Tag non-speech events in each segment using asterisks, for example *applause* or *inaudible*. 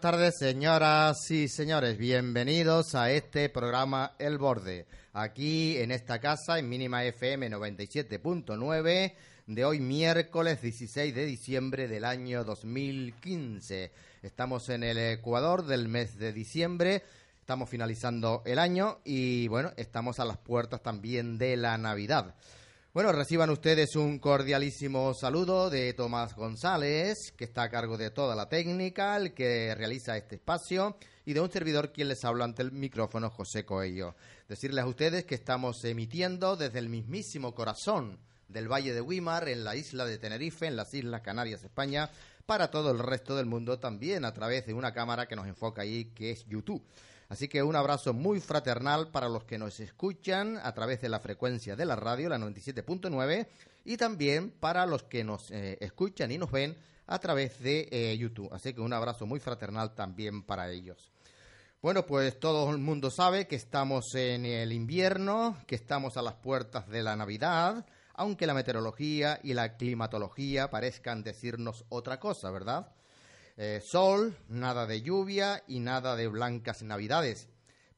Buenas tardes, señoras y señores. Bienvenidos a este programa El Borde. Aquí en esta casa, en Mínima FM 97.9, de hoy miércoles 16 de diciembre del año 2015. Estamos en el Ecuador del mes de diciembre. Estamos finalizando el año y bueno, estamos a las puertas también de la Navidad. Bueno, reciban ustedes un cordialísimo saludo de Tomás González, que está a cargo de toda la técnica, el que realiza este espacio, y de un servidor quien les habla ante el micrófono, José Coello. Decirles a ustedes que estamos emitiendo desde el mismísimo corazón del Valle de Guimar, en la isla de Tenerife, en las Islas Canarias, España, para todo el resto del mundo también a través de una cámara que nos enfoca ahí, que es YouTube. Así que un abrazo muy fraternal para los que nos escuchan a través de la frecuencia de la radio, la 97.9, y también para los que nos eh, escuchan y nos ven a través de eh, YouTube. Así que un abrazo muy fraternal también para ellos. Bueno, pues todo el mundo sabe que estamos en el invierno, que estamos a las puertas de la Navidad, aunque la meteorología y la climatología parezcan decirnos otra cosa, ¿verdad? Eh, sol, nada de lluvia y nada de blancas navidades.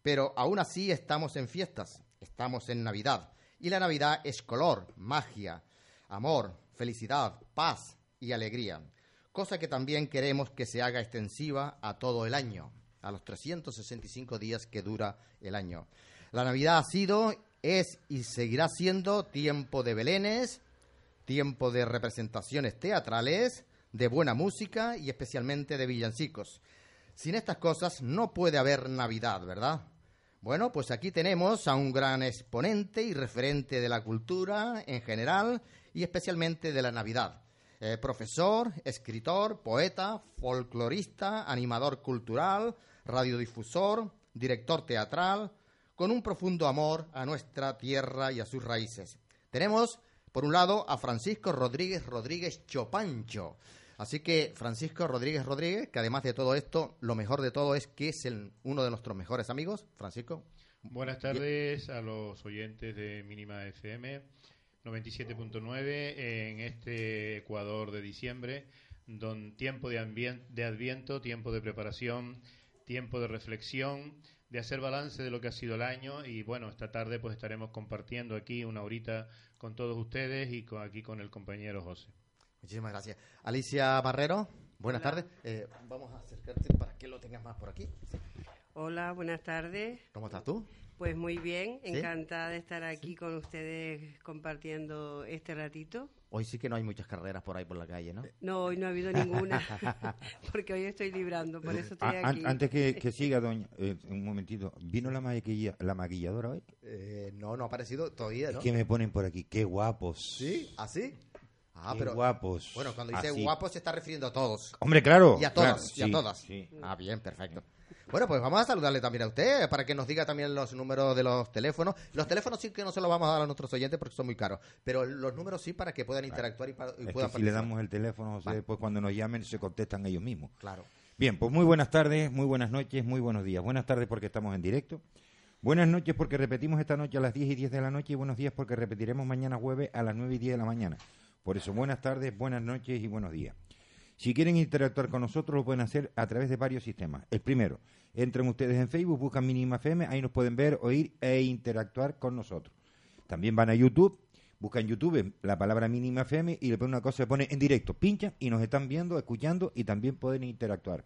Pero aún así estamos en fiestas, estamos en Navidad. Y la Navidad es color, magia, amor, felicidad, paz y alegría. Cosa que también queremos que se haga extensiva a todo el año, a los 365 días que dura el año. La Navidad ha sido, es y seguirá siendo tiempo de belenes, tiempo de representaciones teatrales, de buena música y especialmente de villancicos. Sin estas cosas no puede haber Navidad, ¿verdad? Bueno, pues aquí tenemos a un gran exponente y referente de la cultura en general y especialmente de la Navidad. Eh, profesor, escritor, poeta, folclorista, animador cultural, radiodifusor, director teatral, con un profundo amor a nuestra tierra y a sus raíces. Tenemos, por un lado, a Francisco Rodríguez Rodríguez Chopancho, Así que Francisco Rodríguez Rodríguez, que además de todo esto, lo mejor de todo es que es el, uno de nuestros mejores amigos. Francisco. Buenas tardes a los oyentes de Mínima FM 97.9 en este Ecuador de diciembre, don tiempo de, de adviento, tiempo de preparación, tiempo de reflexión, de hacer balance de lo que ha sido el año y bueno, esta tarde pues estaremos compartiendo aquí una horita con todos ustedes y con, aquí con el compañero José. Muchísimas gracias. Alicia Barrero, buenas tardes. Eh, vamos a acercarte para que lo tengas más por aquí. Hola, buenas tardes. ¿Cómo estás tú? Pues muy bien, encantada de estar aquí con ustedes compartiendo este ratito. Hoy sí que no hay muchas carreras por ahí por la calle, ¿no? No, hoy no ha habido ninguna, *laughs* porque hoy estoy librando, por eso estoy aquí. Antes que, siga, doña, eh, un momentito, ¿vino la, la maquilladora hoy? Eh, no, no ha aparecido todavía, ¿no? Es que me ponen por aquí, qué guapos. ¿Sí? ¿Así? Ah, pero guapos. Bueno, cuando dice guapos se está refiriendo a todos. Hombre, claro. Y a todos, y a todas. Ah, bien, perfecto. Bueno, pues vamos a saludarle también a usted para que nos diga también los números de los teléfonos. Los teléfonos sí que no se los vamos a dar a nuestros oyentes porque son muy caros, pero los números sí para que puedan interactuar y, para, puedan Si le damos el teléfono, después cuando nos llamen se contestan ellos mismos. Claro. Bien, pues muy buenas tardes, muy buenas noches, muy buenos días. Buenas tardes porque estamos en directo. Buenas noches porque repetimos esta noche a las 10 y 10 de la noche y buenos días porque repetiremos mañana jueves a las 9 y 10 de la mañana. Por eso, buenas tardes, buenas noches y buenos días. Si quieren interactuar con nosotros, lo pueden hacer a través de varios sistemas. El primero, entren ustedes en Facebook, buscan Mínima FM, ahí nos pueden ver, oír e interactuar con nosotros. También van a YouTube, buscan YouTube la palabra Mínima FM y le ponen una cosa, se pone en directo, pinchan y nos están viendo, escuchando y también pueden interactuar.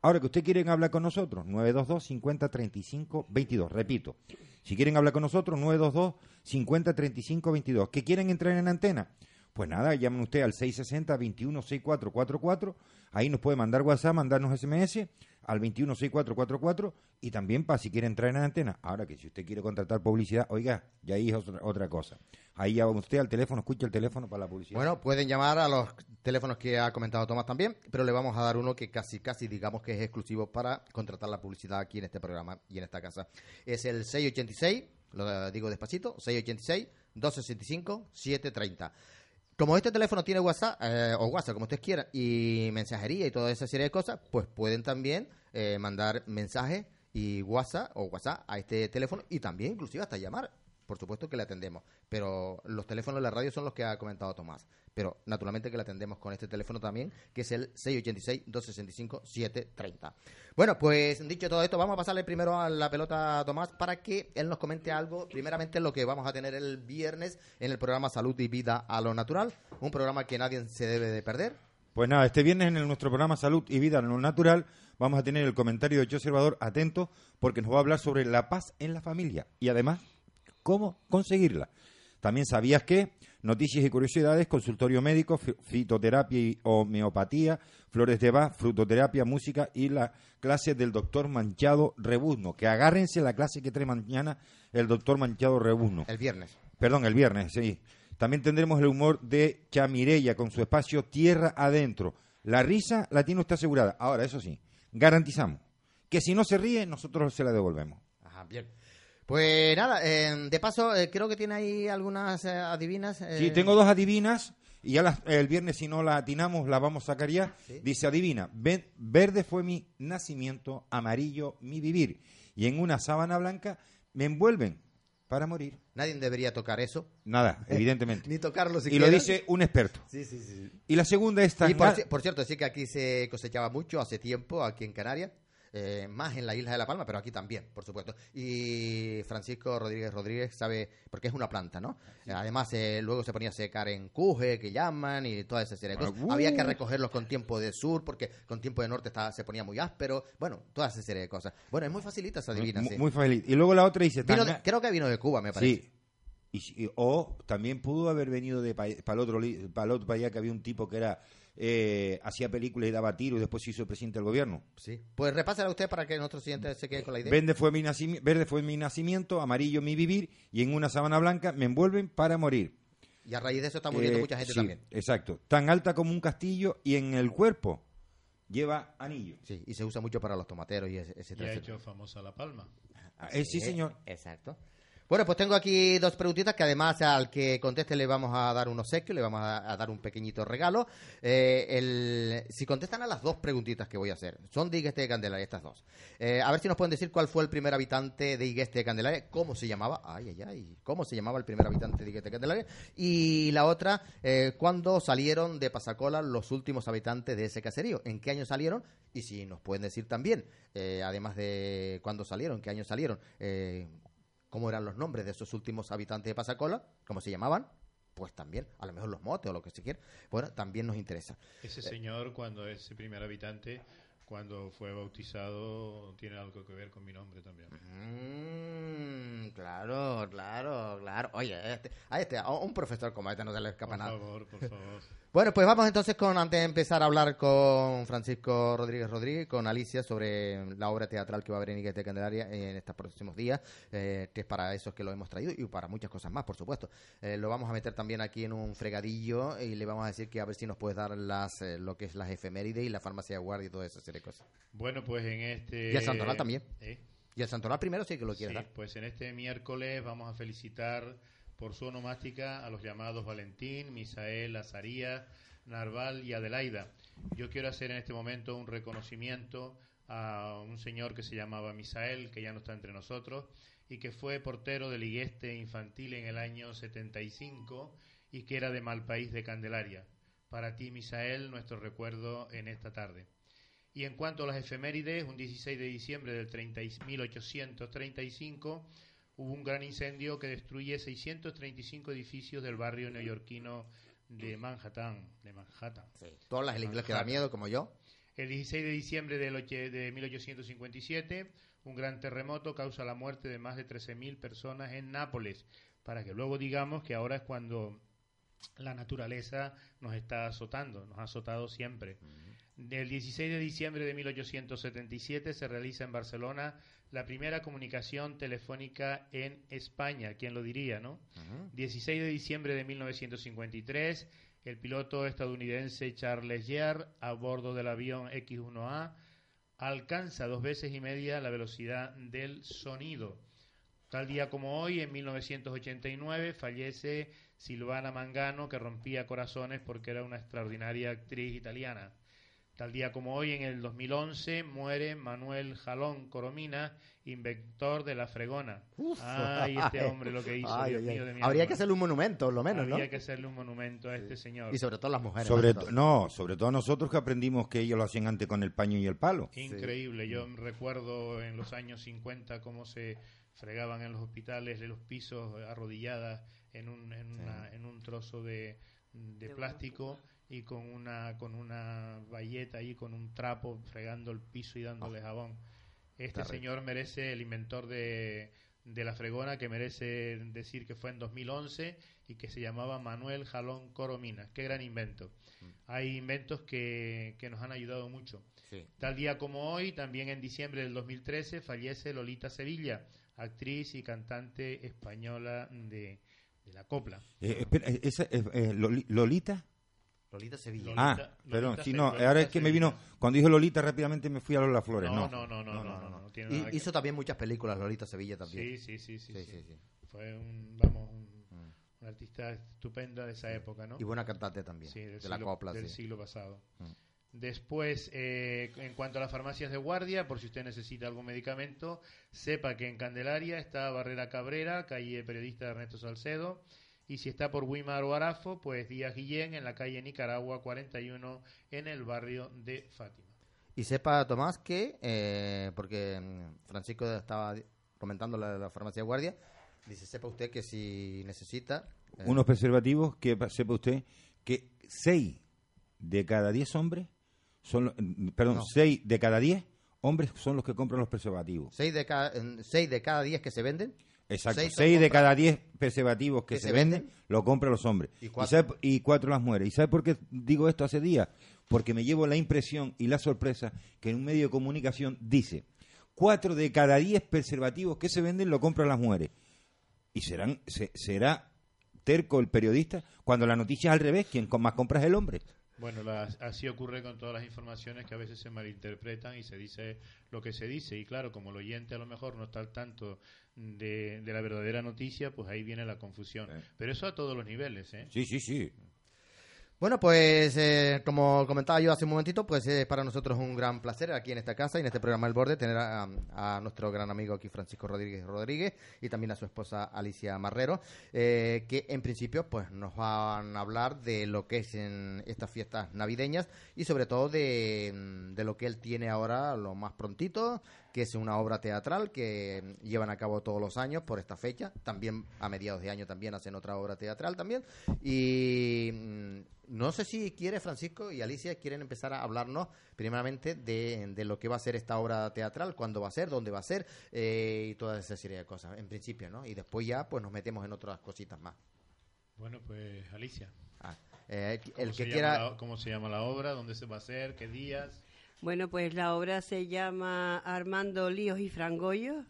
Ahora que ustedes quieren hablar con nosotros, 922 50 35 22. Repito, si quieren hablar con nosotros, 922 50 35 22. ¿Que quieren entrar en antena? Pues nada, llamen usted al 660-216444. Ahí nos puede mandar WhatsApp, mandarnos SMS al 216444 y también para si quiere entrar en la antena. Ahora que si usted quiere contratar publicidad, oiga, ya ahí es otra, cosa. Ahí llama usted al teléfono, escucha el teléfono para la publicidad. Bueno, pueden llamar a los teléfonos que ha comentado Tomás también, pero le vamos a dar uno que casi, casi digamos que es exclusivo para contratar la publicidad aquí en este programa y en esta casa. Es el 686, lo digo despacito, 686 265 730. Como este teléfono tiene WhatsApp, eh, o WhatsApp, como ustedes quieran, y mensajería y toda esa serie de cosas, pues pueden también eh, mandar mensajes y WhatsApp o WhatsApp a este teléfono y también inclusive hasta llamar. Por supuesto que le atendemos, pero los teléfonos de la radio son los que ha comentado Tomás. Pero naturalmente que le atendemos con este teléfono también, que es el 686-265-730. Bueno, pues dicho todo esto, vamos a pasarle primero a la pelota a Tomás para que él nos comente algo, primeramente lo que vamos a tener el viernes en el programa Salud y Vida a lo Natural, un programa que nadie se debe de perder. Pues nada, este viernes en nuestro programa Salud y Vida a lo Natural vamos a tener el comentario de Yo Observador atento porque nos va a hablar sobre la paz en la familia y además cómo conseguirla. También sabías que noticias y curiosidades, consultorio médico, fitoterapia y homeopatía, flores de Bach, frutoterapia, música y la clase del doctor Manchado Rebuzno. Que agárrense la clase que trae mañana el doctor Manchado Rebuzno. El viernes. Perdón, el viernes, sí. También tendremos el humor de Chamirella con su espacio Tierra Adentro. La risa la tiene usted asegurada. Ahora, eso sí, garantizamos que si no se ríe, nosotros se la devolvemos. Ajá, bien. Pues nada, eh, de paso, eh, creo que tiene ahí algunas eh, adivinas. Sí, tengo dos adivinas y ya el viernes si no la atinamos la vamos a sacar ya. Dice, adivina, verde fue mi nacimiento, amarillo mi vivir. Y en una sábana blanca me envuelven para morir. Nadie debería tocar eso. Nada, *laughs* evidentemente. Ni tocarlo Y lo dice un experto. Sí, sí, sí. Y la segunda está... Y por, por cierto, sí que aquí se cosechaba mucho hace tiempo, aquí en Canarias. Eh, más en la isla de La Palma, pero aquí también, por supuesto. Y Francisco Rodríguez Rodríguez sabe, porque es una planta, ¿no? Además, eh, luego se ponía a secar en cuje, que llaman, y toda esa serie de cosas. Había que recogerlos con tiempo de sur, porque con tiempo de norte estaba, se ponía muy áspero. Bueno, toda esa serie de cosas. Bueno, es muy facilita esa divina, muy, Muy fácil. Y luego la otra dice... creo que vino de Cuba, me parece. Sí. Y, o también pudo haber venido de para el otro, para otro allá que había un tipo que era eh, hacía películas y daba tiros y después se hizo presidente del gobierno. Sí. Pues repásala usted para que nuestro siguiente se quede con la idea. Verde fue, mi verde fue mi nacimiento, amarillo mi vivir y en una sábana blanca me envuelven para morir. Y a raíz de eso está muriendo eh, mucha gente también. Exacto. Tan alta como un castillo y en el cuerpo lleva anillo. Sí, y se usa mucho para los tomateros y ese, ese Y ha hecho famosa La Palma. Ah, eh, sí, señor. Exacto. Bueno, pues tengo aquí dos preguntitas que además al que conteste le vamos a dar un obsequio, le vamos a, dar un pequeñito regalo. Eh, si contestan a las dos preguntitas que voy a hacer, son de Igueste de Candelaria, estas dos. Eh, a ver si nos pueden decir cuál fue el primer habitante de Igueste de Candelaria, cómo se llamaba, ay, ay, ay, cómo se llamaba el primer habitante de Igueste de Candelaria. Y la otra, eh, cuándo salieron de Pasacola los últimos habitantes de ese caserío, en qué año salieron y si nos pueden decir también, además de cuándo salieron, qué año salieron cómo eran los nombres de esos últimos habitantes de Pasacola, cómo se llamaban, pues también, a lo mejor los motes o lo que se quiera, bueno, también nos interesa. Ese señor, cuando ese primer habitante, cuando fue bautizado, tiene algo que ver con mi nombre también. Mm, claro, claro, claro. Oye, este, a este, a un profesor como este no se le escapa nada. Por favor, por favor. Bueno, pues vamos entonces con, antes de empezar a hablar con Francisco Rodríguez Rodríguez, con Alicia, sobre la obra teatral que va a haber en Iguete de Candelaria en estos próximos días, eh, que es para esos que lo hemos traído y para muchas cosas más, por supuesto. Eh, lo vamos a meter también aquí en un fregadillo y le vamos a decir que a ver si nos puedes dar las eh, lo que es las efemérides y la farmacia de guardia y toda esa serie de cosas. Bueno, pues en este... Y el Santoral también. Y el Santoral primero sí que lo quieres sí, pues en este miércoles vamos a felicitar por su onomástica a los llamados Valentín, Misael, Azarías, Narval y Adelaida. Yo quiero hacer en este momento un reconocimiento a un señor que se llamaba Misael, que ya no está entre nosotros, y que fue portero del Igueste infantil en el año 75 y que era de Malpaís de Candelaria. Para ti, Misael, nuestro recuerdo en esta tarde. Y en cuanto a las efemérides, un 16 de diciembre del 30, 1835 hubo un gran incendio que destruye 635 edificios del barrio neoyorquino de Manhattan. De Manhattan. Todas las inglés que da miedo, como yo. El 16 de diciembre de 1857, un gran terremoto causa la muerte de más de 13.000 personas en Nápoles, para que luego digamos que ahora es cuando la naturaleza nos está azotando, nos ha azotado siempre. El 16 de diciembre de 1877 se realiza en Barcelona la primera comunicación telefónica en España, ¿quién lo diría, no? 16 de diciembre de 1953, el piloto estadounidense Charles Yer, a bordo del avión X-1A, alcanza dos veces y media la velocidad del sonido. Tal día como hoy, en 1989, fallece Silvana Mangano, que rompía corazones porque era una extraordinaria actriz italiana. Tal día como hoy, en el 2011, muere Manuel Jalón Coromina, inventor de la fregona. ay, este hombre lo que hizo, Dios mío de mi Habría que hacerle un monumento, lo menos, Habría que hacerle un monumento a este señor. Y sobre todo las mujeres. Sobre no, sobre todo nosotros que aprendimos que ellos lo hacían antes con el paño y el palo. Increíble. Yo recuerdo en los años 50 cómo se fregaban en los hospitales de los pisos arrodilladas en un, en, un trozo de, de plástico y con una con una bayeta y con un trapo fregando el piso y dándole ah. jabón. Este señor merece el inventor de, de la fregona que merece decir que fue en 2011 y que se llamaba Manuel Jalón Coromina. Qué gran invento. Mm. Hay inventos que, que, nos han ayudado mucho. Tal día como hoy, también en diciembre del 2013, fallece Lolita Sevilla, actriz y cantante española de, de la copla. Eh, espera, ¿esa, eh, Lolita? Lolita Sevilla. ah, perdón, sí, no, ahora es que me vino, cuando dije Lolita rápidamente me fui a Lola Flores, no. No, no, no, no, no, Hizo también muchas películas Lolita Sevilla también. Sí, sí, sí, sí. Fue un, vamos, un, mm. artista estupenda de esa época, ¿no? Y buena cantante también, de la copla, del siglo pasado. Mm. Después, eh, en cuanto a las farmacias de guardia, por si usted necesita algún medicamento, sepa que en Candelaria está Barrera Cabrera, calle periodista Ernesto Salcedo, y si está por Wimar o Arafo, pues Díaz Guillén en la calle Nicaragua 41 en el barrio de Fátima. Y sepa, Tomás, que, eh, porque mm, Francisco estaba comentando la, la farmacia de guardia, dice, sepa usted que si necesita... Eh, Unos preservativos, que sepa usted que 6 de cada 10 hombres, son, mm, perdón, 6 de cada 10 hombres son los que compran los preservativos. ¿6 de cada, seis de cada 10 que se venden? Exacto. Seis, de cada diez preservativos que, se, venden, lo compran los hombres. ¿Y cuatro? las mujeres. ¿Y sabe por qué digo esto hace días? Porque me llevo la impresión y la sorpresa que en un medio de comunicación dice cuatro de cada diez preservativos que se venden lo compran las mujeres. ¿Y serán, será terco el periodista cuando la noticia es al revés? ¿Quién más compra es el hombre? Bueno, así ocurre con todas las informaciones que a veces se malinterpretan y se dice lo que se dice. Y claro, como el oyente a lo mejor no está al tanto de, de la verdadera noticia, pues ahí viene la confusión. Pero eso a todos los niveles, ¿eh? Sí, sí, sí. Bueno, pues eh, como comentaba yo hace un momentito, pues es para nosotros un gran placer aquí en esta casa y en este programa El Borde tener a, nuestro gran amigo aquí Francisco Rodríguez Rodríguez y también a su esposa Alicia Marrero, eh, que en principio pues nos van a hablar de lo que es en estas fiestas navideñas y sobre todo de, de lo que él tiene ahora lo más prontito, que es una obra teatral que llevan a cabo todos los años por esta fecha. También a mediados de año también hacen otra obra teatral también. Y mm, no sé si quiere Francisco y Alicia quieren empezar a hablarnos primeramente de, lo que va a ser esta obra teatral, cuándo va a ser, dónde va a ser eh, y toda esa serie de cosas, en principio, ¿no? Y después ya pues nos metemos en otras cositas más. Bueno, pues Alicia. Ah, eh, el que quiera... ¿Cómo se llama la obra? ¿Dónde se va a hacer? ¿Qué días? Bueno, pues la obra se llama Armando Líos y Frangollo,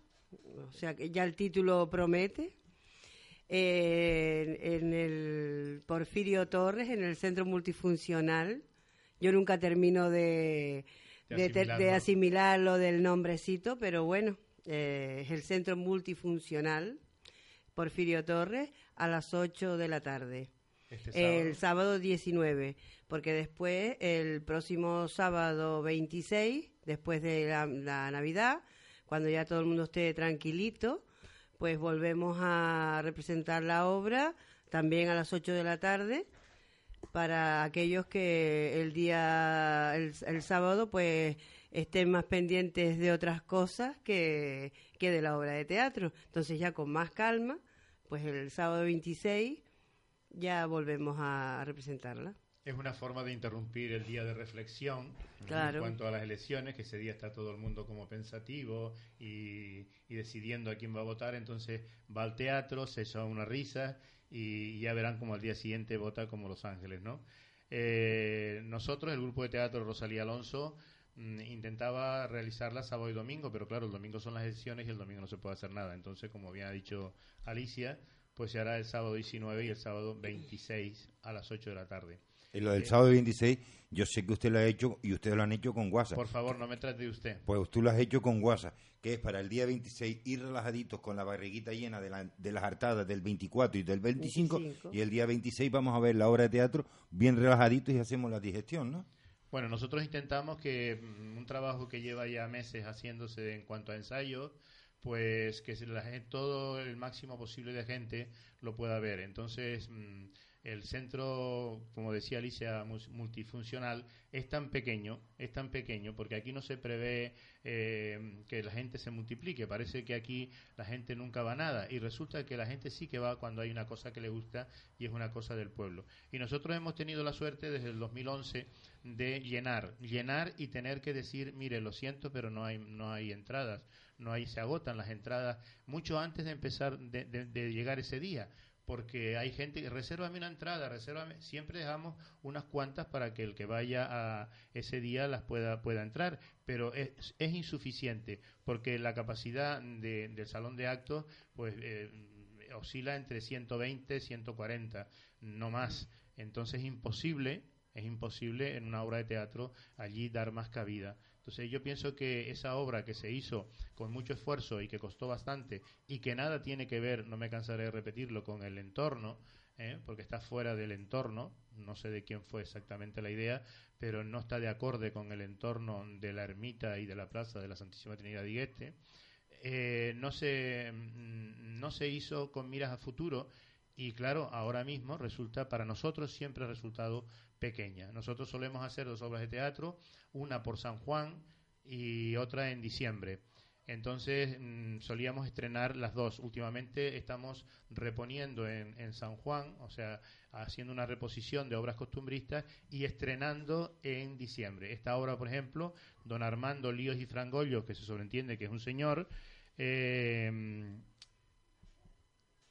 o sea que ya el título promete. en el Porfirio Torres, en el Centro Multifuncional. Yo nunca termino de, de, asimilarlo. del nombrecito, pero bueno, eh, es el Centro Multifuncional Porfirio Torres a las 8 de la tarde. Este el sábado 19 porque después, el próximo sábado 26, después de la, Navidad, cuando ya todo el mundo esté tranquilito, pues volvemos a representar la obra también a las 8 de la tarde para aquellos que el día, el, sábado, pues estén más pendientes de otras cosas que, que de la obra de teatro. Entonces ya con más calma, pues el sábado 26 ya volvemos a representarla. Es una forma de interrumpir el día de reflexión en cuanto a las elecciones, que ese día está todo el mundo como pensativo y, decidiendo a quién va a votar, entonces va al teatro, se echa una risa y ya verán como al día siguiente vota como Los Ángeles, ¿no? Eh, nosotros, el grupo de teatro Rosalía Alonso, mm, intentaba realizarla sábado y domingo, pero claro, el domingo son las elecciones y el domingo no se puede hacer nada. Entonces, como había dicho Alicia, pues se hará el sábado 19 y el sábado 26 a las 8 de la tarde. Y lo del sábado 26, yo sé que usted lo ha hecho y ustedes lo han hecho con WhatsApp. Por favor, no me trate de usted. Pues tú lo has hecho con WhatsApp, que es para el día 26 ir relajaditos con la barriguita llena de, las hartadas del 24 y del 25, y el día 26 vamos a ver la obra de teatro bien relajaditos y hacemos la digestión, ¿no? Bueno, nosotros intentamos que mm, un trabajo que lleva ya meses haciéndose en cuanto a ensayos, pues que la todo el máximo posible de gente lo pueda ver. Entonces, mm, el centro, como decía Alicia, multifuncional, es tan pequeño, es tan pequeño, porque aquí no se prevé eh, que la gente se multiplique. Parece que aquí la gente nunca va a nada. Y resulta que la gente sí que va cuando hay una cosa que le gusta y es una cosa del pueblo. Y nosotros hemos tenido la suerte desde el 2011 de llenar, llenar y tener que decir, mire, lo siento, pero no hay, no hay entradas, no hay, se agotan las entradas mucho antes de empezar, de llegar ese día porque hay gente que reserva una entrada, reserva siempre dejamos unas cuantas para que el que vaya a ese día las pueda, pueda entrar, pero es, es insuficiente porque la capacidad de, del salón de actos pues eh, oscila entre 120 140, no más. Entonces es imposible, es imposible en una obra de teatro allí dar más cabida. Entonces yo pienso que esa obra que se hizo con mucho esfuerzo y que costó bastante y que nada tiene que ver, no me cansaré de repetirlo, con el entorno, ¿eh? porque está fuera del entorno, no sé de quién fue exactamente la idea, pero no está de acorde con el entorno de la ermita y de la plaza de la Santísima Trinidad de Igueste. Eh, no, se, mm, no se hizo con miras a futuro y claro, ahora mismo resulta, para nosotros siempre resultado pequeña. Nosotros solemos hacer dos obras de teatro, una por San Juan y otra en diciembre. Entonces mm, solíamos estrenar las dos. Últimamente estamos reponiendo en, San Juan, o sea, haciendo una reposición de obras costumbristas y estrenando en diciembre. Esta obra, por ejemplo, Don Armando Líos y Frangollos, que se sobreentiende que es un señor, eh,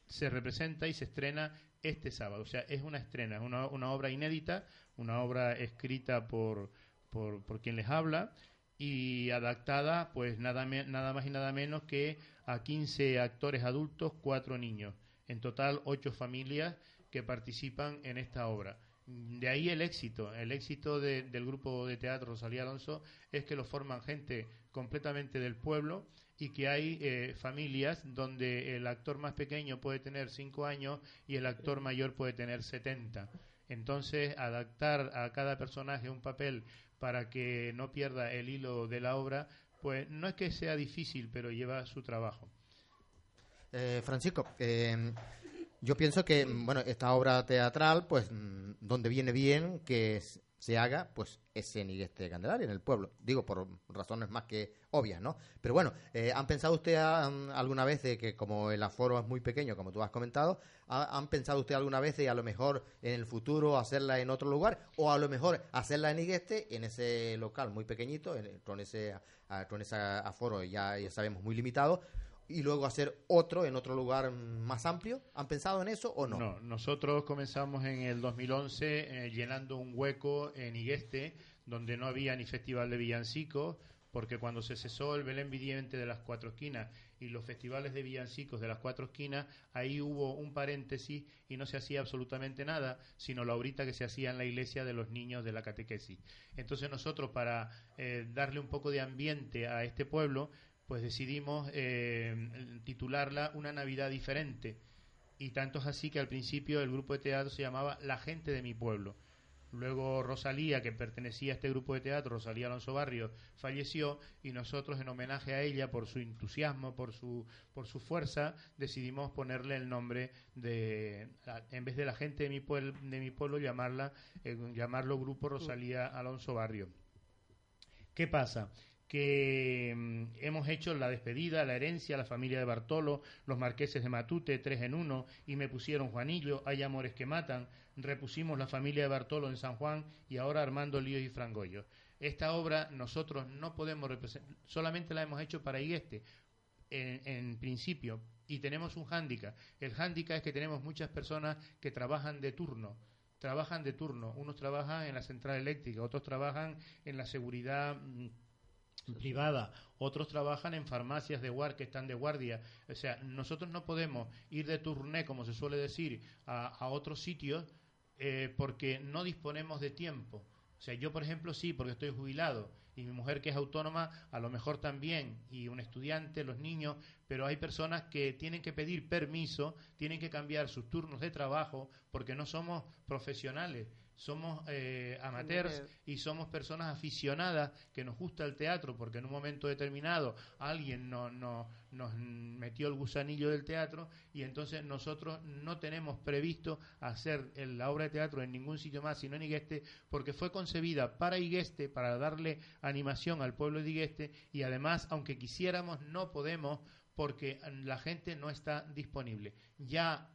se representa y se estrena este sábado. O sea, es una estrena, es una, una obra inédita, una obra escrita por, por, por, quien les habla y adaptada, pues nada, nada más y nada menos que a 15 actores adultos, cuatro niños. En total, ocho familias que participan en esta obra. De ahí el éxito. El éxito del grupo de teatro Rosalía Alonso es que lo forman gente completamente del pueblo y que hay eh, familias donde el actor más pequeño puede tener cinco años y el actor mayor puede tener 70. Entonces, adaptar a cada personaje un papel para que no pierda el hilo de la obra, pues no es que sea difícil, pero lleva su trabajo. Eh, Francisco, eh, yo pienso que, bueno, esta obra teatral, pues, mm, donde viene bien que se haga, pues, ese en este Candelaria, en el pueblo. Digo, por razones más que obvias, ¿no? Pero bueno, eh, ¿han pensado usted alguna vez de que como el aforo es muy pequeño, como tú has comentado, ¿han pensado usted alguna vez de a lo mejor en el futuro hacerla en otro lugar o a lo mejor hacerla en Igueste, en ese local muy pequeñito, con ese, con ese aforo ya, ya sabemos muy limitado, y luego hacer otro en otro lugar más amplio? ¿Han pensado en eso o no? No, nosotros comenzamos en el 2011 eh, llenando un hueco en Igueste donde no había ni festival de villancicos, porque cuando se cesó el Belén Viviente de las Cuatro Esquinas y los festivales de villancicos de las Cuatro Esquinas, ahí hubo un paréntesis y no se hacía absolutamente nada, sino la horita que se hacía en la iglesia de los niños de la catequesis. Entonces nosotros, para eh, darle un poco de ambiente a este pueblo, pues decidimos eh, titularla Una Navidad diferente. Y tanto es así que al principio el grupo de teatro se llamaba La gente de mi pueblo. Luego Rosalía, que pertenecía a este grupo de teatro, Rosalía Alonso Barrio, falleció y nosotros en homenaje a ella, por su entusiasmo, por su, por su fuerza, decidimos ponerle el nombre de, en vez de la gente de mi, pueblo, de mi pueblo, llamarla, eh, llamarlo Grupo Rosalía Alonso Barrio. ¿Qué pasa? Que mm, hemos hecho la despedida, la herencia, la familia de Bartolo, los marqueses de Matute, tres en uno, y me pusieron Juanillo, hay amores que matan, repusimos la familia de Bartolo en San Juan y ahora Armando Lío y Frangollo. Esta obra nosotros no podemos representar, solamente la hemos hecho para Igueste, en, en principio, y tenemos un hándicap. El hándicap es que tenemos muchas personas que trabajan de turno, trabajan de turno. Unos trabajan en la central eléctrica, otros trabajan en la seguridad mm, privada, otros trabajan en farmacias de guardia que están de guardia. O sea, nosotros no podemos ir de turné, como se suele decir, a, otros sitios eh, porque no disponemos de tiempo. O sea, yo, por ejemplo, sí, porque estoy jubilado y mi mujer que es autónoma, a lo mejor también, y un estudiante, los niños, pero hay personas que tienen que pedir permiso, tienen que cambiar sus turnos de trabajo porque no somos profesionales somos eh, amateurs y somos personas aficionadas que nos gusta el teatro porque en un momento determinado alguien no, no, nos metió el gusanillo del teatro y entonces nosotros no tenemos previsto hacer la obra de teatro en ningún sitio más sino en Igueste porque fue concebida para Igueste, para darle animación al pueblo de Igueste y además aunque quisiéramos no podemos porque la gente no está disponible. Ya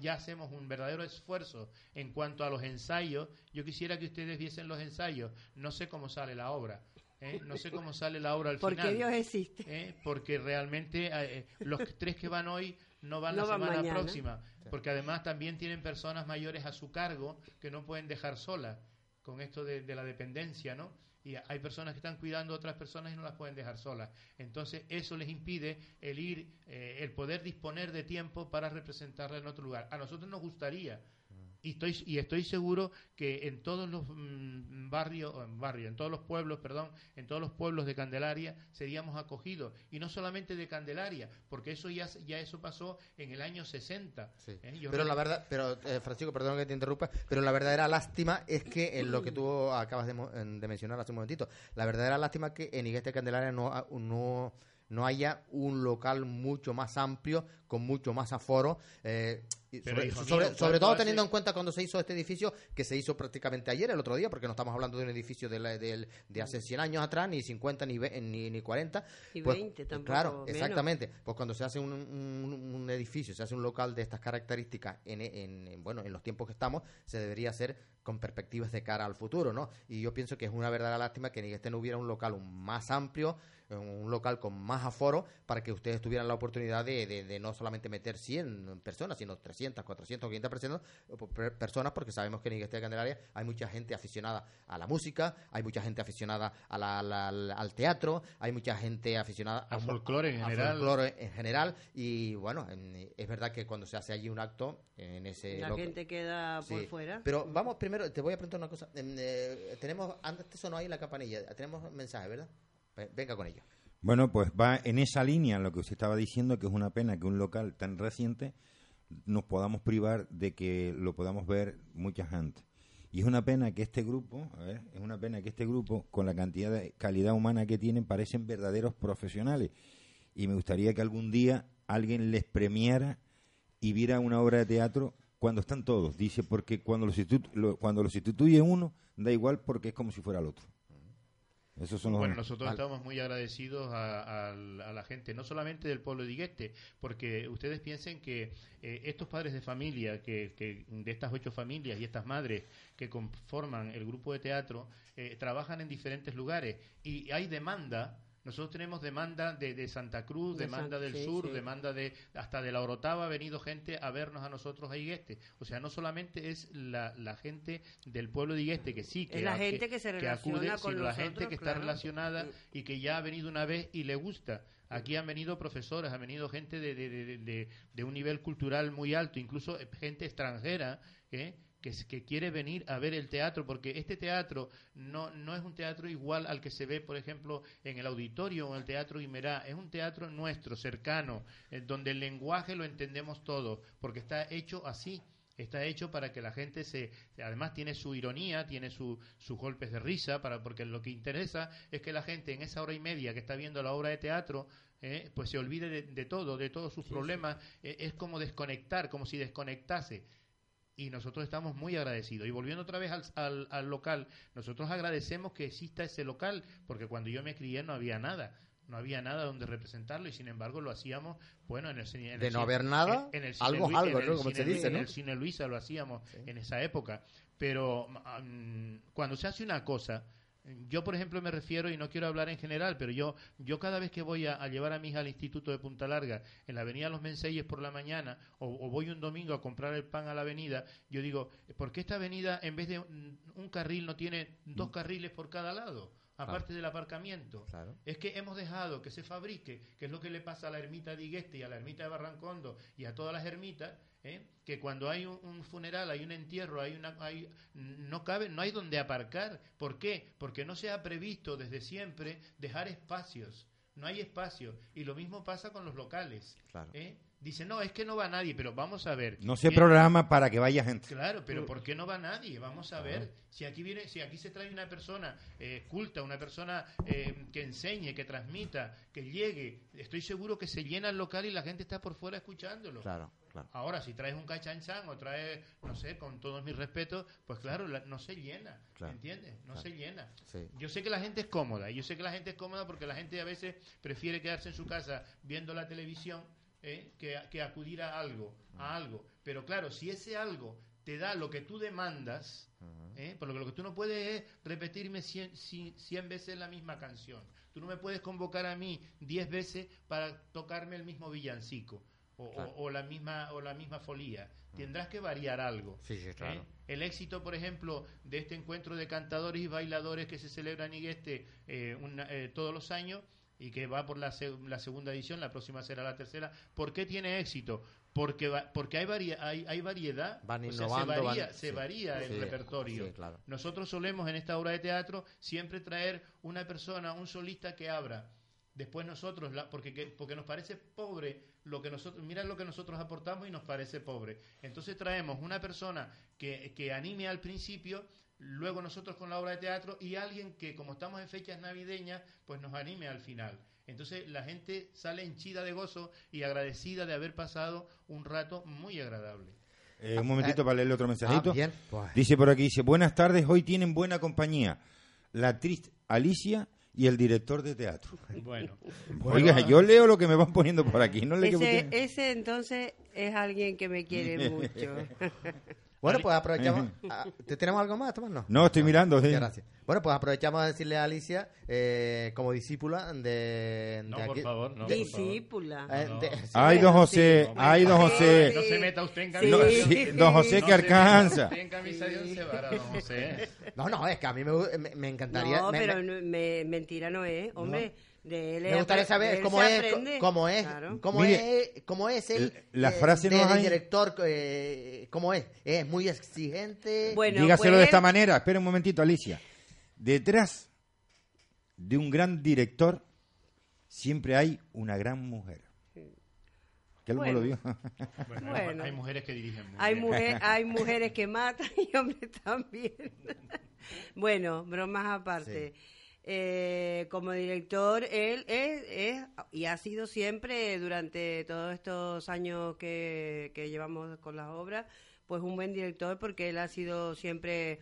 ya hacemos un verdadero esfuerzo en cuanto a los ensayos. Yo quisiera que ustedes viesen los ensayos. No sé cómo sale la obra. ¿eh? No sé cómo sale la obra al final. Porque Dios existe. ¿eh? Porque realmente eh, los tres que van hoy no van la semana próxima. Porque además también tienen personas mayores a su cargo que no pueden dejar solas con esto de, de la dependencia, ¿no? Y hay personas que están cuidando a otras personas y no las pueden dejar solas. Entonces eso les impide el ir, eh, el poder disponer de tiempo para representarla en otro lugar. A nosotros nos gustaría y estoy, y estoy seguro que en todos los mm, barrios, en barrio, en todos los pueblos, perdón, en todos los pueblos de Candelaria seríamos acogidos. Y no solamente de Candelaria, porque eso ya, ya eso pasó en el año 60. ¿eh? Pero la verdad, pero eh, Francisco, perdón que te interrumpa, pero la verdadera lástima es que en lo que tú acabas de, mencionar hace un momentito, la verdadera lástima es que en de Candelaria no, no no haya un local mucho más amplio, con mucho más aforo. Eh, sobre, todo teniendo en cuenta cuando se hizo este edificio, que se hizo prácticamente ayer, el otro día, porque no estamos hablando de un edificio de, de, hace 100 años atrás, ni 50, ni, ni, ni 40. Y 20 pues, tampoco. Claro, exactamente. Pues cuando se hace un, un, edificio, se hace un local de estas características, en, en, bueno, en los tiempos que estamos, se debería hacer con perspectivas de cara al futuro, ¿no? Y yo pienso que es una verdadera lástima que ni este no hubiera un local más amplio, un local con más aforo, para que ustedes tuvieran la oportunidad de, de, no solamente meter 100 personas, sino 300, 400, 500 personas, personas porque sabemos que en Iglesia de Candelaria hay mucha gente aficionada a la música, hay mucha gente aficionada a la, al teatro, hay mucha gente aficionada al folclore en general. en general, y bueno, es verdad que cuando se hace allí un acto, en ese... La gente queda por fuera. Pero vamos primero, te voy a preguntar una cosa. Eh, tenemos, antes sonó ahí la campanilla, tenemos mensaje, ¿verdad? Venga con ello. Bueno, pues va en esa línea lo que usted estaba diciendo, que es una pena que un local tan reciente nos podamos privar de que lo podamos ver mucha gente. Y es una pena que este grupo, es una pena que este grupo, con la cantidad de calidad humana que tienen, parecen verdaderos profesionales. Y me gustaría que algún día alguien les premiara y viera una obra de teatro cuando están todos. Dice, porque cuando los, cuando los sustituye uno, da igual porque es como si fuera el otro bueno, nosotros estamos muy agradecidos a, la gente, no solamente del pueblo de Igueste, porque ustedes piensen que eh, estos padres de familia, que, de estas ocho familias y estas madres que conforman el grupo de teatro, eh, trabajan en diferentes lugares y hay demanda nosotros tenemos demanda de, Santa Cruz, demanda del sur, demanda de hasta de la Orotava ha venido gente a vernos a nosotros a Igueste. O sea, no solamente es la, gente del pueblo de Igueste que sí, que, es la gente que, se relaciona con la gente que está relacionada y que ya ha venido una vez y le gusta. Aquí han venido profesores, ha venido gente de, de, de, un nivel cultural muy alto, incluso gente extranjera, ¿eh? Que, quiere venir a ver el teatro, porque este teatro no, no es un teatro igual al que se ve, por ejemplo, en el auditorio o en el teatro Imerá, es un teatro nuestro, cercano, donde el lenguaje lo entendemos todo, porque está hecho así. Está hecho para que la gente se, además tiene su ironía, tiene sus golpes de risa, para, porque lo que interesa es que la gente en esa hora y media que está viendo la obra de teatro eh, pues se olvide de, todo, de todos sus problemas. Eh, es como desconectar, como si desconectase y nosotros estamos muy agradecidos. Y volviendo otra vez al, al, local, nosotros agradecemos que exista ese local, porque cuando yo me crié no había nada. No había nada donde representarlo y sin embargo lo hacíamos, bueno, en el, en De no haber nada, algo, algo, Como se dice, En el cine Luisa lo hacíamos en esa época. Pero mm, cuando se hace una cosa, yo, por ejemplo, me refiero, y no quiero hablar en general, pero yo, yo cada vez que voy a, llevar a mi hija al Instituto de Punta Larga, en la avenida Los Menseyes por la mañana, o, voy un domingo a comprar el pan a la avenida, yo digo, ¿por qué esta avenida, en vez de un, carril, no tiene dos mm. carriles por cada lado? aparte del aparcamiento. Es que hemos dejado que se fabrique, que es lo que le pasa a la ermita de Igueste y a la ermita de Barrancondo y a todas las ermitas, ¿eh? que cuando hay un, funeral, hay un entierro, hay una, hay, no cabe, no hay donde aparcar. ¿Por qué? Porque no se ha previsto desde siempre dejar espacios. No hay espacio. Y lo mismo pasa con los locales. ¿eh? Dice, no, es que no va nadie, pero vamos a ver. No se programa para que vaya gente. Claro, pero ¿por qué no va nadie? Vamos a ver si aquí viene, si aquí se trae una persona eh, culta, una persona eh, que enseñe, que transmita, que llegue. Estoy seguro que se llena el local y la gente está por fuera escuchándolo. Claro, claro. Ahora, si traes un cachanchan o traes, no sé, con todos mis respetos, pues claro, no se llena. ¿Entiendes? No se llena. Yo sé que la gente es cómoda, y yo sé que la gente es cómoda porque la gente a veces prefiere quedarse en su casa viendo la televisión ¿eh? que, acudir a algo, a algo. Pero claro, si ese algo te da lo que tú demandas, ¿eh? por lo que lo que tú no puedes es repetirme 100, veces la misma canción. Tú no me puedes convocar a mí 10 veces para tocarme el mismo villancico. O, la misma o la misma folía tendrás que variar algo ¿eh? el éxito por ejemplo de este encuentro de cantadores y bailadores que se celebra en Igueste todos los años y que va por la, la, segunda edición, la próxima será la tercera. ¿Por qué tiene éxito? Porque, porque hay, hay, hay variedad, se varía, el repertorio. Nosotros solemos en esta obra de teatro siempre traer una persona, un solista que abra. Después nosotros, la, porque, porque nos parece pobre lo que nosotros, mira lo que nosotros aportamos y nos parece pobre. Entonces traemos una persona que, que anime al principio luego nosotros con la obra de teatro y alguien que como estamos en fechas navideñas, pues nos anime al final. Entonces la gente sale henchida de gozo y agradecida de haber pasado un rato muy agradable. Eh, un momentito ah, para leerle otro mensajito. Ah, bien. Dice por aquí, dice, buenas tardes, hoy tienen buena compañía. La actriz Alicia y el director de teatro. Bueno. Oiga, yo leo lo que me van poniendo por aquí. No ese, ese entonces es alguien que me quiere *laughs* mucho. Bueno, pues aprovechamos. Ah, ¿Te ¿Tenemos algo más, Tomás? No, no estoy mirando. Sí. Gracias. Bueno, pues aprovechamos a decirle a Alicia, eh, como discípula de. No, por favor, no. Discípula. Eh, ay, don José, ay, don José. No se meta usted en camisa. Sí. don José que alcanza. en camisa de once varas, don José. No, no, es que a mí me, me, encantaría. No, pero me, mentira no es, hombre. Me gustaría saber cómo es, cómo es, cómo es, cómo es el, la frase del director, eh, cómo es, es muy exigente. Bueno, Dígaselo de pues esta manera. Espera un momentito, Alicia. Detrás de un gran director siempre hay una gran mujer. ¿Qué bueno. lo dijo? *laughs* Bueno, hay mujeres que dirigen muy hay, mujer, *laughs* hay mujeres que matan y hombres también. *laughs* bueno, bromas aparte. Eh, como director, él es, y ha sido siempre durante todos estos años que, llevamos con las obras, pues un buen director porque él ha sido siempre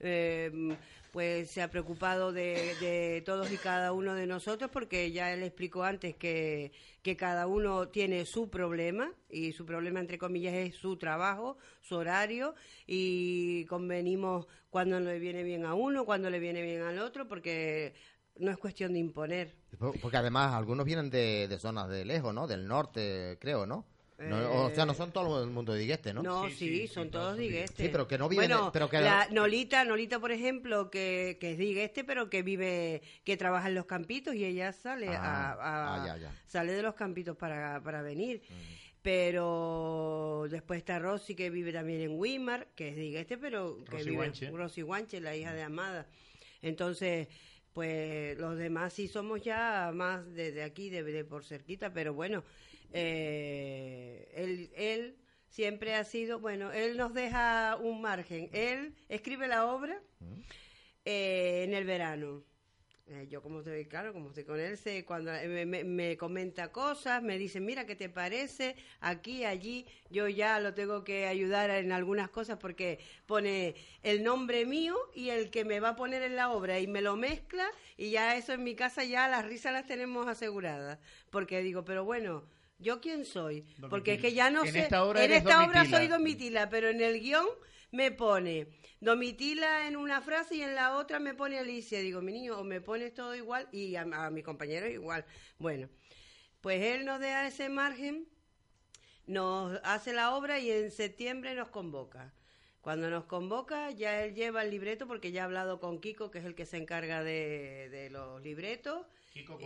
eh, pues se ha preocupado de, todos y cada uno de nosotros porque ya él explicó antes que, que cada uno tiene su problema y su problema entre comillas es su trabajo, su horario y convenimos cuando le viene bien a uno, cuando le viene bien al otro porque no es cuestión de imponer. Porque además algunos vienen de, de zonas de lejos, ¿no? Del norte, creo, ¿no? O sea, no son todo el mundo de Digueste, ¿no? No, sí, son todos Digueste. Sí, pero que no viven... Bueno, pero que la Nolita, Nolita, por ejemplo, que, que es Digueste, pero que vive, que trabaja en los campitos y ella sale ah, a, ah, sale de los campitos para, para venir. Mm. Pero después está Rosy, que vive también en Wimar, que es Digueste, pero que vive en Rosy Guanche, la hija de Amada. Entonces, pues los demás sí somos ya más desde aquí, de por cerquita, pero bueno eh, él, siempre ha sido, bueno, él nos deja un margen. Él escribe la obra eh, en el verano. Eh, yo como estoy, claro, como estoy con él, sé, cuando me, me, comenta cosas, me dice, mira, ¿qué te parece? Aquí, allí, yo ya lo tengo que ayudar en algunas cosas porque pone el nombre mío y el que me va a poner en la obra y me lo mezcla y ya eso en mi casa ya las risas las tenemos aseguradas. Porque digo, pero bueno, ¿Yo quién soy? Porque es que ya no sé. en esta obra soy Domitila, pero en el guion me pone Domitila en una frase y en la otra me pone Alicia. Digo, mi niño, o me pones todo igual y a, mi compañero igual. Bueno, pues él nos da ese margen, nos hace la obra y en septiembre nos convoca. Cuando nos convoca, ya él lleva el libreto porque ya ha hablado con Kiko, que es el que se encarga de, de los libretos Kiko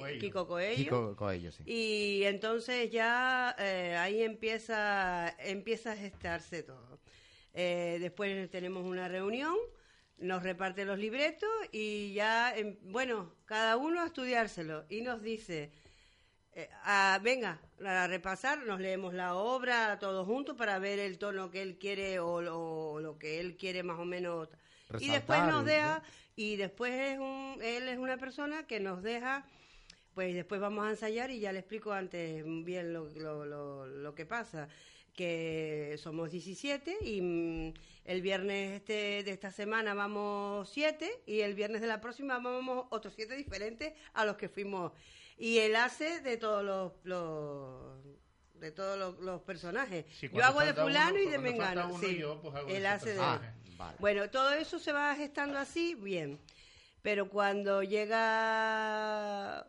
Coelho. sí. Y entonces ya eh, ahí empieza, empieza a gestarse todo. Eh, después tenemos una reunión, nos reparte los libretos y ya, em, bueno, cada uno a estudiárselo. Y nos dice, eh, a, venga, a repasar, nos leemos la obra todos juntos para ver el tono que él quiere o, lo que él quiere más o menos. y después nos deja, y después es un, él es una persona que nos deja, pues después vamos a ensayar y ya le explico antes bien lo, lo, lo, que pasa que somos 17 y mm, el viernes este de esta semana vamos 7 y el viernes de la próxima vamos otros 7 diferentes a los que fuimos y él hace de todos los, de todos los, personajes. yo hago de fulano y de mengano, sí. Pues él hace de Bueno, todo eso se va gestando así, bien. Pero cuando llega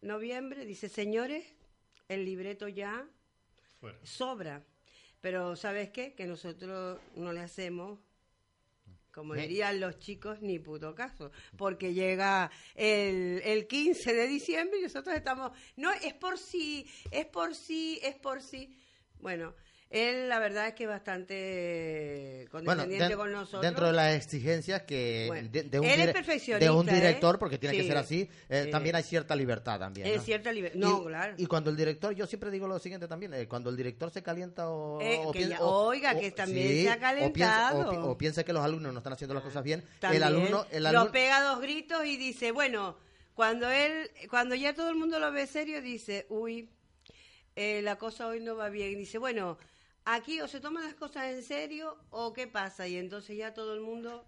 noviembre, dice, señores, el libreto ya sobra. Pero ¿sabes qué? Que nosotros no le hacemos como dirían los chicos, ni puto caso, porque llega el, el 15 de diciembre y nosotros estamos, no, es por sí, es por sí, es por sí. Bueno, él, la verdad es que bastante condescendiente con nosotros. Dentro de las exigencias que de, un, de un director, porque tiene que ser así, eh, también hay cierta libertad también. Es cierta libertad. No, y, claro. Y cuando el director, yo siempre digo lo siguiente también, eh, cuando el director se calienta o. Eh, oiga, que también se ha calentado. O piensa, que los alumnos no están haciendo las cosas bien, el alumno, el alumno. Lo pega dos gritos y dice, bueno, cuando él, cuando ya todo el mundo lo ve serio, dice, uy. la cosa hoy no va bien. Dice, bueno, aquí o se toman las cosas en serio o qué pasa y entonces ya todo el mundo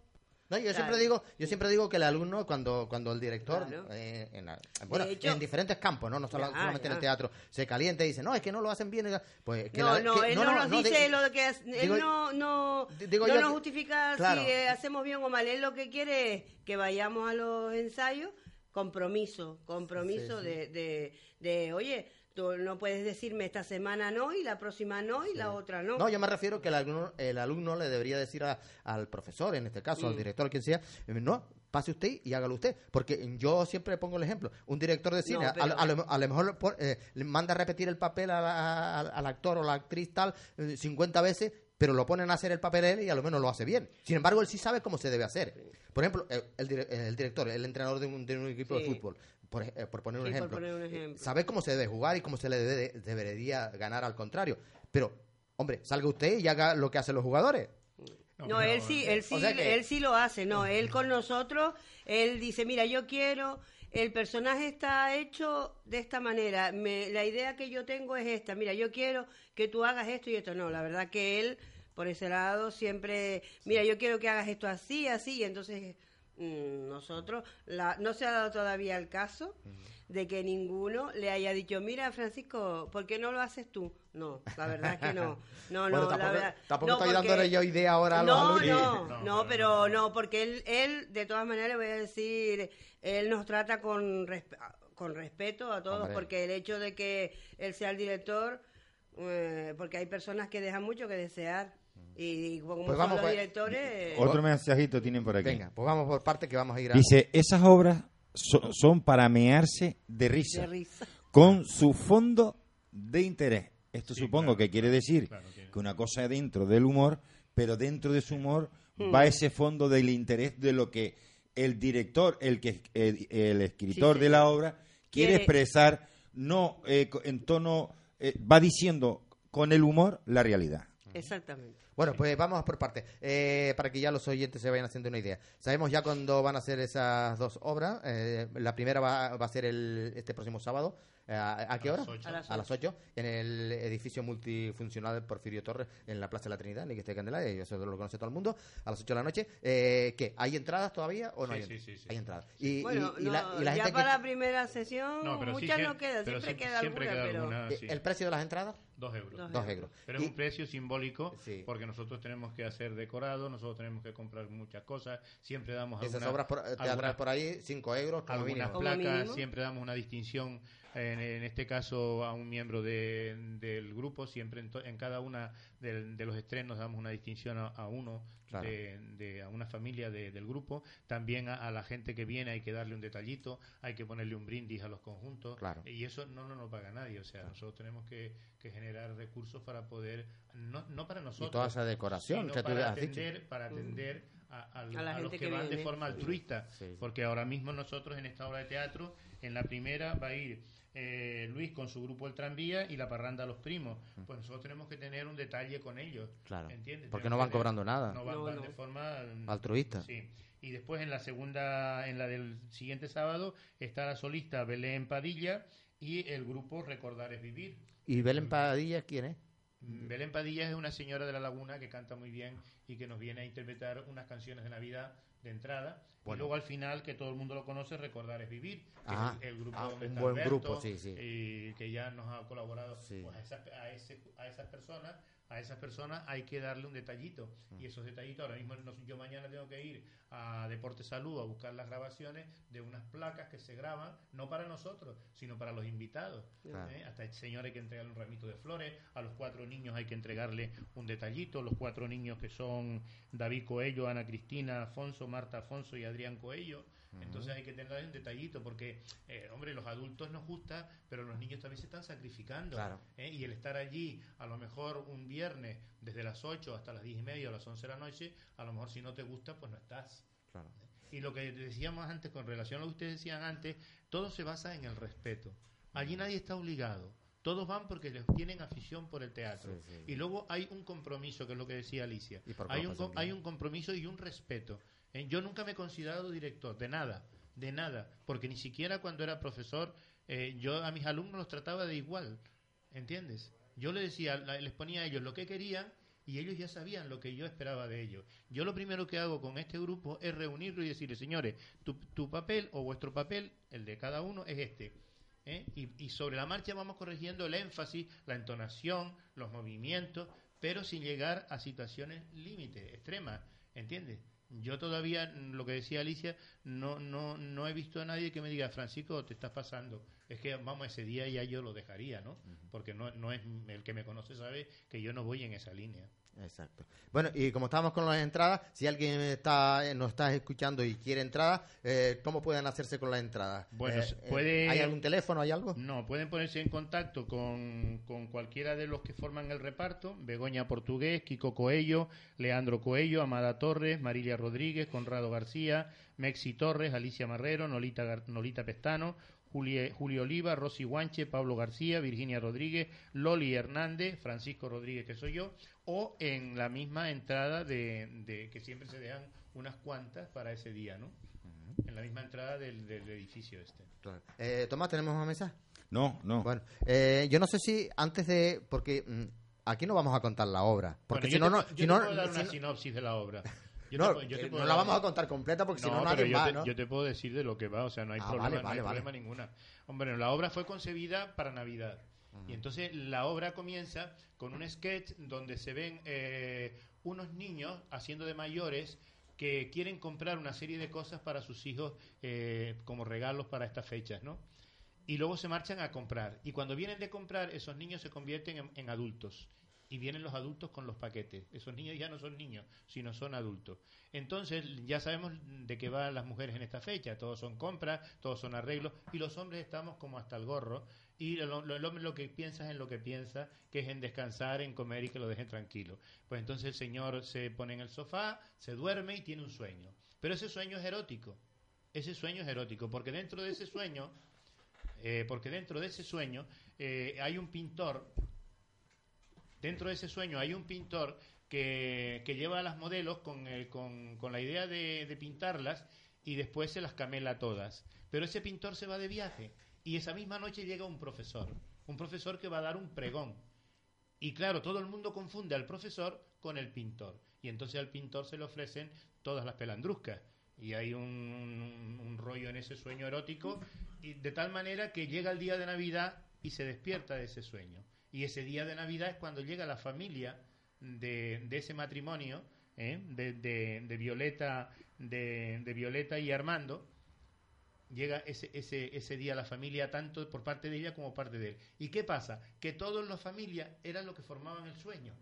no, yo siempre digo, yo siempre digo que el alumno cuando cuando el director eh, en, bueno, en diferentes campos, no, no solamente en el teatro, se calienta y dice, "No, es que no lo hacen bien." Pues no, no, él no, nos dice lo de que él no no no nos justifica si eh, hacemos bien o mal, él lo que quiere es que vayamos a los ensayos compromiso, compromiso De, de, de, oye, Tú no puedes decirme esta semana no y la próxima no y la otra no. No, yo me refiero que el alumno, el alumno le debería decir al profesor, en este caso, al mm. director, quien sea, eh, no, pase usted y hágalo usted. Porque yo siempre pongo el ejemplo. Un director de cine a, lo, mejor eh, le manda a repetir el papel al actor o la actriz tal 50 eh, veces, pero lo ponen a hacer el papel él y a lo menos lo hace bien. Sin embargo, él sí sabe cómo se debe hacer. Por ejemplo, el, director, el entrenador de un, equipo de fútbol, eh, por, poner, un ejemplo, sabe cómo se debe jugar y cómo se le debería ganar al contrario. Pero, hombre, salga usted y haga lo que hacen los jugadores. No, él sí, él sí, él sí lo hace, no, él con nosotros, él dice, mira, yo quiero, el personaje está hecho de esta manera, la idea que yo tengo es esta, mira, yo quiero que tú hagas esto y esto, no, la verdad que él, por ese lado, siempre, mira, yo quiero que hagas esto así, así, y entonces nosotros, la, no se ha dado todavía el caso de que ninguno le haya dicho, mira Francisco, ¿por qué no lo haces tú? No, la verdad es que no. *laughs* No, no, tampoco, la tampoco estoy dándole yo idea ahora a los no, no, no, no, pero no, porque él, él, de todas maneras, le voy a decir, él nos trata con, con respeto a todos, porque el hecho de que él sea el director, eh, porque hay personas que dejan mucho que desear y como pues vamos, los directores... Otro mensajito tienen por aquí. Venga, pues vamos por parte que vamos a ir a... Dice, esas obras son para mearse de risa, con su fondo de interés. Esto supongo que quiere decir que una cosa es dentro del humor, pero dentro de su humor mm. va ese fondo del interés de lo que el director, el que el, escritor de la obra quiere, expresar, no eh, en tono, eh, va diciendo con el humor la realidad. Exactamente. Bueno, pues vamos por partes, eh, para que ya los oyentes se vayan haciendo una idea. Sabemos ya cuándo van a ser esas dos obras. Eh, la primera va, va, a ser el, este próximo sábado, eh, ¿A, qué hora? A las 8. En el edificio multifuncional de Porfirio Torres, en la Plaza de la Trinidad, en el Candelaria, eso lo conoce todo el mundo, a las 8 de la noche. Eh, ¿Qué? ¿Hay entradas todavía o no hay? Sí, sí, sí. Hay entradas. Y, bueno, la, ya para la primera sesión, muchas no quedan, siempre, queda alguna, pero... ¿El precio de las entradas? Dos euros. Dos, euros. Pero es un precio simbólico porque nosotros tenemos que hacer decorado, nosotros tenemos que comprar muchas cosas, siempre damos Esas obras por, teatrales por ahí, cinco euros como algunas placas, siempre damos una distinción en, este caso a un miembro del grupo, siempre en, cada una de, los estrenos damos una distinción a, uno, de, a una familia del grupo, también a, la gente que viene hay que darle un detallito, hay que ponerle un brindis a los conjuntos, y eso no, no nos paga nadie, o sea, nosotros tenemos que, generar recursos para poder, no, no para nosotros, y toda esa decoración para, atender, para atender a, los que, van de forma altruista, porque ahora mismo nosotros en esta obra de teatro, en la primera va a ir eh, Luis con su grupo El Tranvía y la parranda Los Primos. Pues nosotros tenemos que tener un detalle con ellos. Claro. Porque no van cobrando nada. No van, de forma altruista. Sí. Y después en la segunda, en la del siguiente sábado, está la solista Belén Padilla y el grupo Recordar es Vivir. ¿Y Belén Padilla quién es? Mm, Belén Padilla es una señora de la laguna que canta muy bien y que nos viene a interpretar unas canciones de Navidad de entrada. Y luego al final, que todo el mundo lo conoce, Recordar es Vivir, ah, el, grupo ah, donde un está buen Alberto, grupo, sí, sí. Y que ya nos ha colaborado pues, a, a, ese, a esas personas a esas personas hay que darle un detallito. Y esos detallitos, ahora mismo yo mañana tengo que ir a Deporte Salud a buscar las grabaciones de unas placas que se graban, no para nosotros, sino para los invitados. ¿eh? Hasta el señor hay que entregarle un ramito de flores, a los cuatro niños hay que entregarle un detallito, los cuatro niños que son David Coello, Ana Cristina Afonso, Marta Afonso y Adrián Coello entonces hay que tener un detallito porque, eh, hombre, los adultos nos gusta, pero los niños también se están sacrificando. ¿eh? Y el estar allí, a lo mejor un viernes, desde las 8 hasta las 10 y media o las 11 de la noche, a lo mejor si no te gusta, pues no estás. Y lo que decíamos antes, con relación a lo que ustedes decían antes, todo se basa en el respeto. Allí nadie está obligado. Todos van porque les tienen afición por el teatro. Y luego hay un compromiso, que es lo que decía Alicia. Hay un, hay un compromiso y un respeto. Eh, yo nunca me he considerado director, de nada, de nada, porque ni siquiera cuando era profesor, eh, yo a mis alumnos los trataba de igual, ¿entiendes? Yo les decía, les ponía a ellos lo que querían y ellos ya sabían lo que yo esperaba de ellos. Yo lo primero que hago con este grupo es reunirlo y decirles, señores, tu, papel o vuestro papel, el de cada uno, es este. ¿eh? Y, sobre la marcha vamos corrigiendo el énfasis, la entonación, los movimientos, pero sin llegar a situaciones límite, extremas, ¿entiendes? Yo todavía, lo que decía Alicia, no, no, no he visto a nadie que me diga, Francisco, te estás pasando. Es que, vamos, ese día ya yo lo dejaría, ¿no? Porque no, no es el que me conoce sabe que yo no voy en esa línea. Exacto. Bueno, y como estamos con las entradas, si alguien está eh, nos está escuchando y quiere entradas, eh, ¿cómo pueden hacerse con las entradas? Bueno, eh, puede... ¿hay algún teléfono, hay algo? No, pueden ponerse en contacto con, con cualquiera de los que forman el reparto, Begoña Portugués, Kiko Coello, Leandro Coello, Amada Torres, Marilia Rodríguez, Conrado García, Mexi Torres, Alicia Marrero, Nolita, Nolita Pestano, Julio Oliva, Rosy Guanche, Pablo García, Virginia Rodríguez, Loli Hernández, Francisco Rodríguez, que soy yo, o en la misma entrada de, que siempre se dejan unas cuantas para ese día, ¿no? En la misma entrada del, edificio este. Eh, Tomás, ¿tenemos una mesa? No, no. Bueno, eh, yo no sé si antes de... porque mm, aquí no vamos a contar la obra. Porque si no, no, yo no, puedo dar una sinopsis de la obra. no, no la vamos a contar completa porque si no, nadie va, ¿no? Yo te puedo decir de lo que va, o sea, no hay ah, problema, no hay problema ninguna. Hombre, la obra fue concebida para Navidad. Y entonces la obra comienza con un sketch donde se ven eh, unos niños haciendo de mayores que quieren comprar una serie de cosas para sus hijos eh, como regalos para estas fechas, ¿no? Y luego se marchan a comprar. Y cuando vienen de comprar, esos niños se convierten en adultos y vienen los adultos con los paquetes. Esos niños ya no son niños, sino son adultos. Entonces ya sabemos de qué van las mujeres en esta fecha. Todos son compras, todos son arreglos y los hombres estamos como hasta el gorro. Y el, hombre lo que piensa es en lo que piensa, que es en descansar, en comer y que lo dejen tranquilo. Pues entonces el señor se pone en el sofá, se duerme y tiene un sueño. Pero ese sueño es erótico. Ese sueño es erótico porque dentro de ese sueño, eh, porque dentro de ese sueño eh, hay un pintor dentro de ese sueño hay un pintor que, lleva a las modelos con, con, la idea de, pintarlas y después se las camela todas. Pero ese pintor se va de viaje y esa misma noche llega un profesor, un profesor que va a dar un pregón. Y claro, todo el mundo confunde al profesor con el pintor. Y entonces al pintor se le ofrecen todas las pelandruscas. Y hay un, rollo en ese sueño erótico, y de tal manera que llega el día de Navidad y se despierta de ese sueño. Y ese día de Navidad es cuando llega la familia de, ese matrimonio, ¿eh? de, Violeta, de, Violeta y Armando. Llega ese, ese, ese día la familia, tanto por parte de ella como parte de él. ¿Y qué pasa? Que todos los familia eran los que formaban el sueño.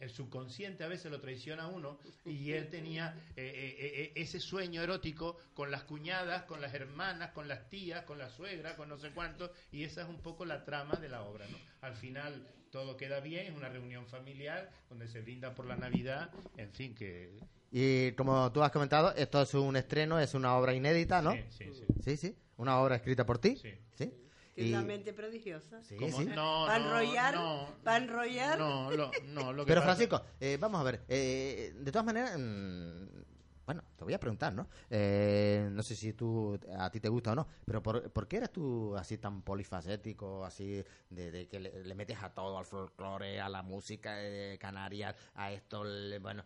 el subconsciente a veces lo traiciona a uno y él tenía eh, eh, eh, ese sueño erótico con las cuñadas, con las hermanas, con las tías, con la suegra, con no sé cuánto, y esa es un poco la trama de la obra. ¿no? Al final todo queda bien, es una reunión familiar donde se brinda por la Navidad, en fin, que... Y como tú has comentado, esto es un estreno, es una obra inédita, ¿no? Sí, sí, sí. Sí, sí. Una obra escrita por ti. Sí. ¿Sí? Y- una mente prodigiosa. Sí, sí. No, ¿Pa' no, enrollar? no. No, lo, no, lo que Pero pasa- Francisco, eh, vamos a ver, eh, de todas maneras, mm, bueno, te voy a preguntar, ¿no? Eh, no sé si tú, a ti te gusta o no, pero ¿por, qué eres tú así tan polifacético, así de, de que le, metes a todo, al folclore, a la música de Canarias, a esto, bueno,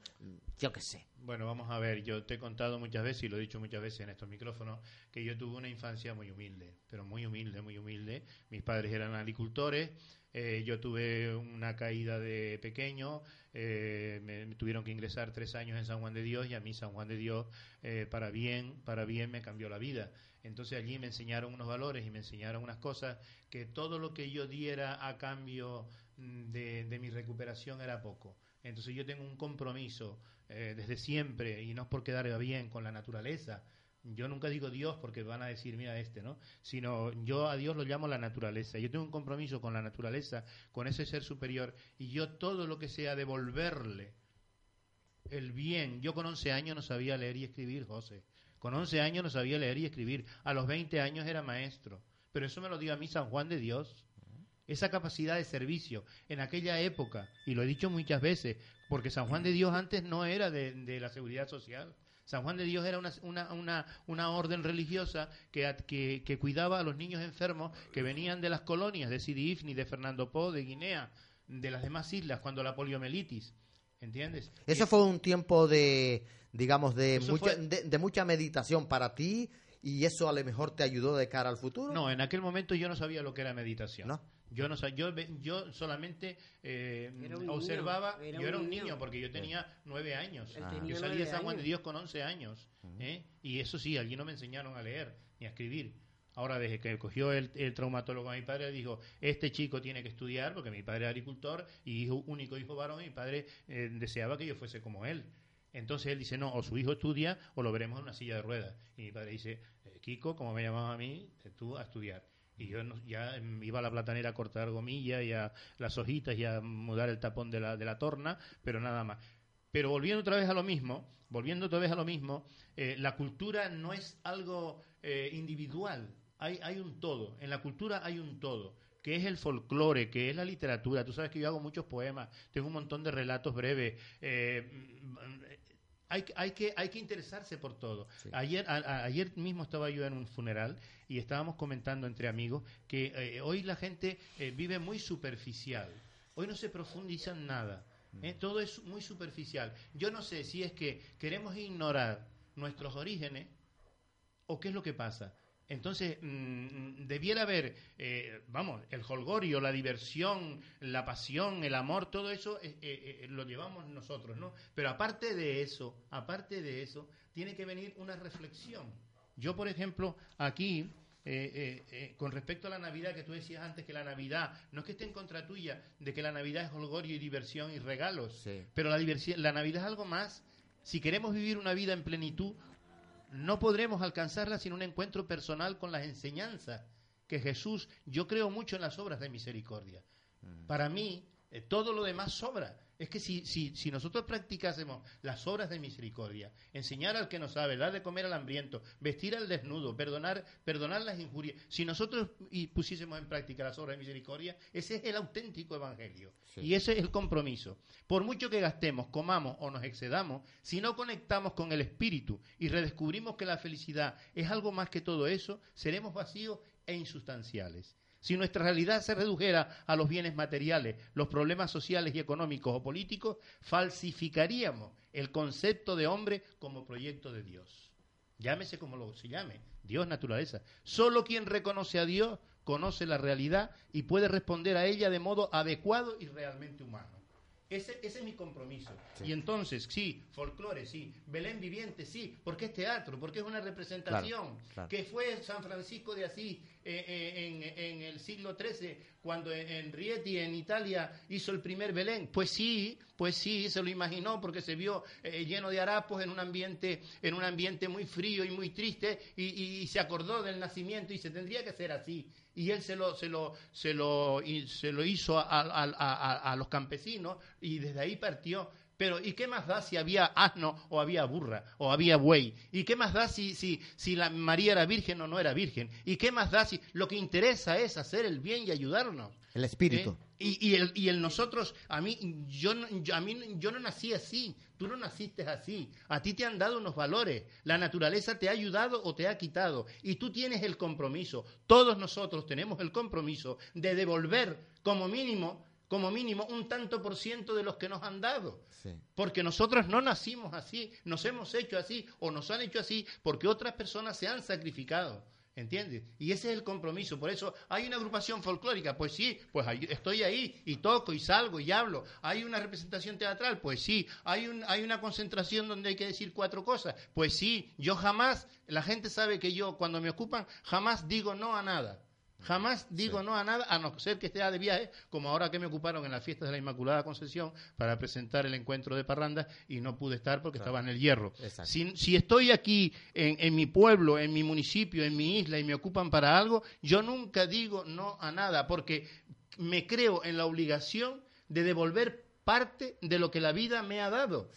yo qué sé. Bueno, vamos a ver, yo te he contado muchas veces y lo he dicho muchas veces en estos micrófonos que yo tuve una infancia muy humilde, pero muy humilde, muy humilde. Mis padres eran agricultores, eh, yo tuve una caída de pequeño, eh, me, tuvieron que ingresar tres años en San Juan de Dios y a mí San Juan de Dios eh, para bien, para bien me cambió la vida. Entonces allí me enseñaron unos valores y me enseñaron unas cosas que todo lo que yo diera a cambio mm, de, de mi recuperación era poco. Entonces yo tengo un compromiso eh, desde siempre, y no es por quedar bien con la naturaleza. Yo nunca digo Dios porque van a decir, mira este, ¿no? Sino yo a Dios lo llamo la naturaleza. Yo tengo un compromiso con la naturaleza, con ese ser superior, y yo todo lo que sea devolverle el bien. Yo con 11 años no sabía leer y escribir, José. Con 11 años no sabía leer y escribir. A los 20 años era maestro. Pero eso me lo dio a mí San Juan de Dios. Esa capacidad de servicio en aquella época, y lo he dicho muchas veces, porque San Juan de Dios antes no era de, de la seguridad social. San Juan de Dios era una, una, una, una orden religiosa que, que, que cuidaba a los niños enfermos que venían de las colonias de Sidi Ifni, de Fernando Po, de Guinea, de las demás islas, cuando la poliomielitis. ¿Entiendes? Eso fue un tiempo de, digamos, de Eso mucha, fue- de, de mucha meditación para ti y eso a lo mejor te ayudó de cara al futuro. No, en aquel momento yo no sabía lo que era meditación. ¿No? Yo no yo ve- yo solamente eh, Era observaba, niño, era yo era un niño, niño. porque yo tenía nueve años. Ah. Yo salí de San Juan de. Dios con 11 años. ¿eh? Y eso sí, allí no me enseñaron a leer ni a escribir. Ahora, desde que cogió el, el traumatólogo a mi padre, dijo, este chico tiene que estudiar, porque mi padre es agricultor y hijo, único hijo varón, y mi padre eh, deseaba que yo fuese como él. Entonces él dice, no, o su hijo estudia o lo veremos en una silla de ruedas. Y mi padre dice, eh, Kiko, como me llamaba a mí, eh, tú a estudiar. Y yo no- ya iba a la platanera a cortar gomilla y a las hojitas y a mudar el tapón de la, de la torna, pero nada más. Pero volviendo otra vez a lo mismo, volviendo otra vez a lo mismo, eh, la cultura no es algo eh, individual, hay, hay un todo. En la cultura hay un todo, que es el folclore, que es la literatura. Tú sabes que yo hago muchos poemas, tengo un montón de relatos breves. eh, hay, hay, que, hay que interesarse por todo. Sí. Ayer, a- a- ayer mismo estaba yo en un funeral y estábamos comentando entre amigos que eh, hoy la gente eh, vive muy superficial. Hoy no se profundiza en nada. ¿eh? Todo es muy superficial. Yo no sé si es que queremos ignorar nuestros orígenes o qué es lo que pasa. Entonces, mm, debiera haber, eh, vamos, el holgorio, la diversión, la pasión, el amor, todo eso eh, eh, eh, lo llevamos nosotros, ¿no? Pero aparte de eso, aparte de eso, tiene que venir una reflexión. Yo, por ejemplo, aquí, eh, eh, eh, con respecto a la Navidad, que tú decías antes que la Navidad, no es que esté en contra tuya, de que la Navidad es holgorio y diversión y regalos, Sí. pero la, la Navidad es algo más. Si queremos vivir una vida en plenitud, no podremos alcanzarla sin un encuentro personal con las enseñanzas que Jesús, yo creo mucho en las obras de misericordia. Para mí, eh, todo lo demás sobra. Es que si, si, si nosotros practicásemos las obras de misericordia, enseñar al que no sabe, dar de comer al hambriento, vestir al desnudo, perdonar, perdonar las injurias, si nosotros y pusiésemos en práctica las obras de misericordia, ese es el auténtico evangelio. Sí. Y ese es el compromiso. Por mucho que gastemos, comamos o nos excedamos, si no conectamos con el espíritu y redescubrimos que la felicidad es algo más que todo eso, seremos vacíos e insustanciales. Si nuestra realidad se redujera a los bienes materiales, los problemas sociales y económicos o políticos, falsificaríamos el concepto de hombre como proyecto de Dios. Llámese como lo se llame, Dios naturaleza. Solo quien reconoce a Dios conoce la realidad y puede responder a ella de modo adecuado y realmente humano. Ese, ese es mi compromiso. Y entonces, sí, folclore, sí, Belén viviente, sí, porque es teatro, porque es una representación, que fue San Francisco de Asís eh, eh, en, el siglo XIII, cuando en Rieti, en Italia, hizo el primer Belén. Pues sí, pues sí, se lo imaginó porque se vio eh, lleno de harapos en un ambiente, en un ambiente muy frío y muy triste, y, se acordó del nacimiento y se tendría que hacer así y él se lo, se lo, se lo, se lo hizo a, los campesinos y desde ahí partió. Pero ¿y qué más da si había asno o había burra o había buey? ¿Y qué más da si, si, si la María era virgen o no era virgen? ¿Y qué más da si lo que interesa es hacer el bien y ayudarnos? El espíritu. ¿Eh? Y, y, el, y el nosotros, a mí yo, a mí, yo no nací así, tú no naciste así. A ti te han dado unos valores. La naturaleza te ha ayudado o te ha quitado. Y tú tienes el compromiso. Todos nosotros tenemos el compromiso de devolver como mínimo como mínimo un tanto por ciento de los que nos han dado. Porque nosotros no nacimos así, nos hemos hecho así o nos han hecho así porque otras personas se han sacrificado. ¿Entiendes? Y ese es el compromiso. Por eso hay una agrupación folclórica, pues sí, pues estoy ahí y toco y salgo y hablo. Hay una representación teatral, pues sí. Hay, un, hay una concentración donde hay que decir cuatro cosas, pues sí. Yo jamás, la gente sabe que yo cuando me ocupan, jamás digo no a nada. Jamás digo no a nada, a no ser que esté de viaje, como ahora que me ocuparon en las fiestas de la Inmaculada Concepción para presentar el encuentro de parranda y no pude estar porque estaba en el hierro. Si, si, estoy aquí en, en, mi pueblo, en mi municipio, en mi isla y me ocupan para algo, yo nunca digo no a nada porque me creo en la obligación de devolver parte de lo que la vida me ha dado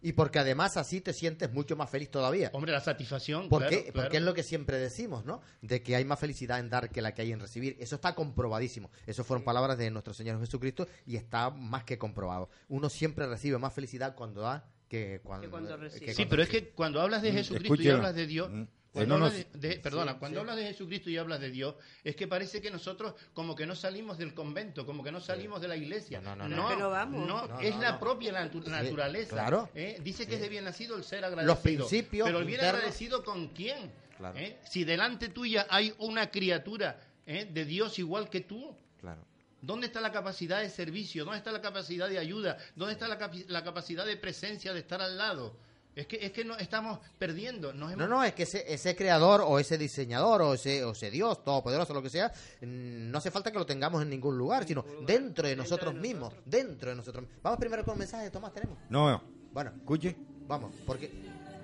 y porque además así te sientes mucho más feliz todavía. Hombre, la satisfacción. Porque, porque es lo que siempre decimos, ¿no? De que hay más felicidad en dar que la que hay en recibir. Eso está comprobadísimo. Esas fueron palabras de nuestro Señor Jesucristo y está más que comprobado. Uno siempre recibe más felicidad cuando da que cuando, recibe. sí, pero es que cuando hablas de mm, Jesucristo y hablas de Dios, Cuando hablas de, perdona, cuando hablas de Jesucristo y hablas de Dios, es que parece que nosotros como que no salimos del convento, como que no salimos de la iglesia. No, no, no. no, vamos. no es la propia naturaleza. Claro. ¿eh? Dice que es de bien nacido el ser agradecido. Los principios. Pero el bien agradecido con quién? ¿Eh? Si delante tuya hay una criatura ¿eh? de Dios igual que tú. Claro. ¿Dónde está la capacidad de servicio? ¿Dónde está la capacidad de ayuda? ¿Dónde está la, la capacidad de presencia, de estar al lado? Es que, es que no, estamos perdiendo. No, no, es que ese, ese, creador o ese diseñador o ese, o ese Dios todopoderoso, lo que sea, mm, no hace falta que lo tengamos en ningún lugar, sino dentro de nosotros mismos. Dentro de nosotros mismos. Vamos primero con el mensaje, Tomás, ¿tenemos? No, Bueno, escuche. Vamos, porque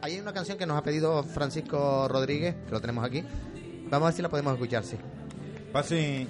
hay una canción que nos ha pedido Francisco Rodríguez, que lo tenemos aquí. Vamos a ver si la podemos escuchar, sí. Pase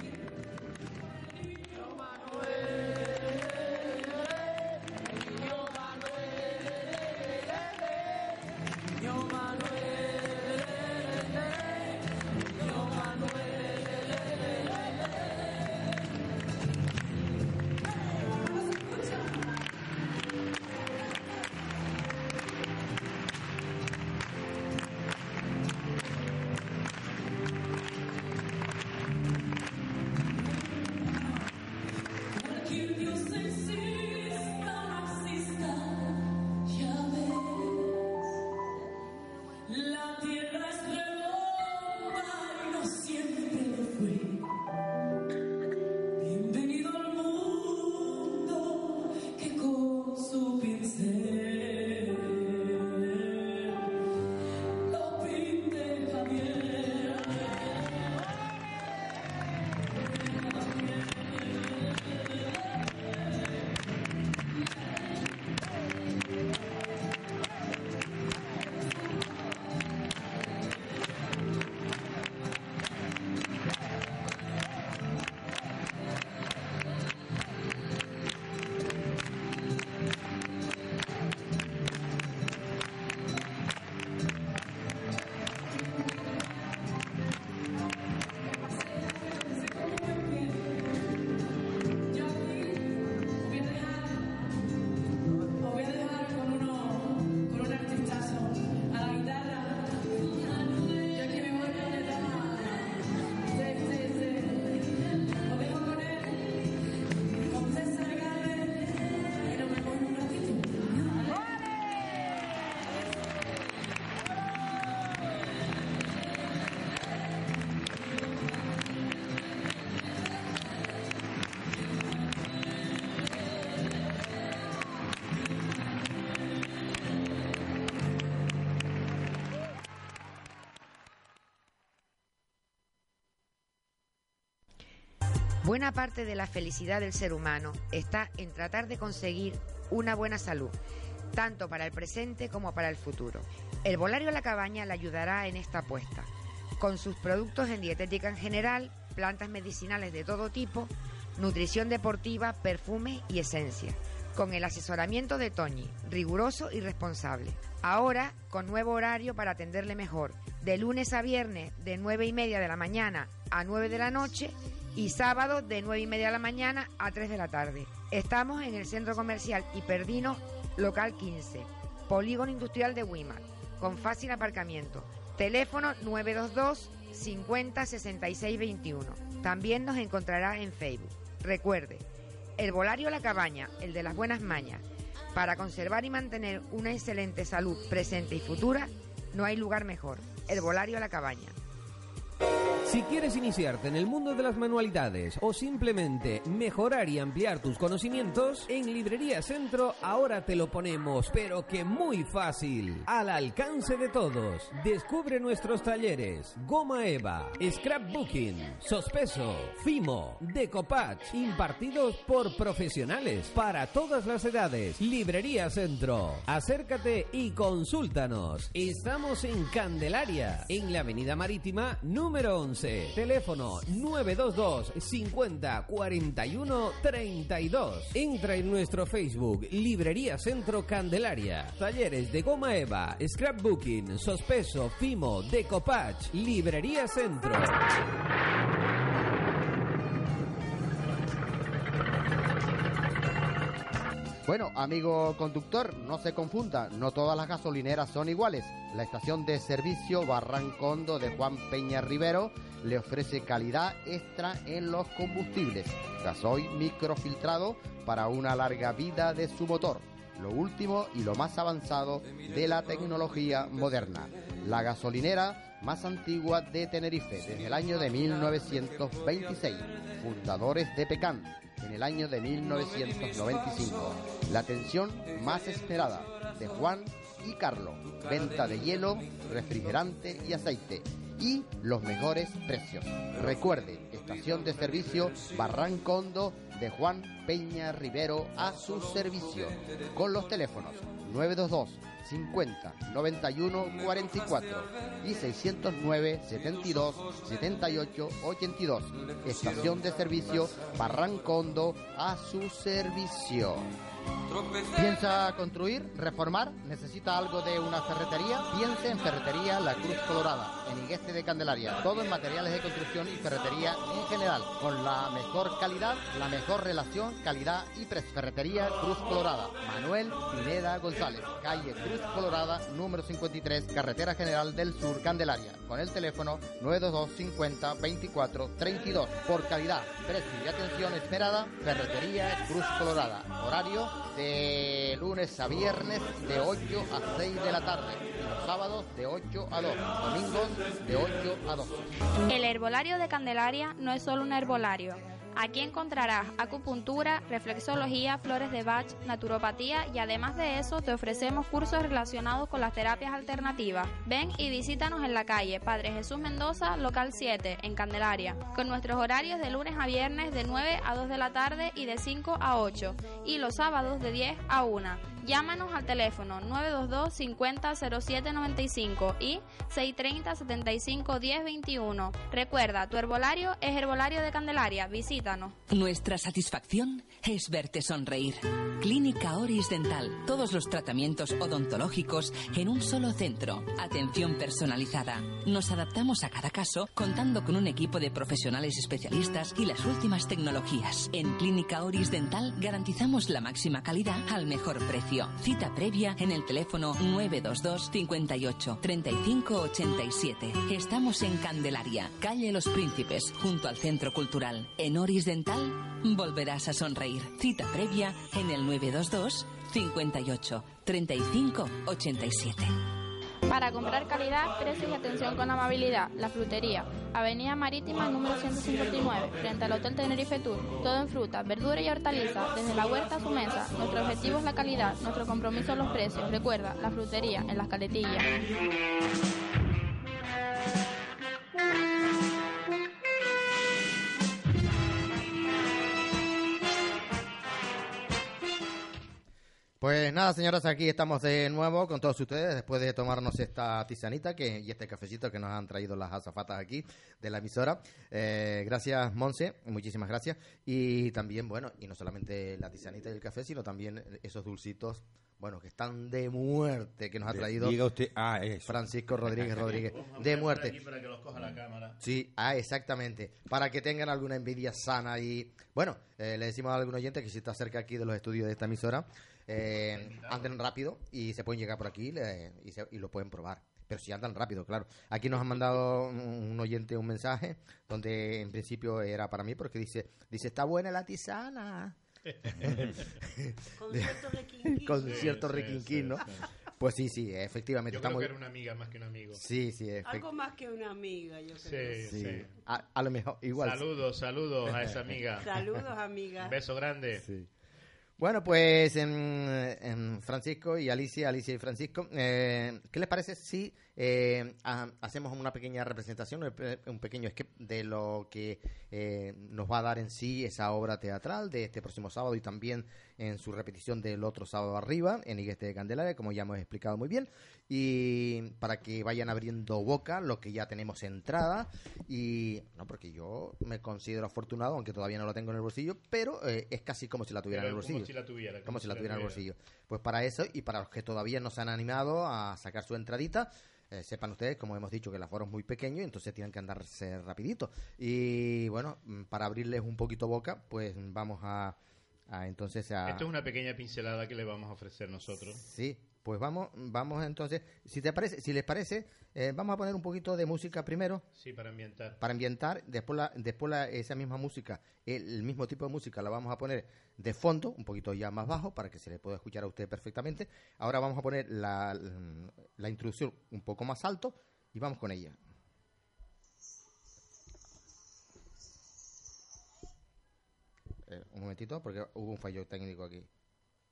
Buena parte de la felicidad del ser humano está en tratar de conseguir una buena salud, tanto para el presente como para el futuro. El Volario La Cabaña le ayudará en esta apuesta, con sus productos en dietética en general, plantas medicinales de todo tipo, nutrición deportiva, perfume y esencia, con el asesoramiento de Toñi, riguroso y responsable. Ahora, con nuevo horario para atenderle mejor, de lunes a viernes de 9 y media de la mañana a 9 de la noche y sábado de 9 y media de la mañana a 3 de la tarde. Estamos en el Centro Comercial Hiperdino, local 15, Polígono Industrial de Wimar, con fácil aparcamiento. Teléfono 922 50 66 21. También nos encontrará en Facebook. Recuerde, el Volario La Cabaña, el de las buenas mañas. Para conservar y mantener una excelente salud presente y futura, no hay lugar mejor. El Volario La Cabaña. Si quieres iniciarte en el mundo de las manualidades o simplemente mejorar y ampliar tus conocimientos, en Librería Centro ahora te lo ponemos, pero que muy fácil, al alcance de todos. Descubre nuestros talleres: Goma Eva, Scrapbooking, Sospeso, Fimo, Decopatch, impartidos por profesionales para todas las edades. Librería Centro. Acércate y consúltanos. Estamos en Candelaria, en la Avenida Marítima número 11. Teléfono 922 50 41 32. Entra en nuestro Facebook Librería Centro Candelaria. Talleres de goma eva, scrapbooking, sospeso, fimo, decopatch. Librería Centro. Bueno, amigo conductor, no se confunda, no todas las gasolineras son iguales. La estación de servicio Barrancondo de Juan Peña Rivero le ofrece calidad extra en los combustibles. Gasoil microfiltrado para una larga vida de su motor. Lo último y lo más avanzado de la tecnología moderna. La gasolinera más antigua de Tenerife desde el año de 1926. Fundadores de Pecan en el año de 1995. La atención más esperada de Juan y Carlos. Venta de hielo, refrigerante y aceite. Y los mejores precios. Recuerde, estación de servicio Barrancondo de Juan Peña Rivero a su servicio. Con los teléfonos 922 50 91 44 y 609 72 78 82. Estación de servicio Barrancondo a su servicio. ¿Piensa construir, reformar? ¿Necesita algo de una ferretería? Piense en Ferretería La Cruz Colorada, en Igueste de Candelaria. Todo en materiales de construcción y ferretería en general, con la mejor calidad, la mejor relación, calidad y precio. Ferretería Cruz Colorada, Manuel Pineda González, calle Cruz Colorada, número 53, Carretera General del Sur, Candelaria, con el teléfono 922 50 24 32. Por calidad, precio y atención esperada, Ferretería Cruz Colorada. Horario de lunes a viernes de 8 a 6 de la tarde. Los sábados de 8 a 2, domingos de 8 a 2. El herbolario de Candelaria no es solo un herbolario Aquí encontrarás acupuntura, reflexología, flores de Bach, naturopatía y además de eso te ofrecemos cursos relacionados con las terapias alternativas. Ven y visítanos en la calle Padre Jesús Mendoza, local 7, en Candelaria, con nuestros horarios de lunes a viernes de 9 a 2 de la tarde y de 5 a 8 y los sábados de 10 a 1. Llámanos al teléfono 922 50 07 95 y 630 75 10 21. Recuerda, tu herbolario es Herbolario de Candelaria. Visítanos. Nuestra satisfacción es verte sonreír. Clínica Oris Dental. Todos los tratamientos odontológicos en un solo centro. Atención personalizada. Nos adaptamos a cada caso contando con un equipo de profesionales especialistas y las últimas tecnologías. En Clínica Oris Dental garantizamos la máxima calidad al mejor precio Cita previa en el teléfono 922 58 35 87. Estamos en Candelaria, calle Los Príncipes, junto al Centro Cultural. En Oris Dental volverás a sonreír. Cita previa en el 922 58 35 87. Para comprar calidad, precios y atención con amabilidad, La Frutería, Avenida Marítima número 159, frente al Hotel Tenerife Tour. Todo en fruta, verdura y hortaliza, desde la huerta a su mesa. Nuestro objetivo es la calidad, nuestro compromiso los precios. Recuerda, La Frutería, en las caletillas. Pues nada, señoras, aquí estamos de nuevo con todos ustedes después de tomarnos esta tisanita que, y este cafecito que nos han traído las azafatas aquí de la emisora. Eh, gracias, Monse, muchísimas gracias. Y también, bueno, y no solamente la tisanita y el café, sino también esos dulcitos, bueno, que están de muerte que nos ha traído Diga usted, ah, eso. Francisco Rodríguez Rodríguez. *laughs* De muerte. Aquí para que los coja la cámara. Sí, ah, exactamente. Para que tengan alguna envidia sana y... Bueno, eh, le decimos a algún oyente que si está cerca aquí de los estudios de esta emisora, eh, anden rápido y se pueden llegar por aquí le- y, se- y lo pueden probar. Pero si andan rápido, claro. Aquí nos ha mandado un, un oyente un mensaje donde en principio era para mí porque dice, dice está buena la tisana. *laughs* Con cierto requinquín. Con Sí, cierto sí, requinquín, sí, ¿no? Pues sí, sí, efectivamente. Yo creo que era una amiga más que un amigo. Sí, sí, efect- Algo más que una amiga, yo Sí, creo. sí. sí. A, a lo mejor, igual. Saludos, saludos a esa amiga. Saludos, amiga. Un beso grande. Sí. Bueno, pues en, Francisco y Alicia, Alicia y Francisco, eh, ¿qué les parece si eh, ha- hacemos una pequeña representación, un pequeño sketch de lo que eh, nos va a dar en sí esa obra teatral de este próximo sábado y también en su repetición del otro sábado arriba en Igueste de Candelaria, como ya hemos explicado muy bien, y para que vayan abriendo boca lo que ya tenemos entrada y no porque yo me considero afortunado aunque todavía no lo tengo en el bolsillo pero eh, es casi como si la tuviera Pero en el bolsillo Como si la tuviera. como si la tuviera en el bolsillo. Pues para eso y para los que todavía no se han animado a sacar su entradita, eh, sepan ustedes, como hemos dicho, que el aforo es muy pequeño y entonces tienen que andarse rapidito. Y bueno, mm, para abrirles un poquito boca, pues vamos a, a entonces a... Esto es una pequeña pincelada que le vamos a ofrecer nosotros. Sí, pues vamos, vamos entonces, si te parece, si les parece, eh, vamos a poner un poquito de música primero Sí, para ambientar. para ambientar, después, la, después la- esa misma música, el, el mismo tipo de música la vamos a poner de fondo, un poquito ya más bajo, para que se le pueda escuchar a usted perfectamente. Ahora vamos a poner la, la introducción un poco más alto y vamos con ella. Eh, un momentito, porque hubo un fallo técnico aquí.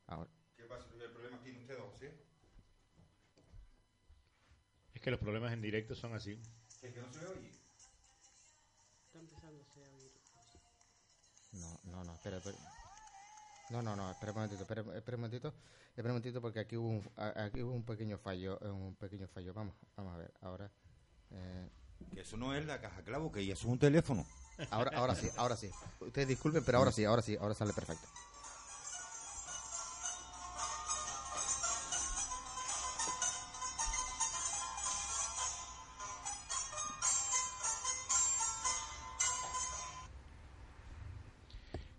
Ahora. ¿Qué pasa? ¿El problema tiene usted, José? Es que los problemas en directo son así. ¿Es que no se le oye? Está empezándose a oír. No, no, no, espera, espera. No, no, no, espera un momentito, espera, espera un momentito, espera un momentito porque aquí hubo un, aquí hubo un pequeño fallo, eh, un pequeño fallo. Vamos, vamos a ver, ahora, eh, Que eso no es la caja clavo, que eso es un teléfono. Ahora, ahora sí, ahora sí. Ustedes disculpen, pero ahora sí, ahora sí, ahora sale perfecto.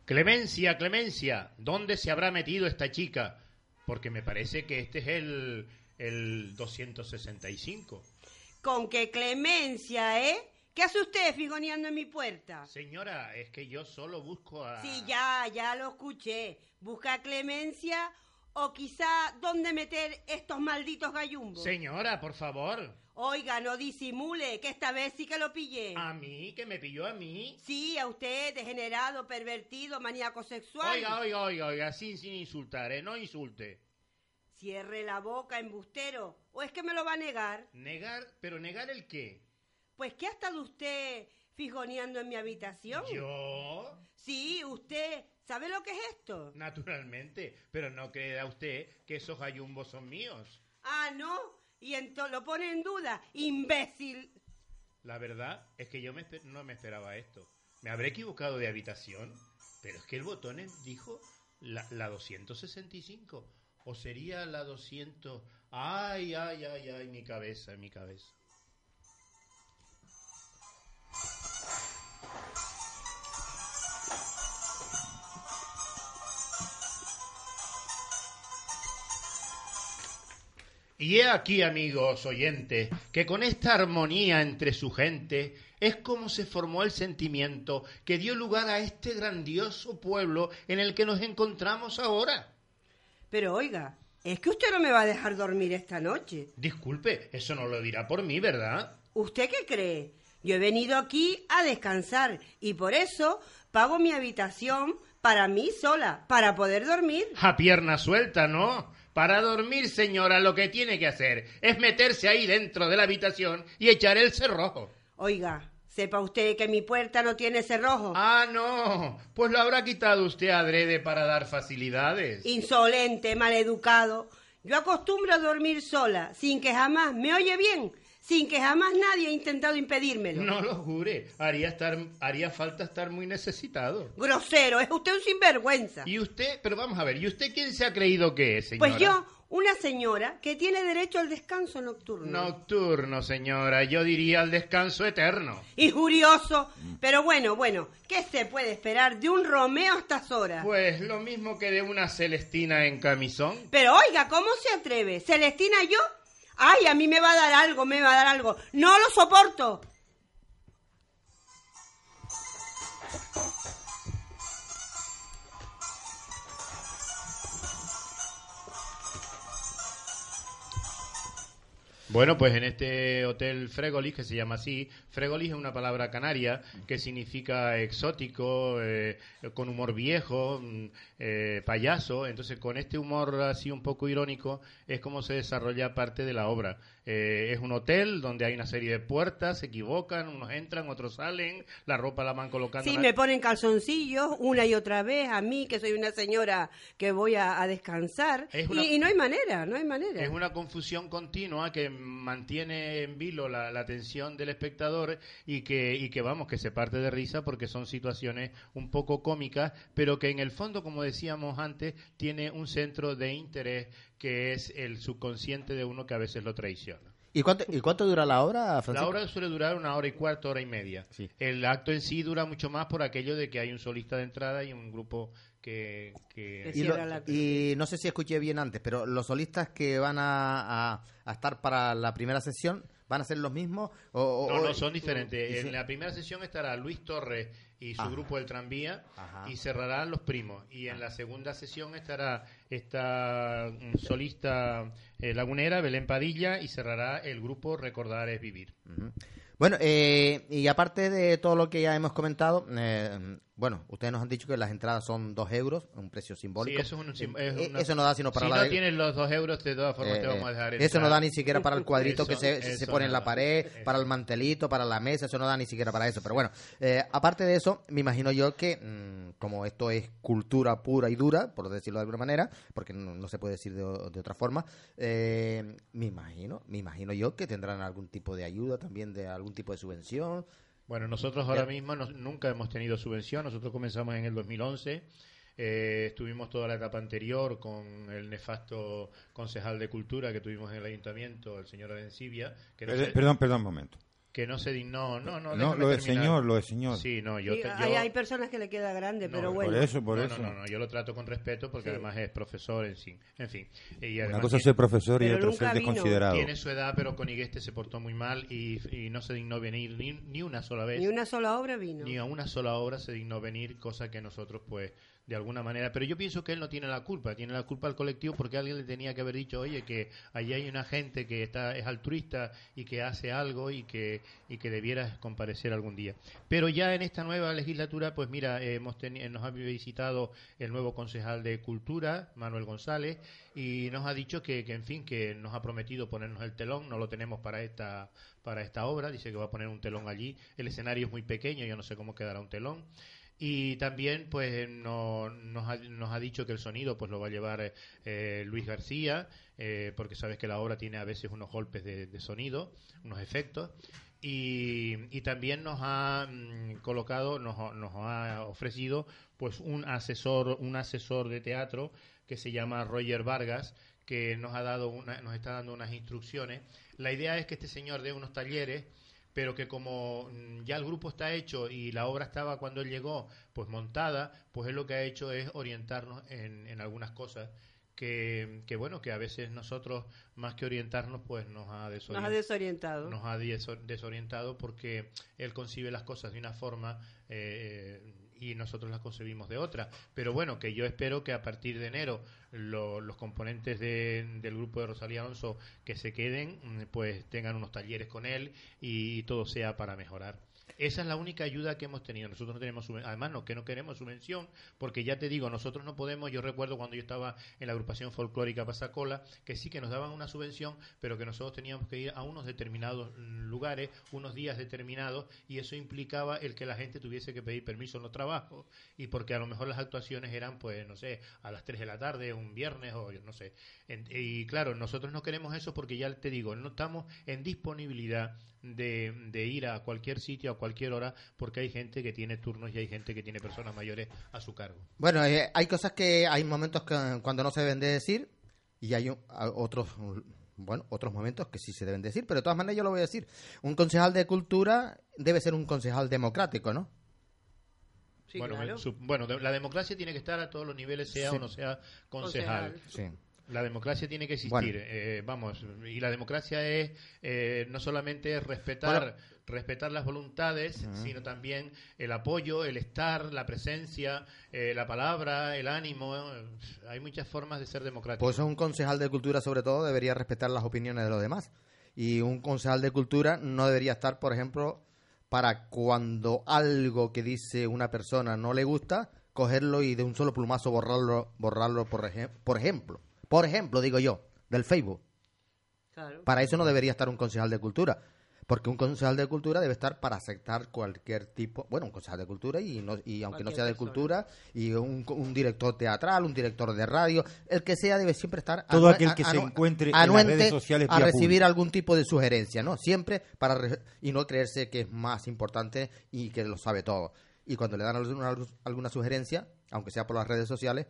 Clemencia, Clemencia, ¿dónde se habrá metido esta chica? Porque me parece que este es el, el 265. Con qué clemencia, ¿eh? ¿Qué hace usted figoneando en mi puerta? Señora, es que yo solo busco a... Sí, ya, ya lo escuché. ¿Busca clemencia o quizá dónde meter estos malditos gallumbos? Señora, por favor. Oiga, no disimule, que esta vez sí que lo pillé. A mí, que me pilló a mí. Sí, a usted, degenerado, pervertido, maníaco sexual. Oiga, oiga, oiga, oiga, sin, sin insultar, ¿eh? No insulte. Cierre la boca, embustero. ¿O es que me lo va a negar? Negar, pero negar el qué? Pues, ¿qué ha estado usted fijoneando en mi habitación? Yo, Sí, usted. ¿Sabe lo que es esto? naturalmente, pero no crea usted que esos gallumbos son míos. Ah, ¿no? Y entonces lo pone en duda. ¡Imbécil! La verdad es que yo me no me esperaba esto. Me habré equivocado de habitación, pero es que el botón dijo la, la 265. O sería la 200... Ay, ay, ay, ay, mi cabeza, mi cabeza. Y he aquí, amigos oyentes, que con esta armonía entre su gente es como se formó el sentimiento que dio lugar a este grandioso pueblo en el que nos encontramos ahora. Pero oiga, es que usted no me va a dejar dormir esta noche. Disculpe, eso no lo dirá por mí, ¿verdad? ¿Usted qué cree? Yo he venido aquí a descansar y por eso pago mi habitación para mí sola, para poder dormir. A pierna suelta, ¿no? Para dormir, señora, lo que tiene que hacer es meterse ahí dentro de la habitación y echar el cerrojo. Oiga, Sepa usted que mi puerta no tiene cerrojo. Ah, no. Pues lo habrá quitado usted adrede para dar facilidades. Insolente, maleducado. Yo acostumbro a dormir sola, sin que jamás me oye bien, sin que jamás nadie haya intentado impedírmelo. No lo jure. Haría, estar, haría falta estar muy necesitado. Grosero, es usted un sinvergüenza. ¿Y usted? Pero vamos a ver, ¿y usted quién se ha creído que es, señora? Pues yo, una señora que tiene derecho al descanso nocturno. Nocturno, señora. Yo diría al descanso eterno. Injurioso. Pero bueno, bueno, ¿qué se puede esperar de un Romeo a estas horas? Pues lo mismo que de una Celestina en camisón. Pero oiga, ¿cómo se atreve? ¿Celestina yo? Ay, a mí me va a dar algo, me va a dar algo. No lo soporto. Bueno, pues en este hotel Fregolis, que se llama así, Fregolis es una palabra canaria que significa exótico, eh, con humor viejo, mm, eh, payaso. Entonces, con este humor así un poco irónico, es como se desarrolla parte de la obra. Eh, es un hotel donde hay una serie de puertas, se equivocan, unos entran, otros salen, la ropa la van colocando. Sí, la- me ponen calzoncillos una y otra vez a mí, que soy una señora que voy a, a descansar. Una- Y, y no hay manera, no hay manera. Es una confusión continua que mantiene en vilo la, la atención del espectador y que, y que, vamos, que se parte de risa porque son situaciones un poco cómicas, pero que en el fondo, como decíamos antes, tiene un centro de interés que es el subconsciente de uno que a veces lo traiciona. ¿Y cuánto, ¿Y cuánto dura la obra, Francisco? La obra suele durar una hora y cuarto, hora y media. Sí. El acto en sí dura mucho más por aquello de que hay un solista de entrada y un grupo que... Y, lo- cierra la- y no sé si escuché bien antes, pero los solistas que van a, a- a estar para la primera sesión van a ser los mismos o, o- No, o- no, son diferentes. En la primera sesión estará Luis Torres y su Ajá. grupo del tranvía Ajá. y cerrarán los primos. Y en la segunda sesión estará esta mm, solista eh, lagunera, Belén Padilla, y cerrará el grupo Recordar es Vivir. Bueno, eh, y aparte de todo lo que ya hemos comentado, eh, bueno, ustedes nos han dicho que las entradas son dos euros, un precio Sí, simbólico. eso, es un sim- es Eh, una- eso no da sino para si la no tienes los dos euros, de todas formas te Eh, vamos a dejar eso no entrar. da ni siquiera para el *laughs* cuadrito que se, se pone en la pared, para el mantelito, para la mesa, eso no da ni siquiera para eso. Pero bueno, eh, aparte de eso, me imagino yo que, mm, como esto es cultura pura y dura, por decirlo de alguna manera, porque no, no se puede decir de, de otra forma, eh, me imagino, me imagino yo que tendrán algún tipo de ayuda también, de algún tipo de subvención. Bueno, nosotros ahora mismo nos- nunca hemos tenido subvención. Nosotros comenzamos en el 2011. Eh, estuvimos toda la etapa anterior con el nefasto concejal de cultura que tuvimos en el ayuntamiento, el señor Arencibia, que no, se, Perdón, perdón un momento. Que no se dignó. No, no, No, lo terminar. señor, lo del señor. Sí, no, yo, Sí, te- hay, yo- hay personas que le queda grande, no, pero bueno. Por eso, por no, eso. No, no, no, yo lo trato con respeto porque Sí. además es profesor en sí. En fin. Y Una además cosa es ser profesor y otra ser desconsiderado. tiene su edad, pero con Igueste se portó muy mal y, y no se dignó venir ni, ni una sola vez. Ni una sola obra vino. ni a una sola obra se dignó venir, cosa que nosotros, pues, de alguna manera. Pero yo pienso que él no tiene la culpa, tiene la culpa al colectivo porque alguien le tenía que haber dicho, oye, que allí hay una gente que está es altruista y que hace algo y que y que debieras comparecer algún día. Pero ya en esta nueva legislatura, pues mira, eh, hemos teni- nos ha visitado el nuevo concejal de Cultura, Manuel González, y nos ha dicho que, que, en fin, que nos ha prometido ponernos el telón, no lo tenemos para esta para esta obra, dice que va a poner un telón allí. El escenario es muy pequeño, yo no sé cómo quedará un telón. Y también pues no- nos, ha, nos ha dicho que el sonido pues lo va a llevar eh, Luis García, eh, porque sabes que la obra tiene a veces unos golpes de, sonido, unos efectos. Y, también nos ha mm, colocado, nos, nos ha ofrecido pues un asesor, un asesor de teatro que se llama Roger Vargas, que nos ha dado una, nos está dando unas instrucciones. La idea es que este señor dé unos talleres pero que como mm, ya el grupo está hecho y la obra estaba cuando él llegó pues montada, pues él lo que ha hecho es orientarnos en, en algunas cosas que, que bueno, que a veces nosotros más que orientarnos pues nos ha Nos ha desorientado. nos ha deso- desorientado porque él concibe las cosas de una forma eh, y nosotros las concebimos de otra. Pero bueno, que yo espero que a partir de enero lo- los componentes de- del grupo de Rosalía Alonso que se queden, mm, pues tengan unos talleres con él y, todo sea para mejorar. Esa es la única ayuda que hemos tenido. Nosotros no tenemos, además, no, que no queremos subvención, porque ya te digo, nosotros no podemos, yo recuerdo cuando yo estaba en la agrupación folclórica Pasacola, que sí que nos daban una subvención, pero que nosotros teníamos que ir a unos determinados lugares, unos días determinados, y eso implicaba el que la gente tuviese que pedir permiso en los trabajos, y porque a lo mejor las actuaciones eran, pues, no sé, a las 3 de la tarde, un viernes, o no sé. y claro, nosotros no queremos eso porque ya te digo, no estamos en disponibilidad de, ir a cualquier sitio a cualquier hora porque hay gente que tiene turnos y hay gente que tiene personas mayores a su cargo. Bueno, eh, hay cosas que hay momentos que, cuando no se deben de decir y hay otros bueno, otros momentos que sí se deben decir, pero de todas maneras yo lo voy a decir. Un concejal de cultura debe ser un concejal democrático, ¿no? bueno, bueno, la democracia tiene que estar a todos los niveles, sea o no sea concejal. Sí. La democracia tiene que existir, eh, vamos, y la democracia es eh, no solamente respetar respetar las voluntades, sino también el apoyo, el estar, la presencia, eh, la palabra, el ánimo. Hay muchas formas de ser democrático. Pues un concejal de cultura, sobre todo, debería respetar las opiniones de los demás. Y un concejal de cultura no debería estar, por ejemplo, para cuando algo que dice una persona no le gusta, cogerlo y de un solo plumazo borrarlo, borrarlo por, por ejemplo. Por ejemplo, digo yo, del Facebook. Para eso no debería estar un concejal de cultura. Porque un concejal de cultura debe estar para aceptar cualquier tipo, bueno, un concejal de cultura y, no, y aunque no sea de cultura, y un, director teatral, un director de radio, el que sea debe siempre estar todo aquel que se encuentre en las redes sociales a recibir algún tipo de sugerencia, ¿no? Siempre para y no creerse que es más importante y que lo sabe todo. Y cuando le dan alguna, alguna sugerencia, aunque sea por las redes sociales,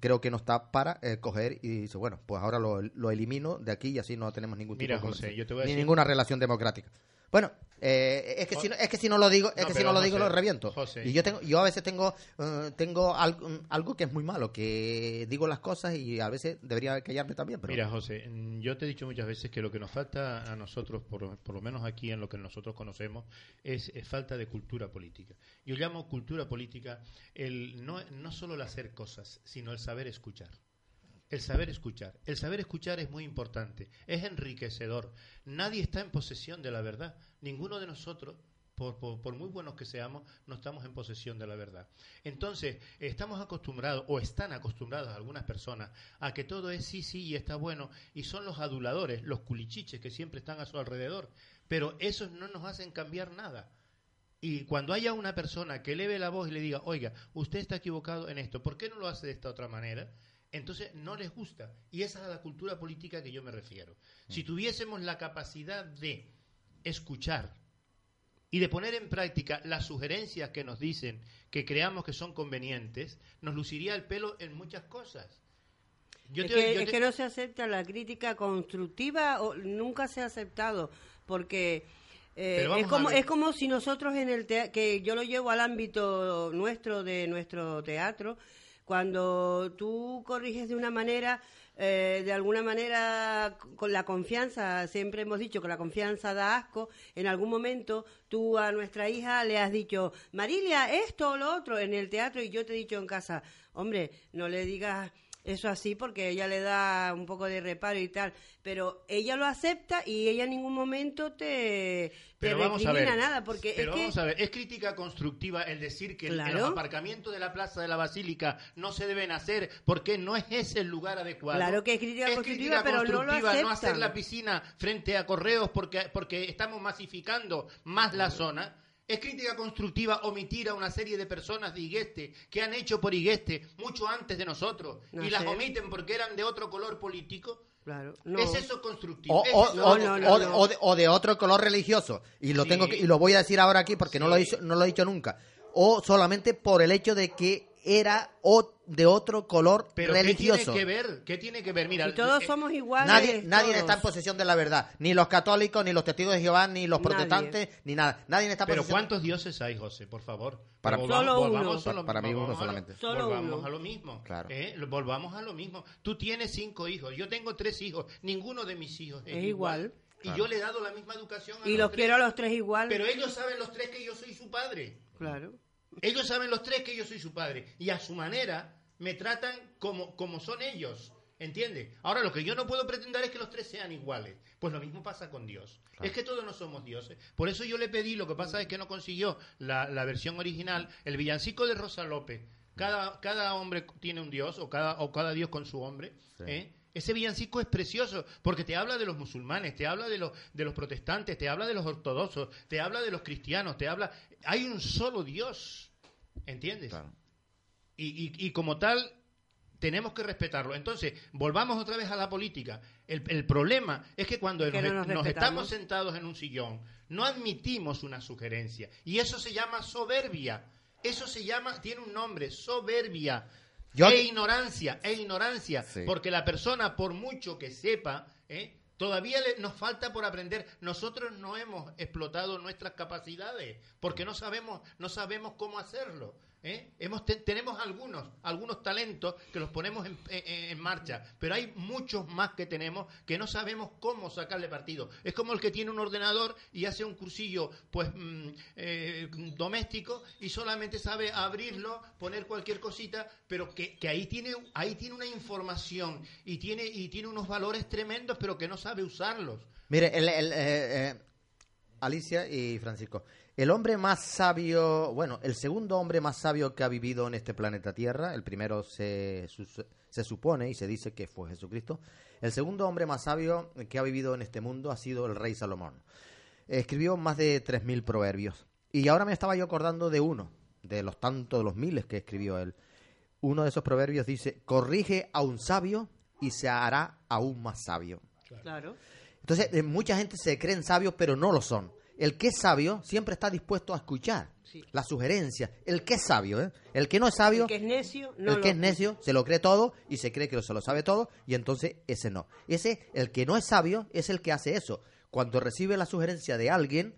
creo que no está para eh, coger y dice, bueno, pues ahora lo, lo, elimino de aquí y así no tenemos ningún tipo de ni ninguna relación democrática. Bueno, eh, es que si no, es que si no lo digo, es que si no lo digo lo reviento. y yo tengo, yo a veces tengo, eh, tengo algo, algo, que es muy malo, que digo las cosas y a veces debería callarme también. Pero... Mira, José, mm, yo te he dicho muchas veces que lo que nos falta a nosotros, por, por lo menos aquí en lo que nosotros conocemos, es, falta de cultura política. Yo llamo cultura política el no, no solo el hacer cosas, sino el saber escuchar. El saber escuchar. El saber escuchar es muy importante, es enriquecedor. Nadie está en posesión de la verdad. Ninguno de nosotros, por, por, muy buenos que seamos, no estamos en posesión de la verdad. Entonces, estamos acostumbrados, o están acostumbrados algunas personas, a que todo es sí, sí y está bueno, y son los aduladores, los culichiches que siempre están a su alrededor. Pero esos no nos hacen cambiar nada. Y cuando haya una persona que eleve la voz y le diga, oiga, usted está equivocado en esto, ¿por qué no lo hace de esta otra manera? Entonces no les gusta. Y esa es la cultura política que yo me refiero. Si mm. tuviésemos la capacidad de escuchar y de poner en práctica las sugerencias que nos dicen que creamos que son convenientes, nos luciría el pelo en muchas cosas. es, que, no se acepta la crítica constructiva o nunca se ha aceptado porque eh, es como es como si nosotros en el que yo lo llevo al ámbito nuestro de nuestro teatro cuando tú corriges de una manera, eh, de alguna manera, con la confianza, siempre hemos dicho que la confianza da asco, en algún momento tú a nuestra hija le has dicho, Marilia, esto o lo otro en el teatro y yo te he dicho en casa, hombre, no le digas eso así porque ella le da un poco de reparo y tal, pero ella lo acepta y ella en ningún momento te, pero vamos a ver, nada porque pero es vamos a ver, es crítica constructiva el decir que los aparcamientos de la Plaza de la Basílica no se deben hacer porque no es ese el lugar adecuado. Claro que es crítica constructiva, pero no lo aceptan. no hacer la piscina frente a correos porque porque estamos masificando más la zona es crítica constructiva omitir a una serie de personas de Igueste que han hecho por Igueste mucho antes de nosotros y las omiten porque eran de otro color político. Claro, ¿Es eso constructivo? O, de, otro color religioso. Y lo tengo y lo voy a decir ahora aquí porque no, lo he no lo he dicho nunca. O solamente por el hecho de que era de otro color religioso. ¿qué tiene que ver? ¿Qué tiene que ver? Mira, todos eh, somos iguales. Nadie, nadie está en posesión de la verdad. Ni los católicos, ni los testigos de Jehová, ni los protestantes, ni nada. Nadie está en Pero ¿cuántos dioses hay, José? Por favor. Para, solo uno. para, mí uno solamente. volvamos a lo mismo. Claro. ¿eh? Volvamos a lo mismo. Tú tienes cinco hijos. Yo tengo tres hijos. Ninguno de mis hijos es, igual. Y yo le he dado la misma educación a Y los, quiero a los tres igual. Pero ellos saben los tres que yo soy su padre. Claro. Ellos saben los tres que yo soy su padre y a su manera me tratan como, como son ellos. ¿Entiendes? Ahora lo que yo no puedo pretender es que los tres sean iguales. Pues lo mismo pasa con Dios. Es que todos no somos dioses. Por eso yo le pedí, lo que pasa es que no consiguió la, versión original, el villancico de Rosa López. Cada, cada hombre tiene un dios, o cada, o cada dios con su hombre. ¿eh? Ese villancico es precioso porque te habla de los musulmanes, te habla de los, de los protestantes, te habla de los ortodoxos, te habla de los cristianos, te habla... Hay un solo Dios, ¿entiendes? Y, y, como tal, tenemos que respetarlo. Entonces, volvamos otra vez a la política. El, problema es que cuando nos, estamos sentados en un sillón, no admitimos una sugerencia. Y eso se llama soberbia. Eso se llama, tiene un nombre, soberbia. E ignorancia, e ignorancia, porque la persona, por mucho que sepa, ¿eh? todavía nos falta por aprender. Nosotros no hemos explotado nuestras capacidades, porque no sabemos, no sabemos cómo hacerlo. ¿Eh? Hemos tenemos algunos, algunos talentos que los ponemos en, marcha, pero hay muchos más que tenemos que no sabemos cómo sacarle partido. Es como el que tiene un ordenador y hace un cursillo pues mm, eh, doméstico y solamente sabe abrirlo, poner cualquier cosita, pero que, ahí tiene ahí tiene una información y tiene y tiene unos valores tremendos, pero que no sabe usarlos. Mire, eh, Alicia y Francisco. El hombre más sabio, bueno, el segundo hombre más sabio que ha vivido en este planeta Tierra, el primero se, se supone y se dice que fue Jesucristo, el segundo hombre más sabio que ha vivido en este mundo ha sido el rey Salomón. Escribió más de 3.000 proverbios. Y ahora me estaba yo acordando de uno, de los tantos, de los miles que escribió él. Uno de esos proverbios dice, corrige a un sabio y se hará aún más sabio. Claro. Entonces, eh, mucha gente se creen sabios, pero no lo son el que es sabio siempre está dispuesto a escuchar la sugerencia. El que es sabio, ¿eh? El que no es sabio. El que es necio, El que es necio se lo cree todo y se cree que se lo sabe todo y entonces ese no. Ese, el que no es sabio, es el que hace eso. Cuando recibe la sugerencia de alguien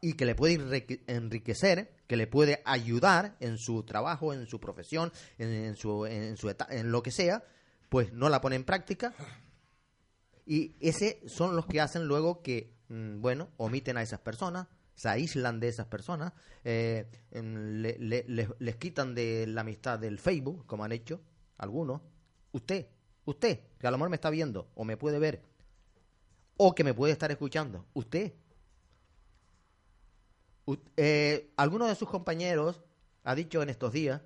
y que le puede enriquecer, que le puede ayudar en su trabajo, en su profesión, en, su, en, su en lo que sea, pues no la pone en práctica. Y ese son los que hacen luego que Mm, bueno, omiten a esas personas, se aíslan de esas personas, eh, les quitan de la amistad del Facebook, como han hecho algunos. Usted, usted, que a lo mejor me está viendo o me puede ver, o que me puede estar escuchando, usted. Eh, alguno de sus compañeros ha dicho en estos días,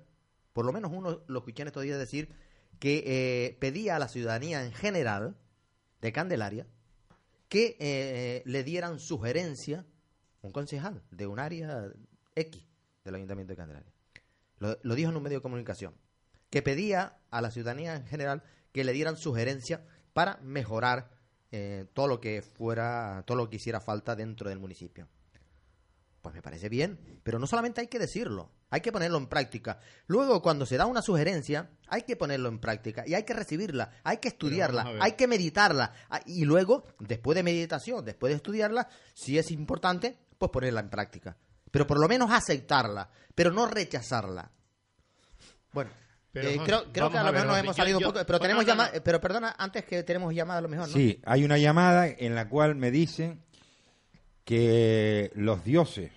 por lo menos uno lo escuché en estos días decir, que eh, pedía a la ciudadanía en general de Candelaria que eh, le dieran sugerencia un concejal de un área X del Ayuntamiento de Candelaria. Lo, dijo en un medio de comunicación, que pedía a la ciudadanía en general que le dieran sugerencia para mejorar eh, todo lo que fuera, todo lo que hiciera falta dentro del municipio. Pues me parece bien, pero no solamente hay que decirlo, hay que ponerlo en práctica. Luego, cuando se da una sugerencia, hay que ponerlo en práctica y hay que recibirla, hay que estudiarla, hay que meditarla. Ah, y luego, después de meditación, después de estudiarla, si es importante, pues ponerla en práctica. Pero por lo menos aceptarla, pero no rechazarla. Bueno, eh, creo, que a lo mejor nos hemos salido un poco, pero tenemos llamada, pero perdona, antes que tenemos llamada a lo mejor, ¿no? Sí, hay una llamada en la cual me dicen que los dioses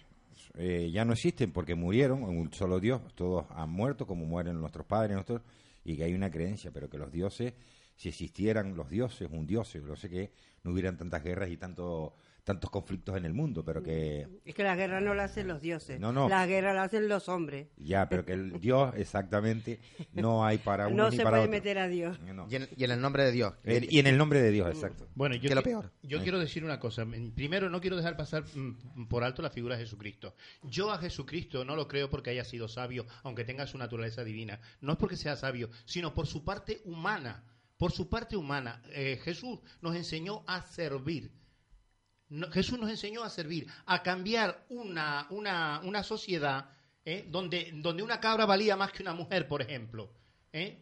eh, ya no existen porque murieron, un solo Dios, todos han muerto como mueren nuestros padres, nuestros, y que hay una creencia, pero que los dioses, si existieran los dioses, un dios, no sé qué, no hubieran tantas guerras y tanto tantos conflictos en el mundo, pero que... Es que la guerra no la hacen los dioses, no, no. la guerra la hacen los hombres. Ya, pero que el Dios exactamente no hay para *laughs* uno no ni se para puede meter a Dios. Y, en, el nombre de Dios. y en el nombre de Dios, exacto. Bueno, yo, lo peor. yo quiero decir una cosa. Primero, no quiero dejar pasar mm, por alto la figura de Jesucristo. Yo a Jesucristo no lo creo porque haya sido sabio, aunque tenga su naturaleza divina. No es porque sea sabio, sino por su parte humana. Por su parte humana. Eh, Jesús nos enseñó a servir Jesús nos enseñó a servir, a cambiar una, una, una sociedad ¿eh? donde, donde una cabra valía más que una mujer, por ejemplo. ¿eh?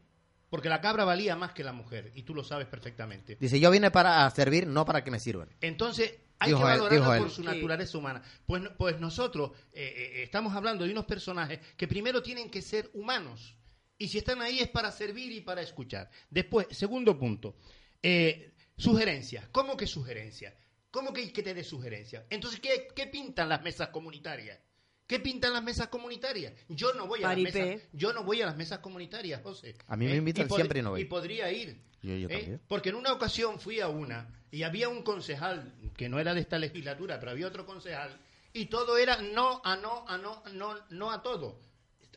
Porque la cabra valía más que la mujer, y tú lo sabes perfectamente. Dice, yo vine para servir, no para que me sirvan. Entonces, hay que valorarla por su naturaleza humana. Pues, pues nosotros eh, estamos hablando de unos personajes que primero tienen que ser humanos. Y si están ahí es para servir y para escuchar. Después, segundo punto, sugerencias. ¿Cómo que sugerencias? ¿Cómo que, que te dé sugerencias? Entonces, ¿qué, pintan las mesas comunitarias? ¿Qué pintan las mesas comunitarias? Yo no voy a las mesas, yo no voy a las mesas comunitarias, José. A mí me ¿Eh? invitan siempre y no voy. Y podría ir. ¿eh? Porque en una ocasión fui a una y había un concejal que no era de esta legislatura, pero había otro concejal y todo era no a no a no no no a todo.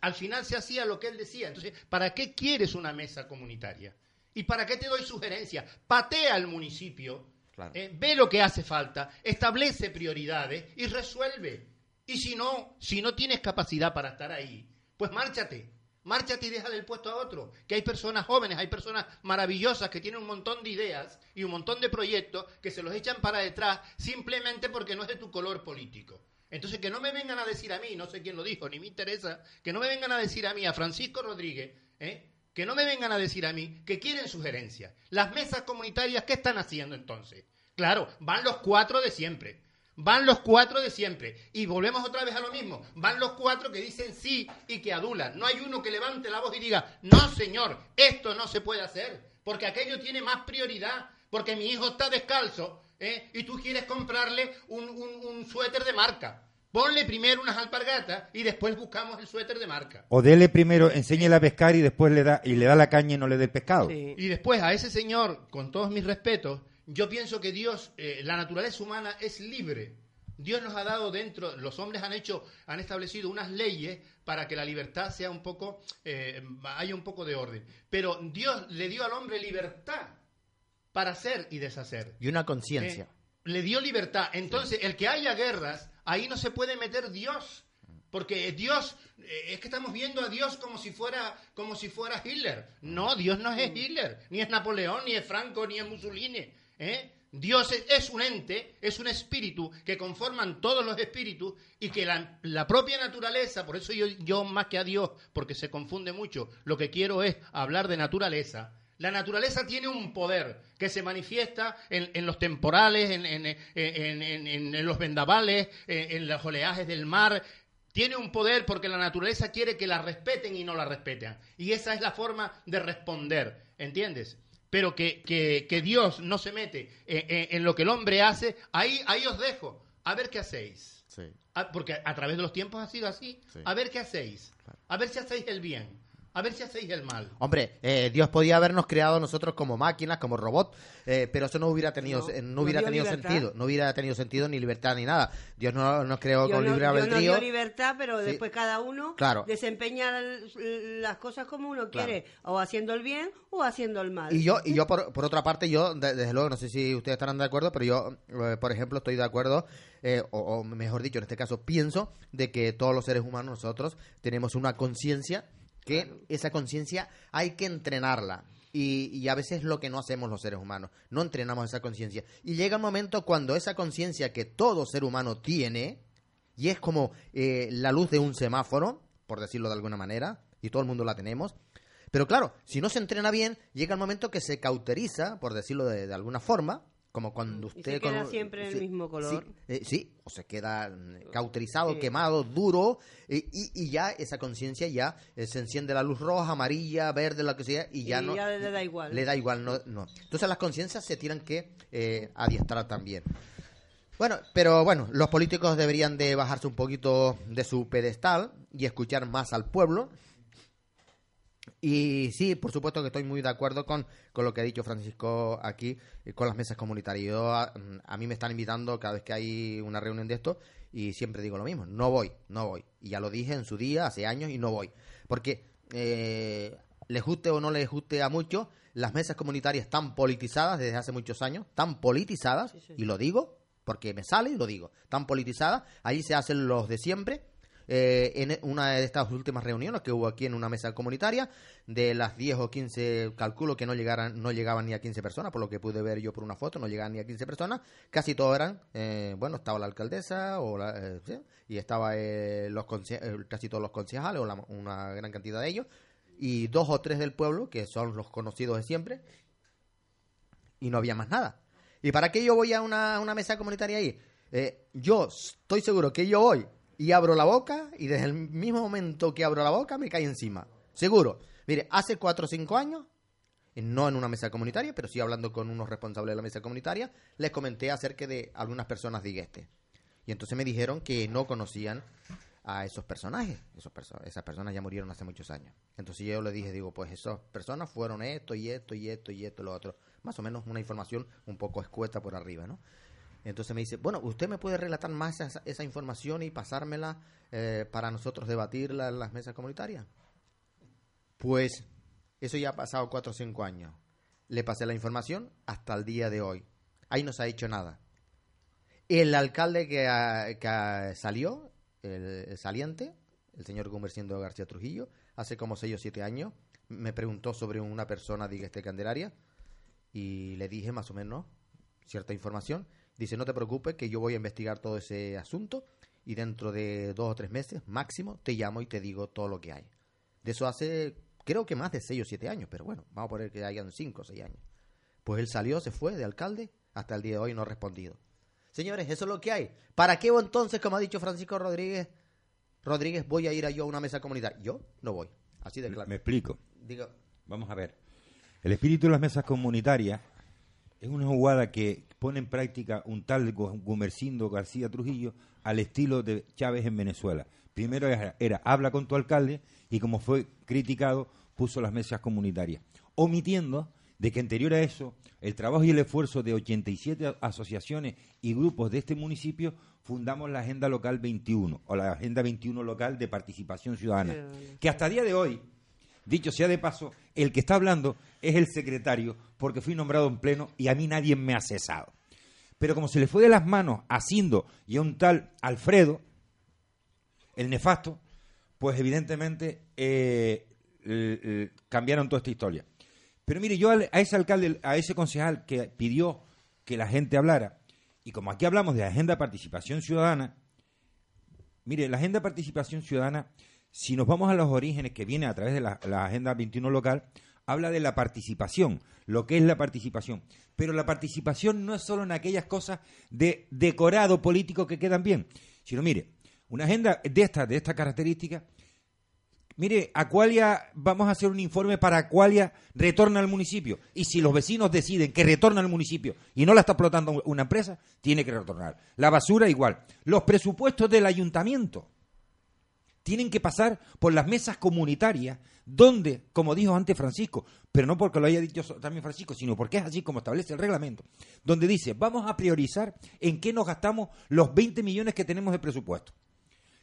Al final se hacía lo que él decía. Entonces, ¿para qué quieres una mesa comunitaria? ¿Y para qué te doy sugerencias? Patea al municipio, ¿eh? ve lo que hace falta, establece prioridades y resuelve. Y si no, si no tienes capacidad para estar ahí, pues márchate. Márchate y deja del puesto a otro. Que hay personas jóvenes, hay personas maravillosas que tienen un montón de ideas y un montón de proyectos que se los echan para detrás simplemente porque no es de tu color político. Entonces, que no me vengan a decir a mí, no sé quién lo dijo, ni me interesa, que no me vengan a decir a mí, a Francisco Rodríguez, ¿eh? Que no me vengan a decir a mí que quieren sugerencias. Las mesas comunitarias, ¿qué están haciendo entonces? Claro, van los cuatro de siempre. Van los cuatro de siempre. Y volvemos otra vez a lo mismo. Van los cuatro que dicen sí y que adulan. No hay uno que levante la voz y diga, no señor, esto no se puede hacer. Porque aquello tiene más prioridad. Porque mi hijo está descalzo ¿eh? y tú quieres comprarle un, un, suéter de marca. Ponle primero unas alpargatas y después buscamos el suéter de marca. O dele primero, enséñele a pescar y después le da, y le da la caña y no le dé el pescado. Y después a ese señor, con todos mis respetos, yo pienso que Dios, eh, la naturaleza humana es libre. Dios nos ha dado dentro, los hombres han hecho, han establecido unas leyes para que la libertad sea un poco, eh, haya un poco de orden. Pero Dios le dio al hombre libertad para hacer y deshacer. Y una conciencia. Eh, le dio libertad. Entonces, el que haya guerras, ahí no se puede meter Dios. Porque Dios, es que estamos viendo a Dios como si fuera, como si fuera Hitler. No, Dios no es Hitler, ni es Napoleón, ni es Franco, ni es Mussolini. ¿Eh? Dios es, un ente, es un espíritu que conforman todos los espíritus y que la, propia naturaleza, por eso yo, yo, más que a Dios, porque se confunde mucho, lo que quiero es hablar de naturaleza. La naturaleza tiene un poder que se manifiesta en, los temporales, en, en, los vendavales, en los oleajes del mar, tiene un poder porque la naturaleza quiere que la respeten y no la respeten. Y esa es la forma de responder, ¿entiendes? pero que, que, Dios no se mete en, lo que el hombre hace, ahí, ahí os dejo. A ver qué hacéis. porque a través de los tiempos ha sido así. A ver qué hacéis. A ver si hacéis el bien. A ver si hacéis el mal. Hombre, eh, Dios podía habernos creado nosotros como máquinas, como robots, eh, pero eso no hubiera tenido, no, hubiera tenido sentido, no hubiera tenido sentido ni libertad ni nada. Dios no nos creó con libre albedrío. Dios no dio libertad, pero después cada uno desempeña las cosas como uno quiere, o haciendo el bien o haciendo el mal. Y yo, y yo por, otra parte, yo desde luego no sé si ustedes estarán de acuerdo, pero yo, eh, por ejemplo, estoy de acuerdo. o, o, mejor dicho, en este caso pienso de que todos los seres humanos nosotros tenemos una conciencia que esa conciencia hay que entrenarla. Y, a veces es lo que no hacemos los seres humanos, no entrenamos esa conciencia. Y llega un momento cuando esa conciencia que todo ser humano tiene, y es como eh, la luz de un semáforo, por decirlo de alguna manera, y todo el mundo la tenemos, pero claro, si no se entrena bien, llega el momento que se cauteriza, por decirlo de alguna forma, como cuando usted... se queda siempre el mismo color. Eh, sí, o se queda mm, cauterizado, quemado, duro, y, ya esa conciencia ya eh, se enciende la luz roja, amarilla, verde, lo que sea, y ya no... le da igual. Le da igual, no. no. Entonces las conciencias se tienen que eh, adiestrar también. Bueno, pero bueno, los políticos deberían de bajarse un poquito de su pedestal y escuchar más al pueblo y sí, por supuesto que estoy muy de acuerdo con, lo que ha dicho Francisco aquí, eh, con las mesas comunitarias. Mm, a, mí me están invitando cada vez que hay una reunión de esto y siempre digo lo mismo, no voy, no voy. Y ya lo dije en su día, hace años, y no voy. Porque eh, les guste o no les guste a muchos, las mesas comunitarias están politizadas desde hace muchos años, están politizadas, y lo digo porque me sale y lo digo, están politizadas, allí se hacen los de siempre eh, en una de estas últimas reuniones que hubo aquí en una mesa comunitaria, de las 10 o 15, calculo que no, llegaran, no llegaban ni a 15 personas, por lo que pude ver yo por una foto, no llegaban ni a 15 personas, casi todos eran, eh, bueno, estaba la alcaldesa o eh, y estaba los casi todos los concejales o una gran cantidad de ellos, y dos o tres del pueblo, que son los conocidos de siempre, y no había más nada. ¿Y para qué yo voy a una, una mesa comunitaria ahí? yo estoy seguro que yo voy y abro la boca y desde el mismo momento que abro la boca me cae encima. Seguro. Mire, hace cuatro o cinco años, no en una mesa comunitaria, pero sí hablando con unos responsables de la mesa comunitaria, les comenté acerca de algunas personas de Igueste. Y entonces me dijeron que no conocían a esos personajes. Esos esas personas ya murieron hace muchos años. Entonces yo le dije, digo, pues esas personas fueron esto y esto y esto y esto y lo otro. Más o menos una información un poco escueta por arriba, ¿no? Entonces me dice, bueno, ¿usted me puede relatar más esa, información y pasármela eh, para nosotros debatirla en las mesas comunitarias? Pues eso ya ha pasado cuatro o cinco años. Le pasé la información hasta el día de hoy. Ahí no se ha hecho nada. El alcalde que, que salió, el, saliente, el señor Gumerciendo García Trujillo, hace como seis o siete años, me preguntó sobre una persona de este Candelaria y le dije más o menos cierta información. Dice, no te preocupes que yo voy a investigar todo ese asunto y dentro de dos o tres meses máximo te llamo y te digo todo lo que hay. De eso hace creo que más de seis o siete años, pero bueno, vamos a poner que hayan cinco o seis años. Pues él salió, se fue de alcalde, hasta el día de hoy no ha respondido. Señores, eso es lo que hay. ¿Para qué entonces, como ha dicho Francisco Rodríguez, Rodríguez, voy a ir a yo a una mesa comunitaria? Yo no voy. Así de claro. Me explico. Digo. Vamos a ver. El espíritu de las mesas comunitarias es una jugada que pone en práctica un tal Gumercindo García Trujillo al estilo de Chávez en Venezuela. Primero era, era, habla con tu alcalde y como fue criticado puso las mesas comunitarias, omitiendo de que anterior a eso, el trabajo y el esfuerzo de 87 asociaciones y grupos de este municipio fundamos la Agenda Local 21, o la Agenda 21 Local de Participación Ciudadana, que hasta día de hoy, dicho sea de paso, el que está hablando es el secretario, porque fui nombrado en pleno y a mí nadie me ha cesado. Pero como se le fue de las manos a Cindo y a un tal Alfredo, el nefasto, pues evidentemente eh, cambiaron toda esta historia. Pero mire, yo a ese alcalde, a ese concejal que pidió que la gente hablara, y como aquí hablamos de agenda de participación ciudadana, mire, la agenda de participación ciudadana, si nos vamos a los orígenes que viene a través de la, agenda 21 local, habla de la participación, lo que es la participación. Pero la participación no es solo en aquellas cosas de decorado político que quedan bien, sino mire, una agenda de esta, de esta característica Mire, Acualia, vamos a hacer un informe para Acualia retorna al municipio. Y si los vecinos deciden que retorna al municipio y no la está explotando una empresa, tiene que retornar. La basura igual. Los presupuestos del ayuntamiento tienen que pasar por las mesas comunitarias, donde, como dijo antes Francisco, pero no porque lo haya dicho también Francisco, sino porque es así como establece el reglamento, donde dice, vamos a priorizar en qué nos gastamos los 20 millones que tenemos de presupuesto.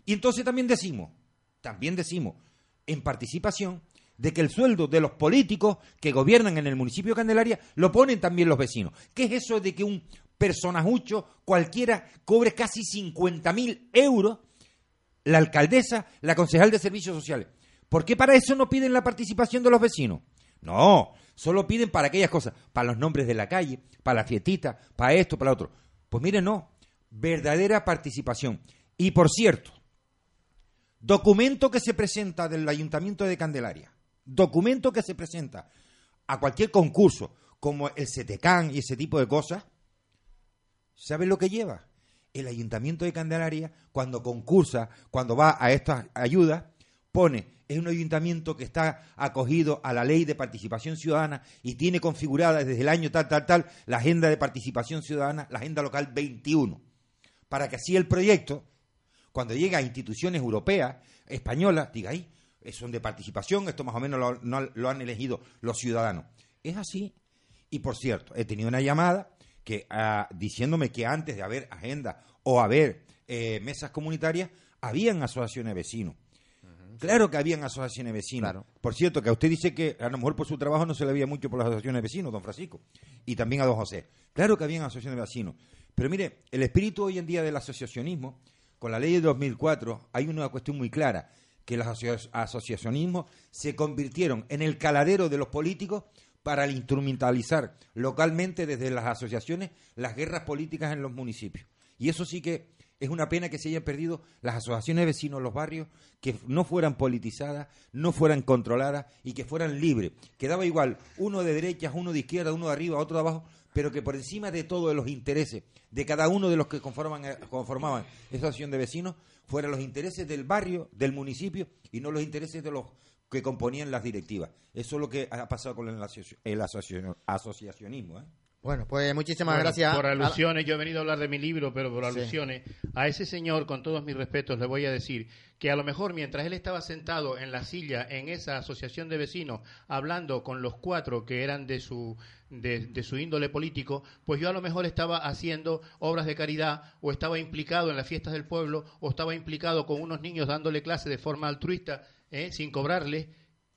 Y entonces también decimos, también decimos, en participación de que el sueldo de los políticos que gobiernan en el municipio de Candelaria lo ponen también los vecinos. ¿Qué es eso de que un personajucho cualquiera cobre casi 50 mil euros? La alcaldesa, la concejal de servicios sociales. ¿Por qué para eso no piden la participación de los vecinos? No, solo piden para aquellas cosas, para los nombres de la calle, para la fiestita, para esto, para lo otro. Pues miren, no, verdadera participación. Y por cierto, Documento que se presenta del Ayuntamiento de Candelaria, documento que se presenta a cualquier concurso, como el CETECAN y ese tipo de cosas, ¿saben lo que lleva? El Ayuntamiento de Candelaria, cuando concursa, cuando va a estas ayudas, pone, es un ayuntamiento que está acogido a la ley de participación ciudadana y tiene configurada desde el año tal, tal, tal, la agenda de participación ciudadana, la agenda local 21, para que así el proyecto cuando llega a instituciones europeas, españolas, diga ahí, son de participación, esto más o menos lo, han elegido los ciudadanos. Es así. Y por cierto, he tenido una llamada que ah, diciéndome que antes de haber agenda o haber eh, mesas comunitarias, habían asociaciones de vecinos. Claro que habían asociaciones de vecinos. Por cierto, que a usted dice que a lo mejor por su trabajo no se le veía mucho por las asociaciones de vecinos, don Francisco, y también a don José. Claro que habían asociaciones de vecinos. Pero mire, el espíritu hoy en día del asociacionismo con la ley de 2004 hay una cuestión muy clara, que los asociacionismos se convirtieron en el caladero de los políticos para instrumentalizar localmente desde las asociaciones las guerras políticas en los municipios. Y eso sí que es una pena que se hayan perdido las asociaciones de vecinos los barrios, que no fueran politizadas, no fueran controladas y que fueran libres. Quedaba igual uno de derechas, uno de izquierda, uno de arriba, otro de abajo, pero que por encima de todos los intereses de cada uno de los que conforman, eh, conformaban esa asociación de vecinos fueran los intereses del barrio, del municipio y no los intereses de los que componían las directivas. Eso es lo que ha pasado con el, asociacionismo. ¿eh? Bueno, pues muchísimas gracias. Por alusiones, yo he venido a hablar de mi libro, pero por alusiones, a ese señor, con todos mis respetos, le voy a decir que a lo mejor mientras él estaba sentado en la silla en esa asociación de vecinos, hablando con los cuatro que eran de su, de, su índole político, pues yo a lo mejor estaba haciendo obras de caridad o estaba implicado en las fiestas del pueblo o estaba implicado con unos niños dándole clase de forma altruista, ¿eh? sin cobrarle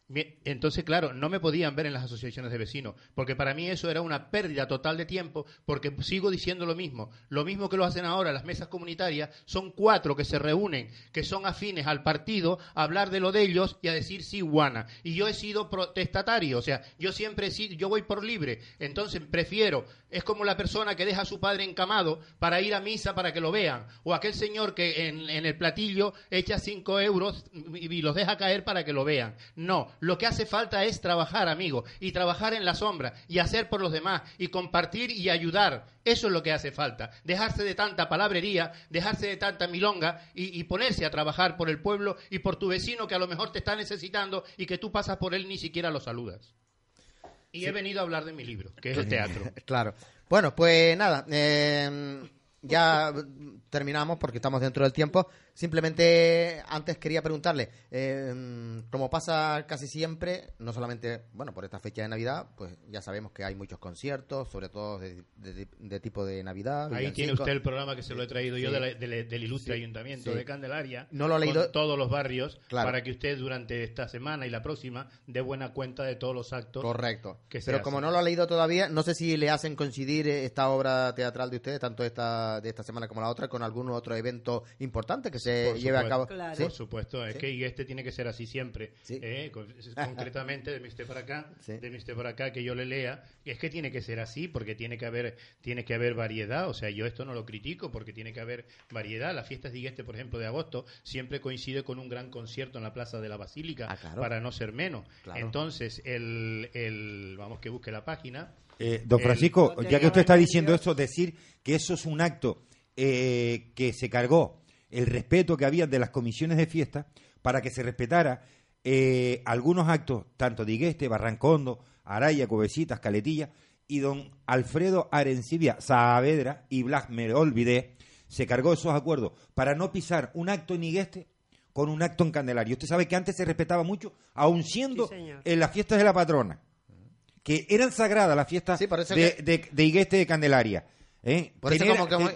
entonces, claro, no me podían ver en las asociaciones de vecinos, porque para mí eso era una pérdida total de tiempo, porque sigo diciendo lo mismo. Lo mismo que lo hacen ahora las mesas comunitarias, son cuatro que se reúnen, que son afines al partido, a hablar de lo de ellos y a decir sí, guana. Y yo he sido protestatario, o sea, yo siempre he sido, yo voy por libre, entonces prefiero, es como la persona que deja a su padre encamado para ir a misa para que lo vean, o aquel señor que en, el platillo echa cinco euros y los deja caer para que lo vean. No, lo que hace falta es trabajar, amigo, y trabajar en la sombra, y hacer por los demás, y compartir y ayudar. Eso es lo que hace falta. Dejarse de tanta palabrería, dejarse de tanta milonga y, ponerse a trabajar por el pueblo y por tu vecino que a lo mejor te está necesitando y que tú pasas por él ni siquiera lo saludas. Y he venido a hablar de mi libro, que es el teatro. *laughs* claro. Bueno, pues nada, eh, ya terminamos porque estamos dentro del tiempo. Simplemente antes quería preguntarle, eh, como pasa casi siempre, no solamente, bueno, por esta fecha de Navidad, pues ya sabemos que hay muchos conciertos, sobre todo de, tipo de Navidad. Ahí tiene usted el programa que se lo he traído yo del ilustre ayuntamiento de Candelaria. No lo he leído. todos los barrios, para que usted durante esta semana y la próxima dé buena cuenta de todos los actos. Correcto. Pero como no lo ha leído todavía, no sé si le hacen coincidir esta obra teatral de ustedes, tanto esta de esta semana como la otra, con algún otro evento importante que se lleve a cabo. Por supuesto, es que este tiene que ser así siempre. ¿eh? *laughs* Concretamente, de mi usted para acá, de mi usted para acá, que yo le lea, es que tiene que ser así, porque tiene que haber, tiene que haber variedad. O sea, yo esto no lo critico, porque tiene que haber variedad. Las fiestas de este, por ejemplo, de agosto, siempre coincide con un gran concierto en la Plaza de la Basílica, ah, para no ser menos. Entonces, el, el, vamos que busque la página. Eh, don Francisco, ya que usted está diciendo eso, decir que eso es un acto eh, que se cargó el respeto que había de las comisiones de fiesta para que se respetara eh, algunos actos, tanto de Igueste, Barrancondo, Araya, Covecitas, Caletilla, y don Alfredo Arencibia Saavedra y Blas me olvidé, se cargó esos acuerdos para no pisar un acto en Igueste con un acto en Candelaria. Usted sabe que antes se respetaba mucho, aun siendo en las fiestas de la patrona, que eran sagradas las fiestas de, de, de Igueste de Candelaria. ¿Eh? Por eso,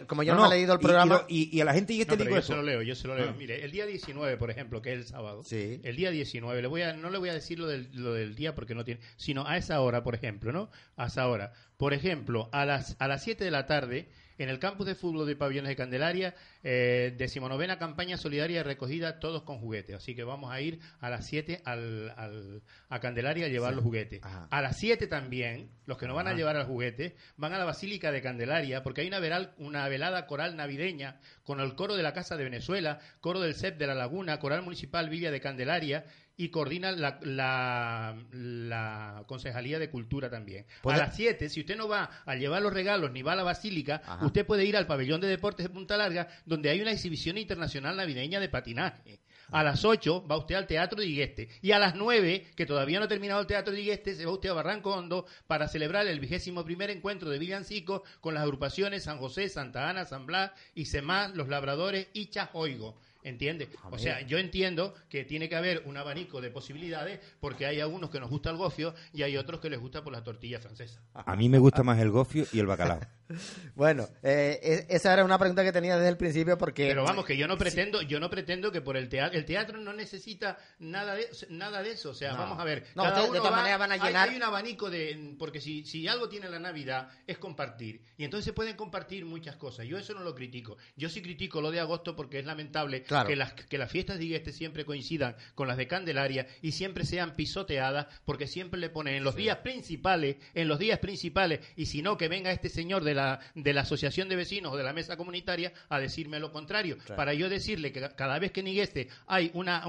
como, yo no, he leído el programa. Y, a la gente y este digo yo se lo leo, yo se lo leo. Ah. Mire, el día 19, por ejemplo, que es el sábado, el día 19, le voy a, no le voy a decir lo del, lo del día porque no tiene, sino a esa hora, por ejemplo, ¿no? A esa hora. Por ejemplo, a las, a las 7 de la tarde en el campus de fútbol de Pabellones de Candelaria, eh, decimonovena campaña solidaria recogida todos con juguetes. Así que vamos a ir a las 7 al, a Candelaria a llevar los juguetes. A las 7 también, los que no van a llevar el juguete, van a la Basílica de Candelaria, porque hay una, veral, una velada coral navideña con el coro de la Casa de Venezuela, coro del CEP de la Laguna, coral municipal Villa de Candelaria y coordina la, la, Concejalía de Cultura también. A las 7, si usted no va a llevar los regalos ni va a la Basílica, usted puede ir al Pabellón de Deportes de Punta Larga, donde hay una exhibición internacional navideña de patinaje. A las 8 va usted al Teatro de Igueste. Y a las 9, que todavía no ha terminado el Teatro de Igueste, se va usted a Barranco Hondo para celebrar el vigésimo primer encuentro de villancicos con las agrupaciones San José, Santa Ana, San Blas, Semá, Los Labradores y Chajoigo. ¿Entiende? O sea, yo entiendo que tiene que haber un abanico de posibilidades porque hay algunos que nos gusta el gofio y hay otros que les gusta por la tortilla francesa. A mí me gusta más el gofio y el bacalao. *laughs* bueno, eh, e, esa era una pregunta que tenía desde el principio porque... Pero vamos, que yo no pretendo, yo no pretendo que por el teatro... El teatro no necesita nada de, nada de eso. O sea, vamos a ver. No, de todas maneras van a llenar... Hay, un abanico de... Porque si, si algo tiene la Navidad es compartir. Y entonces pueden compartir muchas cosas. Yo eso no lo critico. Yo sí critico lo de agosto porque es lamentable que, las, que las fiestas de este siempre coincidan con las de Candelaria y siempre sean pisoteadas porque siempre le ponen en los días principales, en los días principales, y si no, que venga este señor de la, de la asociación de vecinos o de la mesa comunitaria a decirme lo contrario. Para yo decirle que cada vez que en Igueste hay una,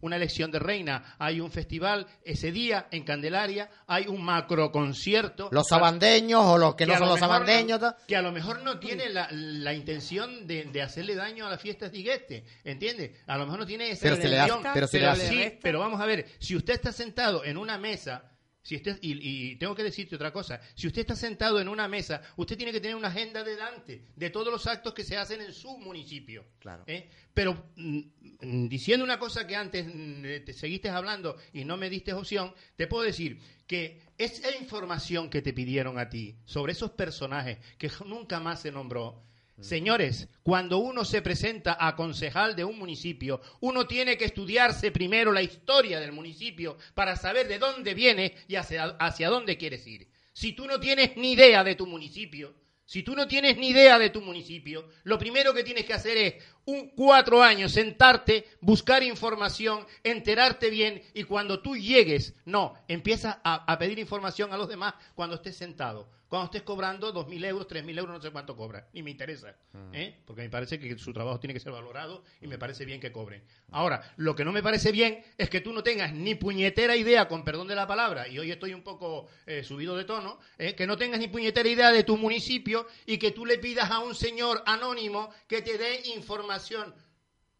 una elección de reina, hay un festival, ese día en Candelaria hay un macro concierto. Los sabandeños o los que, no son los sabandeños. que a lo mejor no tiene la, la intención de, de, hacerle daño a las fiestas de Igueste, ¿entiendes? A lo mejor no tiene esa pero, pero, sí, pero vamos a ver, si usted está sentado en una mesa Si usted, y, tengo que decirte otra cosa, si usted está sentado en una mesa, usted tiene que tener una agenda delante de todos los actos que se hacen en su municipio. Claro. ¿eh? Pero mm, mm, diciendo una cosa que antes mm, te seguiste hablando y no me diste opción, te puedo decir que esa información que te pidieron a ti sobre esos personajes que nunca más se nombró, Señores, cuando uno se presenta a concejal de un municipio, uno tiene que estudiarse primero la historia del municipio para saber de dónde viene y hacia, hacia dónde quieres ir. Si tú no tienes ni idea de tu municipio, si tú no tienes ni idea de tu municipio, lo primero que tienes que hacer es un cuatro años sentarte, buscar información, enterarte bien y cuando tú llegues, no, empieza a, a pedir información a los demás cuando estés sentado cuando estés cobrando 2.000 euros, 3.000 euros, no sé cuánto cobra, ni me interesa, ah. ¿eh? porque me parece que su trabajo tiene que ser valorado y me parece bien que cobren. Ahora, lo que no me parece bien es que tú no tengas ni puñetera idea, con perdón de la palabra, y hoy estoy un poco eh, subido de tono, ¿eh? que no tengas ni puñetera idea de tu municipio y que tú le pidas a un señor anónimo que te dé información.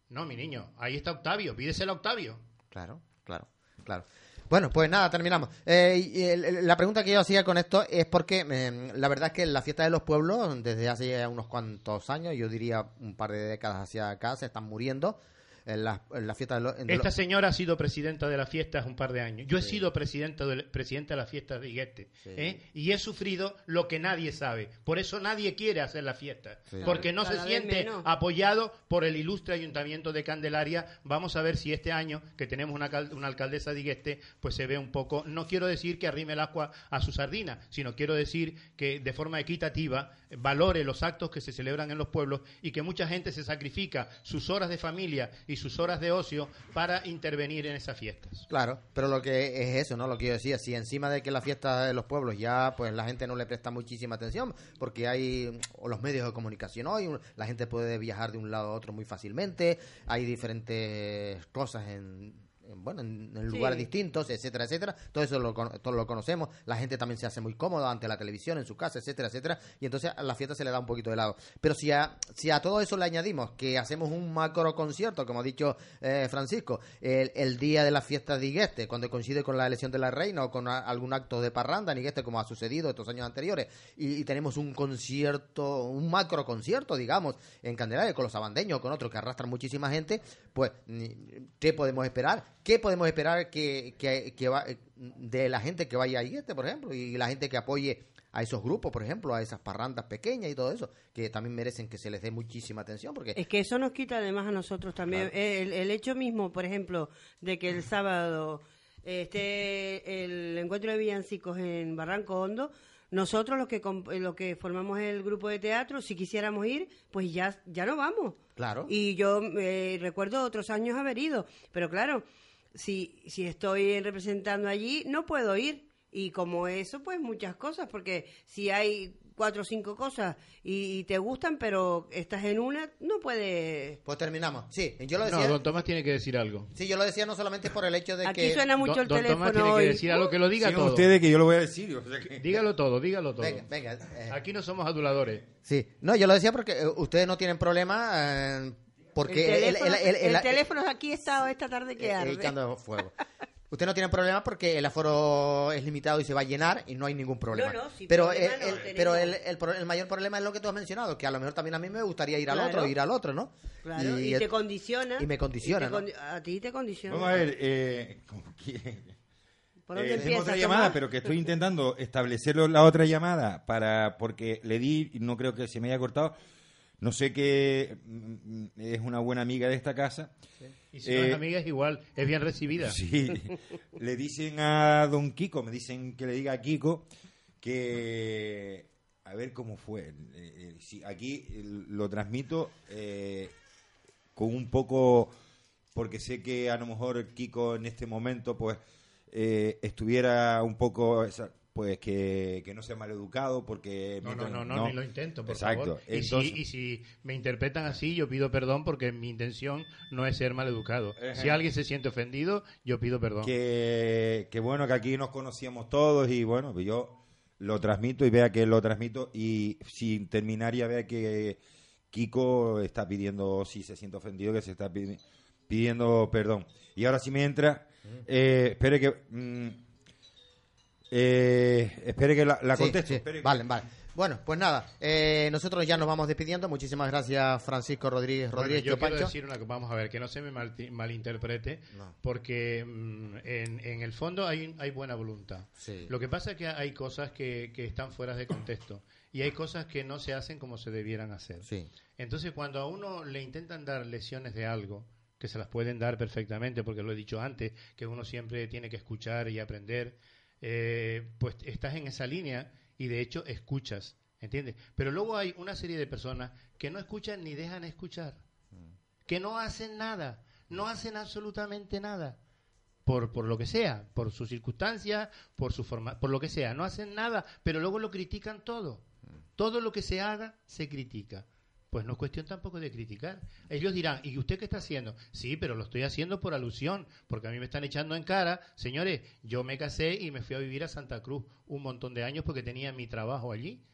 No, mi niño, ahí está Octavio, pídeselo a Octavio. Claro, claro, claro. Bueno, pues nada, terminamos. Eh, la pregunta que yo hacía con esto es porque em, la verdad es que la fiesta de los pueblos, desde hace unos cuantos años, yo diría un par de décadas hacia acá, se están muriendo en la, fiesta de, Esta señora ha sido presidenta de la fiesta un par de años. Yo he sido presidenta de, presidenta de la fiesta de Iguete. ¿eh? Y he sufrido lo que nadie sabe. Por eso nadie quiere hacer la fiesta. Porque no se siente apoyado por el ilustre ayuntamiento de Candelaria. Vamos a ver si este año, que tenemos una, una alcaldesa de Iguete, pues se ve un poco. No quiero decir que arrime el agua a su sardina, sino quiero decir que de forma equitativa valore los actos que se celebran en los pueblos y que mucha gente se sacrifica sus horas de familia y sus horas de ocio para intervenir en esas fiestas. Claro, pero lo que es eso, ¿no? Lo que yo decía, si encima de que la fiesta de los pueblos ya pues la gente no le presta muchísima atención porque hay los medios de comunicación hoy, la gente puede viajar de un lado a otro muy fácilmente, hay diferentes cosas en bueno, en, lugares distintos, etcétera, etcétera. Todo eso lo, todo lo conocemos. La gente también se hace muy cómoda ante la televisión, en su casa, etcétera, etcétera. Y entonces a la fiesta se le da un poquito de lado. Pero si a, si a todo eso le añadimos que hacemos un macro concierto, como ha dicho eh, Francisco, el, día de la fiesta de Igueste, cuando coincide con la elección de la reina o con algún acto de parranda en Igueste, como ha sucedido estos años anteriores, y, tenemos un concierto, un macro concierto, digamos, en Candelaria, con los abandeños, con otros que arrastran muchísima gente, pues, ¿qué podemos esperar? ¿Qué podemos esperar que, que, va, de la gente que vaya a este, por ejemplo, y la gente que apoye a esos grupos, por ejemplo, a esas parrandas pequeñas y todo eso, que también merecen que se les dé muchísima atención. porque Es que eso nos quita además a nosotros también. El, hecho mismo, por ejemplo, de que el sábado esté el encuentro de villancicos en Barranco Hondo, nosotros los que los que formamos el grupo de teatro, si quisiéramos ir, pues ya ya no vamos. Claro. Y yo eh, recuerdo otros años haber ido, pero claro, si, si estoy representando allí, no puedo ir. Y como eso, pues muchas cosas, porque si hay cuatro o cinco cosas y, te gustan, pero estás en una, no puedes... Pues terminamos. Sí, yo lo decía... No, don Tomás tiene que decir algo. Sí, yo lo decía no solamente por el hecho de que... Aquí suena mucho el teléfono Tomás tiene que decir algo que lo diga todo. ustedes que yo lo voy a decir. Dígalo todo, dígalo todo. Venga, venga. Eh. Aquí no somos aduladores. Sí, no, yo lo decía porque eh, ustedes no tienen problema... Eh, porque el teléfono, el, teléfono aquí está esta tarde que arde. Echando fuego. Usted no tiene problema porque el aforo es limitado y se va a llenar y no hay ningún problema. No, no, pero el, pero el, el, mayor problema es lo que tú has mencionado, que a lo mejor también a mí me gustaría ir al otro, ir al otro, ¿no? Claro, y, te condiciona. Y me condiciona. A ti te condiciona. Vamos a ver, eh, ¿Por dónde eh, otra llamada, pero que estoy *laughs* intentando establecer la otra llamada para porque le di, no creo que se me haya cortado, no sé que mm, es una buena amiga de esta casa. Y si no es eh, amiga es igual, es bien recibida. Sí, *laughs* le dicen a don Kiko, me dicen que le diga a Kiko que a ver cómo fue. Eh, eh, aquí lo transmito con un poco, porque sé que a lo mejor Kiko en este momento pues estuviera un poco pues que, no sea maleducado porque... No, no, no, no, ni lo intento, por Exacto. favor. Y, si, y, si, me interpretan así, yo pido perdón porque mi intención no es ser maleducado. Si alguien se siente ofendido, yo pido perdón. Que, que bueno, que aquí nos conocíamos todos y bueno, pues yo lo transmito y vea que lo transmito y sin terminar ya vea que Kiko está pidiendo, si se siente ofendido, que se está pidiendo perdón. Y ahora si me entra, eh, espere que... Mm, Eh, espere que la, conteste. Vale, vale. Bueno, pues nada, eh, nosotros ya nos vamos despidiendo. Muchísimas gracias, Francisco Rodríguez Rodríguez. yo quiero decir una cosa, vamos a ver, que no se me malinterprete, porque mm, en, el fondo hay, hay buena voluntad. Lo que pasa es que hay cosas que, que están fuera de contexto y hay cosas que no se hacen como se debieran hacer. Entonces, cuando a uno le intentan dar lecciones de algo, que se las pueden dar perfectamente, porque lo he dicho antes, que uno siempre tiene que escuchar y aprender, eh, pues estás en esa línea y de hecho escuchas, ¿entiendes? Pero luego hay una serie de personas que no escuchan ni dejan escuchar, que no hacen nada, no hacen absolutamente nada. Por, por lo que sea, por sus circunstancias, por su forma, por lo que sea, no hacen nada, pero luego lo critican todo. Todo lo que se haga se critica. Pues no es cuestión tampoco de criticar. Ellos dirán, ¿y usted qué está haciendo? Sí, pero lo estoy haciendo por alusión, porque a mí me están echando en cara, señores, yo me casé y me fui a vivir a Santa Cruz un montón de años porque tenía mi trabajo allí.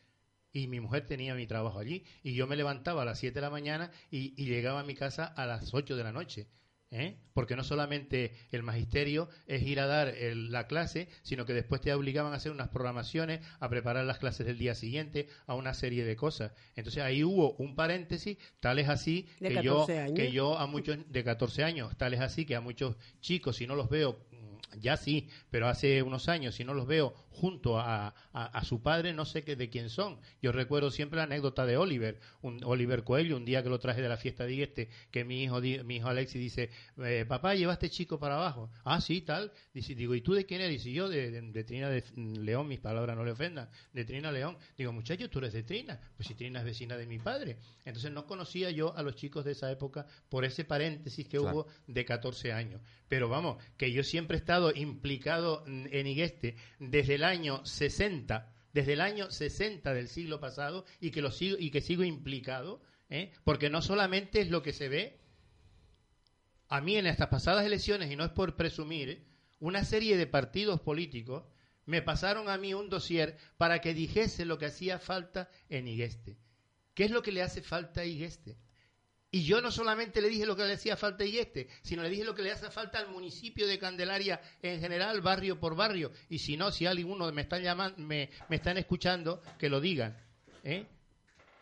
Y mi mujer tenía mi trabajo allí. Y yo me levantaba a las 7 de la mañana y, llegaba a mi casa a las 8 de la noche. ¿Eh? porque no solamente el magisterio es ir a dar la clase, sino que después te obligaban a hacer unas programaciones, a preparar las clases del día siguiente, a una serie de cosas. Entonces ahí hubo un paréntesis, tal es así que yo, que yo a muchos de 14 años, tal es así que a muchos chicos, si no los veo ya sí, pero hace unos años, si no los veo junto a, a, su padre, no sé qué, de quién son. Yo recuerdo siempre la anécdota de Oliver, un, Oliver Coelho, un día que lo traje de la fiesta de este, que mi hijo, mi hijo Alexis dice, eh, papá, lleva este chico para abajo. Ah, sí, tal. Dice, digo, ¿y tú de quién eres? Dice, yo de, de, Trina de León, mis palabras no le ofendan, de Trina León. Digo, muchacho, tú eres de Trina. Pues si Trina es vecina de mi padre. Entonces no conocía yo a los chicos de esa época por ese paréntesis que hubo de 14 años. Pero vamos, que yo siempre he estado implicado en Igueste desde el año 60, desde el año 60 del siglo pasado y que, lo sigo, y que sigo implicado, ¿eh? porque no solamente es lo que se ve, a mí en estas pasadas elecciones, y no es por presumir, una serie de partidos políticos me pasaron a mí un dossier para que dijese lo que hacía falta en Igueste. ¿Qué es lo que le hace falta a Igueste? Y yo no solamente le dije lo que le hacía falta a este, sino le dije lo que le hace falta al municipio de Candelaria en general, barrio por barrio. Y si no, si alguno me están llamando, me, me están escuchando, que lo digan. ¿eh?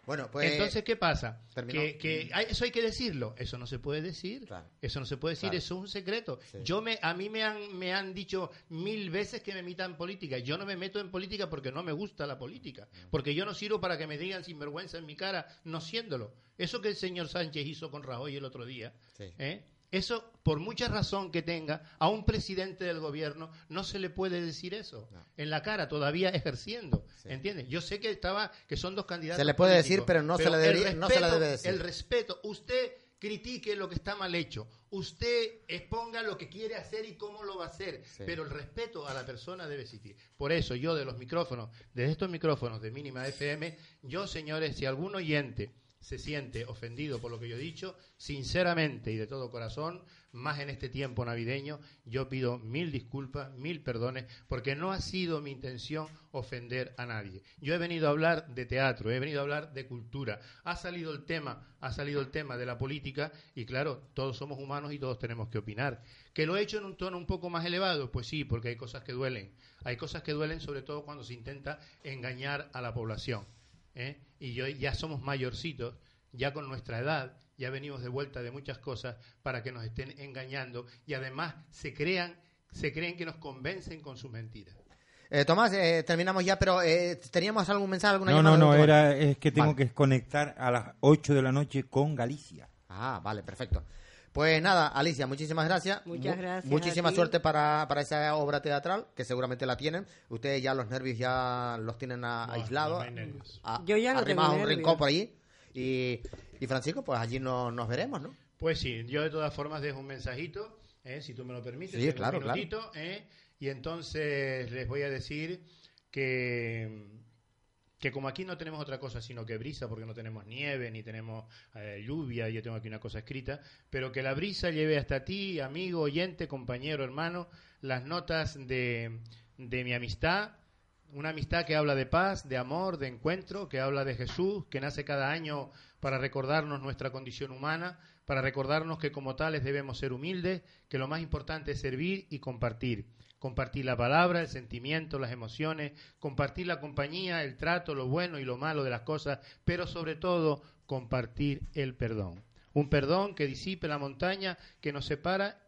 Bueno, pues. Entonces, ¿qué pasa? Que, eso hay que decirlo. Eso no se puede decir. Eso no se puede decir. Eso es un secreto. Yo me, a mí me han, me han dicho mil veces que me metan en política. Yo no me meto en política porque no me gusta la política. Mm. Porque yo no sirvo para que me digan sinvergüenza en mi cara, no siéndolo. Eso que el señor Sánchez hizo con Rajoy el otro día. ¿eh? Eso, por mucha razón que tenga, a un presidente del gobierno no se le puede decir eso en la cara, todavía ejerciendo. ¿Entiendes? Yo sé que estaba, que son dos candidatos. Se le puede decir, pero no, se le debe, no se le debe decir. El respeto, usted critique lo que está mal hecho, usted exponga lo que quiere hacer y cómo lo va a hacer, pero el respeto a la persona debe existir. Por eso yo de los micrófonos, de estos micrófonos de mínima FM, yo señores, si algún oyente se siente ofendido por lo que yo he dicho, sinceramente y de todo corazón, más en este tiempo navideño, yo pido mil disculpas, mil perdones, porque no ha sido mi intención ofender a nadie. Yo he venido a hablar de teatro, he venido a hablar de cultura. Ha salido el tema, ha salido el tema de la política y claro, todos somos humanos y todos tenemos que opinar. ¿Que lo he hecho en un tono un poco más elevado? Pues sí, porque hay cosas que duelen. Hay cosas que duelen sobre todo cuando se intenta engañar a la población. ¿Eh? y yo, ya somos mayorcitos, ya con nuestra edad, ya venimos de vuelta de muchas cosas para que nos estén engañando y además se crean, se creen que nos convencen con sus mentiras. Eh, Tomás, eh, terminamos ya, pero eh, ¿teníamos algún mensaje, alguna No, no, no, era, es que tengo que conectar a las 8 de la noche con Galicia. Ah, vale, perfecto. Pues nada, Alicia, muchísimas gracias. Muchas gracias. Muchísima suerte para, para, esa obra teatral, que seguramente la tienen. Ustedes ya los nervios ya los tienen aislados. Yo ya no tengo un rincón por allí. Y, y Francisco, pues allí nos veremos, ¿no? Pues sí, yo de todas formas dejo un mensajito, ¿eh? si tú me lo permites. Sí, claro, un minutito, ¿eh? Y entonces les voy a decir que que como aquí no tenemos otra cosa sino que brisa, porque no tenemos nieve, ni tenemos eh, lluvia, yo tengo aquí una cosa escrita, pero que la brisa lleve hasta ti, amigo, oyente, compañero, hermano, las notas de, de mi amistad, una amistad que habla de paz, de amor, de encuentro, que habla de Jesús, que nace cada año para recordarnos nuestra condición humana, para recordarnos que como tales debemos ser humildes, que lo más importante es servir y compartir. Compartir la palabra, el sentimiento, las emociones, compartir la compañía, el trato, lo bueno y lo malo de las cosas, pero sobre todo compartir el perdón. Un perdón que disipe la montaña que nos separa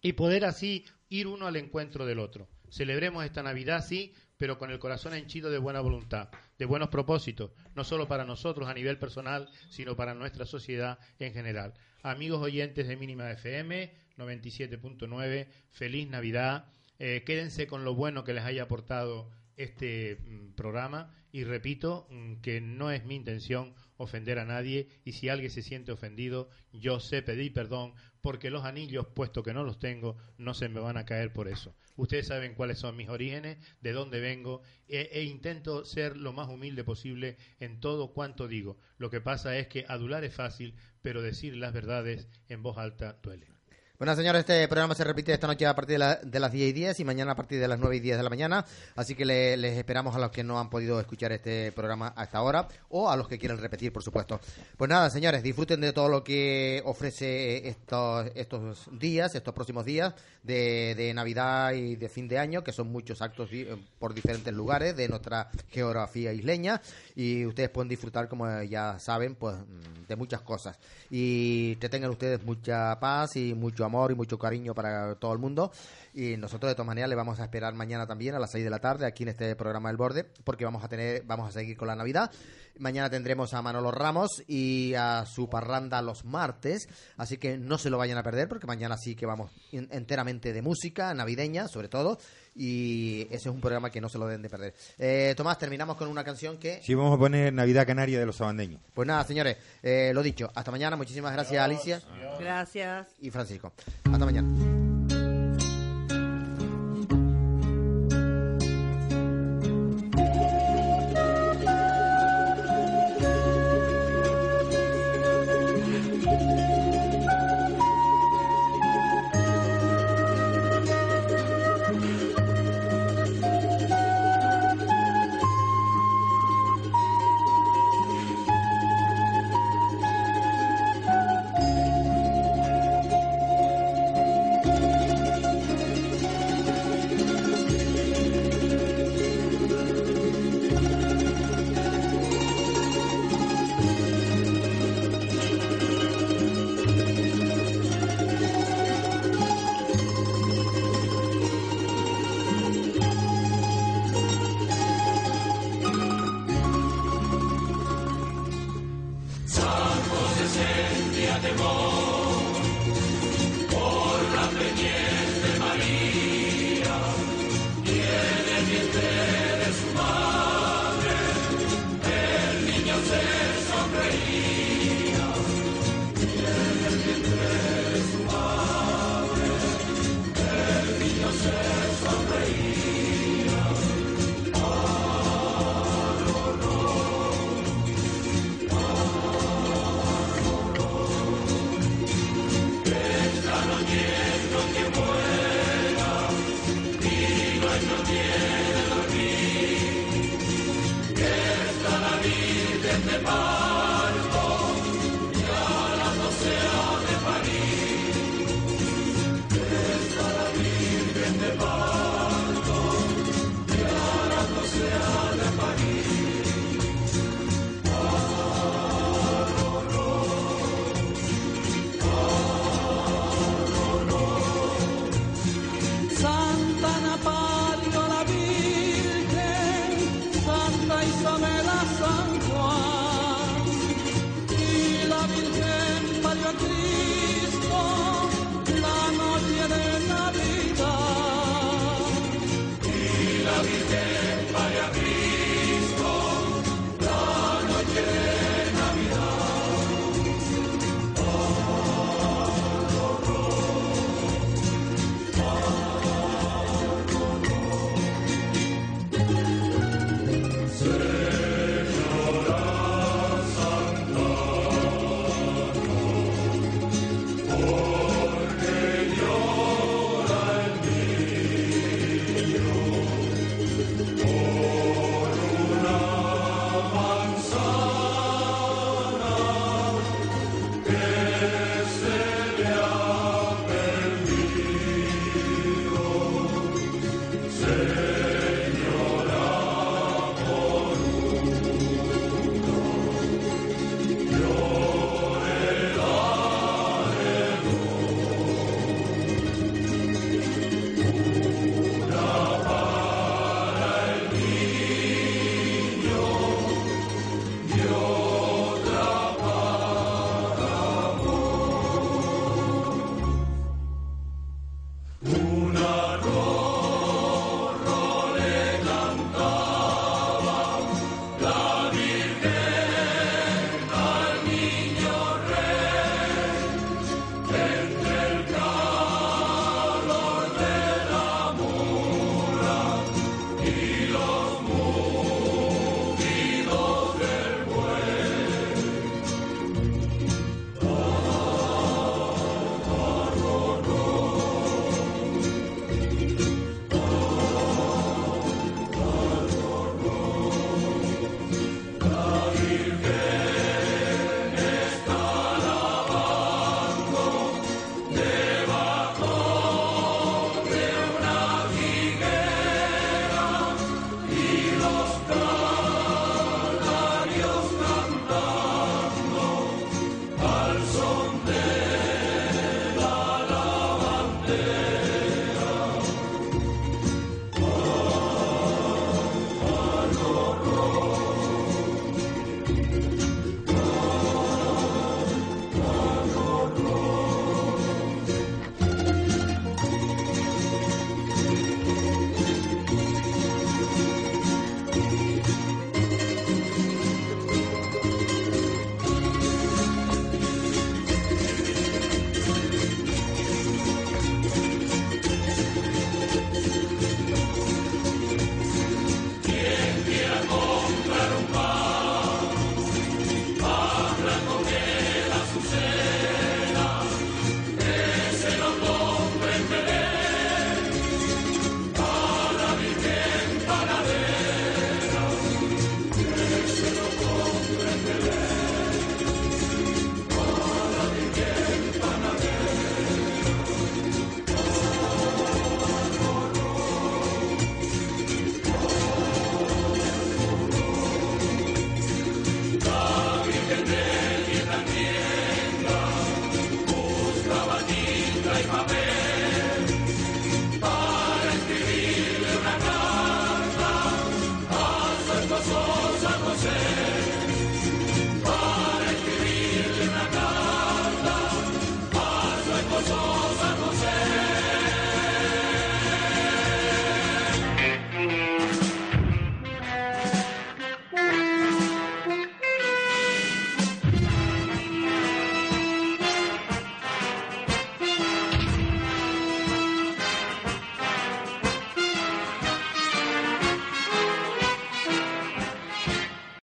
y poder así ir uno al encuentro del otro. Celebremos esta Navidad, sí, pero con el corazón henchido de buena voluntad, de buenos propósitos, no solo para nosotros a nivel personal, sino para nuestra sociedad en general. Amigos oyentes de Mínima FM 97.9, feliz Navidad. Eh, quédense con lo bueno que les haya aportado este mm, programa y repito mm, que no es mi intención ofender a nadie y si alguien se siente ofendido, yo sé pedir perdón porque los anillos, puesto que no los tengo, no se me van a caer por eso. Ustedes saben cuáles son mis orígenes, de dónde vengo, e, e, intento ser lo más humilde posible en todo cuanto digo. Lo que pasa es que adular es fácil, pero decir las verdades en voz alta duele. Bueno, señores, este programa se repite esta noche a partir de, las 10 y 10 y mañana a partir de las 9 y 10 de la mañana. Así que les esperamos a los que no han podido escuchar este programa hasta ahora o a los que quieran repetir, por supuesto. Pues nada, señores, disfruten de todo lo que ofrece estos, estos días, estos próximos días de, Navidad y de fin de año, que son muchos actos por diferentes lugares de nuestra geografía isleña. Y ustedes pueden disfrutar, como ya saben, pues de muchas cosas. Y que tengan ustedes mucha paz y mucho amor amor y mucho cariño para todo el mundo. Y nosotros de todas maneras le vamos a esperar mañana también a las 6 de la tarde aquí en este programa del borde, porque vamos a tener, vamos a seguir con la Navidad. Mañana tendremos a Manolo Ramos y a su parranda los martes, así que no se lo vayan a perder, porque mañana sí que vamos enteramente de música navideña, sobre todo, y ese es un programa que no se lo deben de perder. Eh, Tomás, terminamos con una canción que... Sí, vamos a poner Navidad Canaria de los sabandeños. Pues nada, señores, eh, lo dicho, hasta mañana, muchísimas gracias Alicia. Gracias. Y Francisco. Hasta mañana.